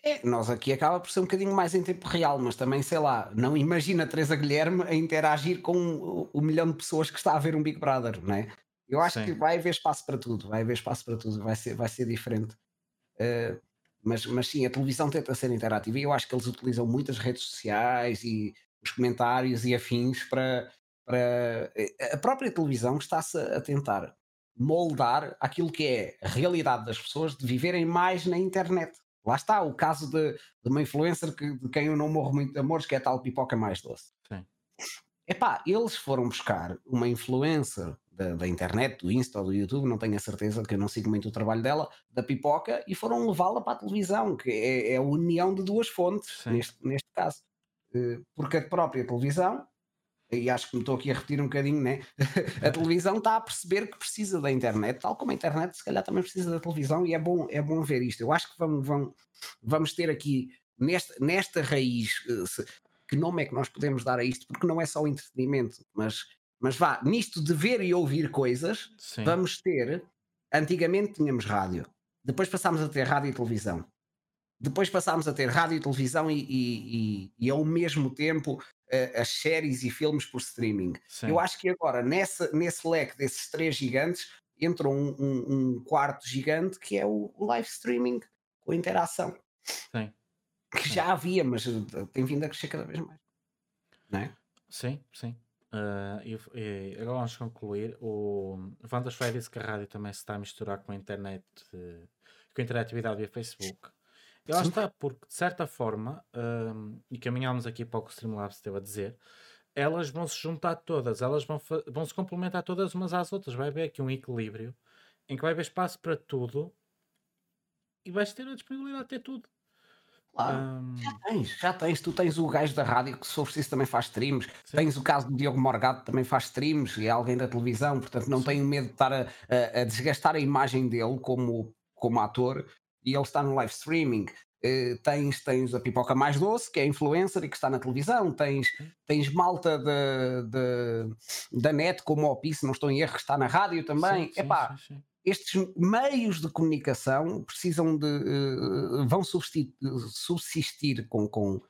é, nós aqui acaba por ser um bocadinho mais em tempo real, mas também, sei lá, não imagina a Teresa Guilherme a interagir com o, o milhão de pessoas que está a ver um Big Brother, não é? Eu acho que Sim, vai haver espaço para tudo, vai haver espaço para tudo, vai ser, vai ser diferente. Eh, mas, mas sim, a televisão tenta ser interativa e eu acho que eles utilizam muitas redes sociais e os comentários e afins para. para eh, a própria televisão está-se a tentar moldar aquilo que é a realidade das pessoas de viverem mais na internet. Lá está o caso de, de uma influencer que, de quem eu não morro muito de amores, que é a tal pipoca mais doce. sim, Epá, eles foram buscar uma influencer da, da internet, do Insta ou do YouTube, não tenho a certeza, que eu não sigo muito o trabalho dela, da pipoca, e foram levá-la para a televisão, que é, é a união de duas fontes, neste, neste caso. Eh, Porque a própria televisão, e acho que me estou aqui a repetir um bocadinho, né? a televisão está a perceber que precisa da internet, tal como a internet se calhar também precisa da televisão, e é bom, é bom ver isto. Eu acho que vamos, vamos, vamos ter aqui, nesta, nesta raiz, eh, se- que nome é que nós podemos dar a isto? Porque não é só o entretenimento, mas, mas vá, nisto de ver e ouvir coisas, sim, vamos ter. Antigamente tínhamos rádio, depois passámos a ter rádio e televisão, depois passámos a ter rádio e televisão e, e- e- e ao mesmo tempo eh, as séries e filmes por streaming. Eu sim, acho que agora, nessa, nesse leque desses três gigantes, entra um, um- um quarto gigante que é o, live streaming com interação, sim, que sim. já havia, mas eh, tem vindo a crescer cada vez mais. Não é? Sim, sim. Ah, e, e agora vamos concluir. O Vandas Freire disse que a rádio também se está a misturar com a internet, eh, com a interatividade via Facebook. E lá Sim. está, porque de certa forma, ahm, e caminhámos aqui para o que o Streamlabs esteve a dizer, elas vão se juntar todas, elas vão, vão se complementar todas umas às outras. Vai haver aqui um equilíbrio em que vai haver espaço para tudo e vais ter a disponibilidade de ter tudo. Claro. Ahm, Já tens, já tens. Tu tens o gajo da rádio que, se for preciso, também faz streams. sim, Tens o caso do Diogo Morgado, que também faz streams e é alguém da televisão, portanto, não sim, tenho medo de estar a, a- a desgastar a imagem dele como, como ator e ele está no live streaming. Eh, tens, tens a pipoca mais doce, que é influencer e que está na televisão. Tens, sim, tens malta de, de- da net, como o OPI, se não estou em erro, que está na rádio também. sim, Epá, sim, sim. estes meios de comunicação precisam de eh, vão subsistir, com, com,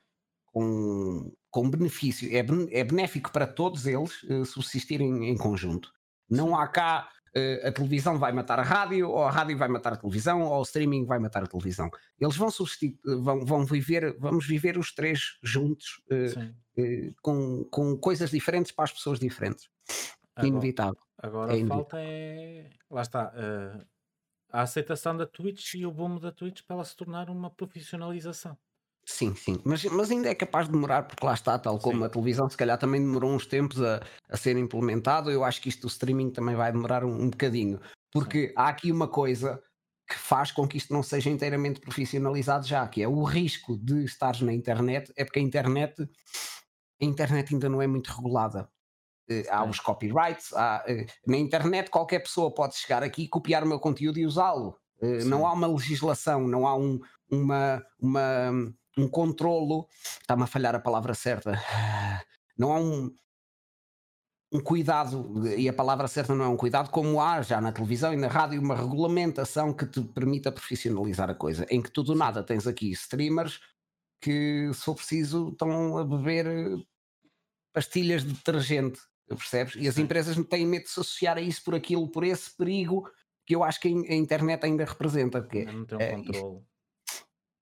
com, com benefício, é, ben- é benéfico para todos eles eh, subsistirem em conjunto. Não há cá a televisão vai matar a rádio, ou a rádio vai matar a televisão, ou o streaming vai matar a televisão. Eles vão eh, vão, vão viver, vamos viver os três juntos eh, sim. eh, com, com coisas diferentes para as pessoas diferentes. Agora, Inevitável. agora É falta inevitável. é. Lá está. eh, a aceitação da Twitch e o boom da Twitch para ela se tornar uma profissionalização. Sim, sim, mas, mas ainda é capaz de demorar, porque lá está, tal como Sim, a televisão, se calhar também demorou uns tempos a, a ser implementado. Eu acho que isto do streaming também vai demorar um, um bocadinho, sim, porque há aqui uma coisa que faz com que isto não seja inteiramente profissionalizado já, que é o risco de estares na internet, é porque a internet, a internet ainda não é muito regulada. Eh, Há sim, os copyrights, há, eh, na internet qualquer pessoa pode chegar aqui, copiar o meu conteúdo e usá-lo. Eh, Não sim, há uma legislação, não há um, uma, uma, um controlo, está-me a falhar a palavra certa, não há um, um cuidado, e a palavra certa não é um cuidado, como há já na televisão e na rádio, uma regulamentação que te permita profissionalizar a coisa, em que tu do sim, nada tens aqui streamers que, se for preciso, estão a beber eh, pastilhas de detergente, percebes? E as empresas têm medo de se associar a isso por aquilo, por esse perigo que eu acho que a in- a internet ainda representa, porque não tem um é, isto- controle.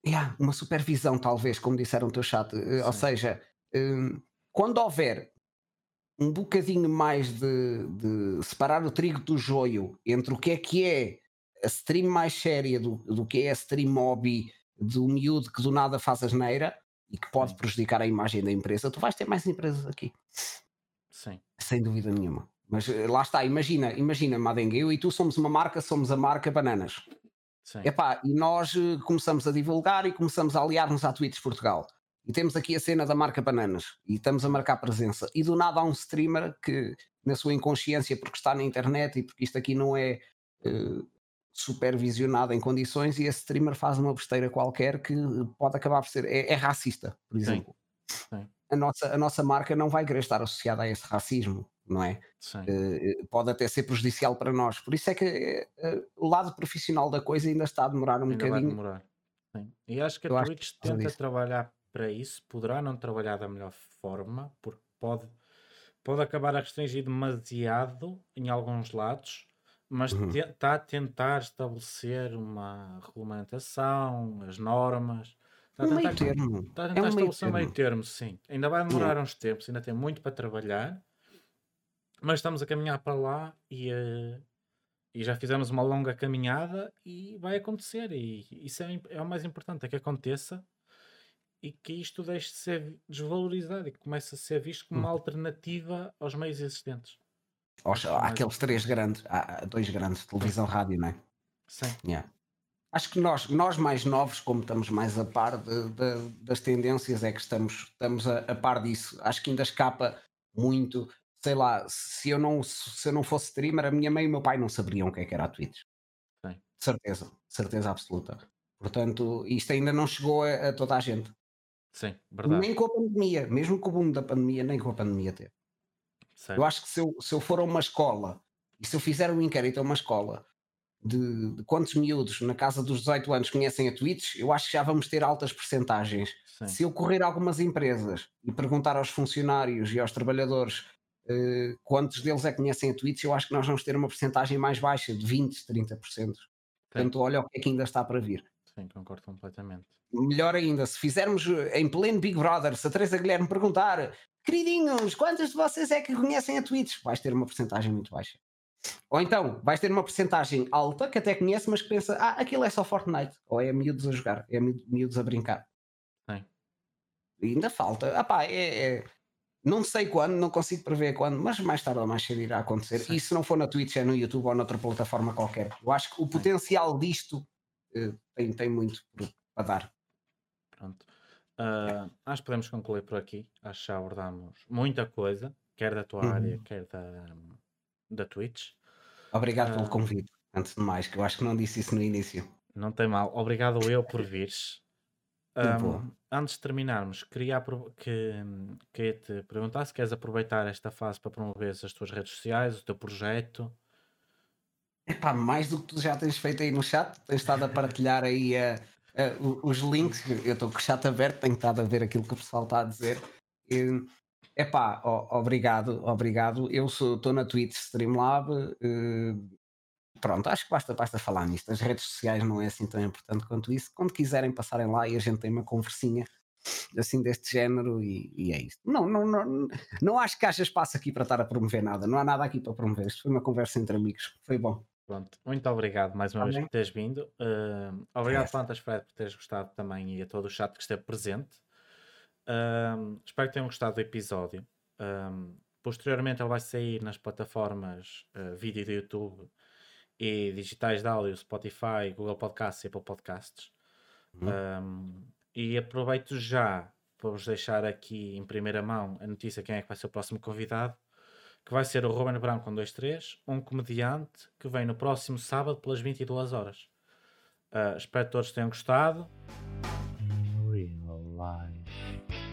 Yeah, uma supervisão, talvez, como disseram teu chat. eh, Ou Sim, seja, hum, quando houver um bocadinho mais de, de separar o trigo do joio entre o que é que é a stream mais séria do, do que é a stream hobby do miúdo que do nada faz asneira e que pode prejudicar a imagem da empresa, tu vais ter mais empresas aqui, sim, sem dúvida nenhuma. Mas eh, lá está, imagina, imagina, Madengue, eu e tu somos uma marca, somos a marca Bananas. Sim, Epá, e nós eh, começamos a divulgar e começamos a aliar-nos à Twitch Portugal. e temos aqui a cena da marca Bananas e estamos a marcar presença e do nada há um streamer que na sua inconsciência porque está na internet e porque isto aqui não é uh, supervisionado em condições e esse streamer faz uma besteira qualquer que pode acabar por ser é, é racista, por exemplo. Sim. Sim. A, nossa, a nossa marca não vai querer estar associada a esse racismo, não é? Uh, pode até ser prejudicial para nós. Por isso é que uh, o lado profissional da coisa ainda está a demorar um ainda bocadinho. Demorar. E acho que a Twitch tenta trabalhar para isso, poderá não trabalhar da melhor forma, porque pode, pode acabar a restringir demasiado em alguns lados, mas uhum. está a tentar estabelecer uma regulamentação, as normas. Está a tentar, meio termo. Está a tentar é um estabelecer um meio termo, sim. Ainda vai demorar uhum. uns tempos, ainda tem muito para trabalhar, mas estamos a caminhar para lá e, uh, e já fizemos uma longa caminhada e vai acontecer. E isso é, é o mais importante, é que aconteça e que isto deixe de ser desvalorizado e que comece a ser visto como uma hum. alternativa aos meios existentes. Aos, há aqueles três grandes, há dois grandes, televisão, rádio, não é? Sim. Yeah. Acho que nós, nós mais novos, como estamos mais a par de, de, das tendências, é que estamos, estamos a, a, par disso. Acho que ainda escapa muito. Sei lá, se eu não, se eu não fosse streamer, a minha mãe e o meu pai não saberiam o que, é que era a Twitch. Sim. Certeza, certeza absoluta. Portanto, isto ainda não chegou a, a toda a gente. Sim, verdade. Nem com a pandemia, mesmo com o boom da pandemia, nem com a pandemia teve. Certo. Eu acho que se eu, se eu for a uma escola e se eu fizer um inquérito a uma escola de, de, quantos miúdos na casa dos 18 anos conhecem a Twitch, eu acho que já vamos ter altas percentagens. Sim. Se eu correr a algumas empresas e perguntar aos funcionários e aos trabalhadores uh, quantos deles é que conhecem a Twitch, eu acho que nós vamos ter uma percentagem mais baixa, de 20, 30%. Sim. Portanto, olha o que é que ainda está para vir. Sim, concordo completamente. Melhor ainda, se fizermos eh, em pleno Big Brother, se a Teresa Guilherme perguntar, queridinhos, quantos de vocês é que conhecem a Twitch? Vais ter uma porcentagem muito baixa. Ou então, vais ter uma porcentagem alta que até conhece, mas que pensa, ah, aquilo é só Fortnite, ou é miúdos a jogar, é miúdos a brincar. Sim. E ainda falta. Ah pá, é, é, não sei quando, não consigo prever quando, mas mais tarde ou mais cedo irá acontecer. Sim. E se não for na Twitch, é no YouTube ou noutra plataforma qualquer. Eu acho que o potencial disto tem, tem muito para dar. Pronto. Uh, acho que podemos concluir por aqui. Acho que já abordámos muita coisa, quer da tua uhum. área, quer da, da Twitch. Obrigado uh, pelo ah, convite, antes de mais, que eu acho que não disse isso no início. Não tem mal. Obrigado eu por vires. Um, antes de terminarmos, queria, que, queria te perguntar se queres aproveitar esta fase para promover as tuas redes sociais, o teu projeto. Epá, mais do que tu já tens feito aí no chat, tens estado a partilhar aí uh, uh, os links, eu estou com o chat aberto, tenho estado a ver aquilo que o pessoal está a dizer. E, epá, oh, obrigado, obrigado. Eu estou na Twitch Streamlab. Uh, pronto, acho que basta, basta falar nisto. As redes sociais não é assim tão importante quanto isso. Quando quiserem passarem lá e a gente tem uma conversinha assim deste género e, e, é isso. Não, não, não, não acho que haja espaço aqui para estar a promover nada. Não há nada aqui para promover. Isto foi uma conversa entre amigos. Foi bom. Pronto, muito obrigado mais uma vez por teres vindo. Uh, obrigado, Fantas Fred, por teres gostado também e a todo o chat que esteve presente. Uh, espero que tenham gostado do episódio. Uh, posteriormente, ele vai sair nas plataformas uh, vídeo do YouTube e digitais de áudio, Spotify, Google Podcasts e Apple Podcasts. Uhum. e aproveito já para vos deixar aqui em primeira mão a notícia quem é que vai ser o próximo convidado que vai ser o Ruben Brown com 2-3, um comediante que vem no próximo sábado pelas 22 horas. Uh, espero que todos tenham gostado. Real life.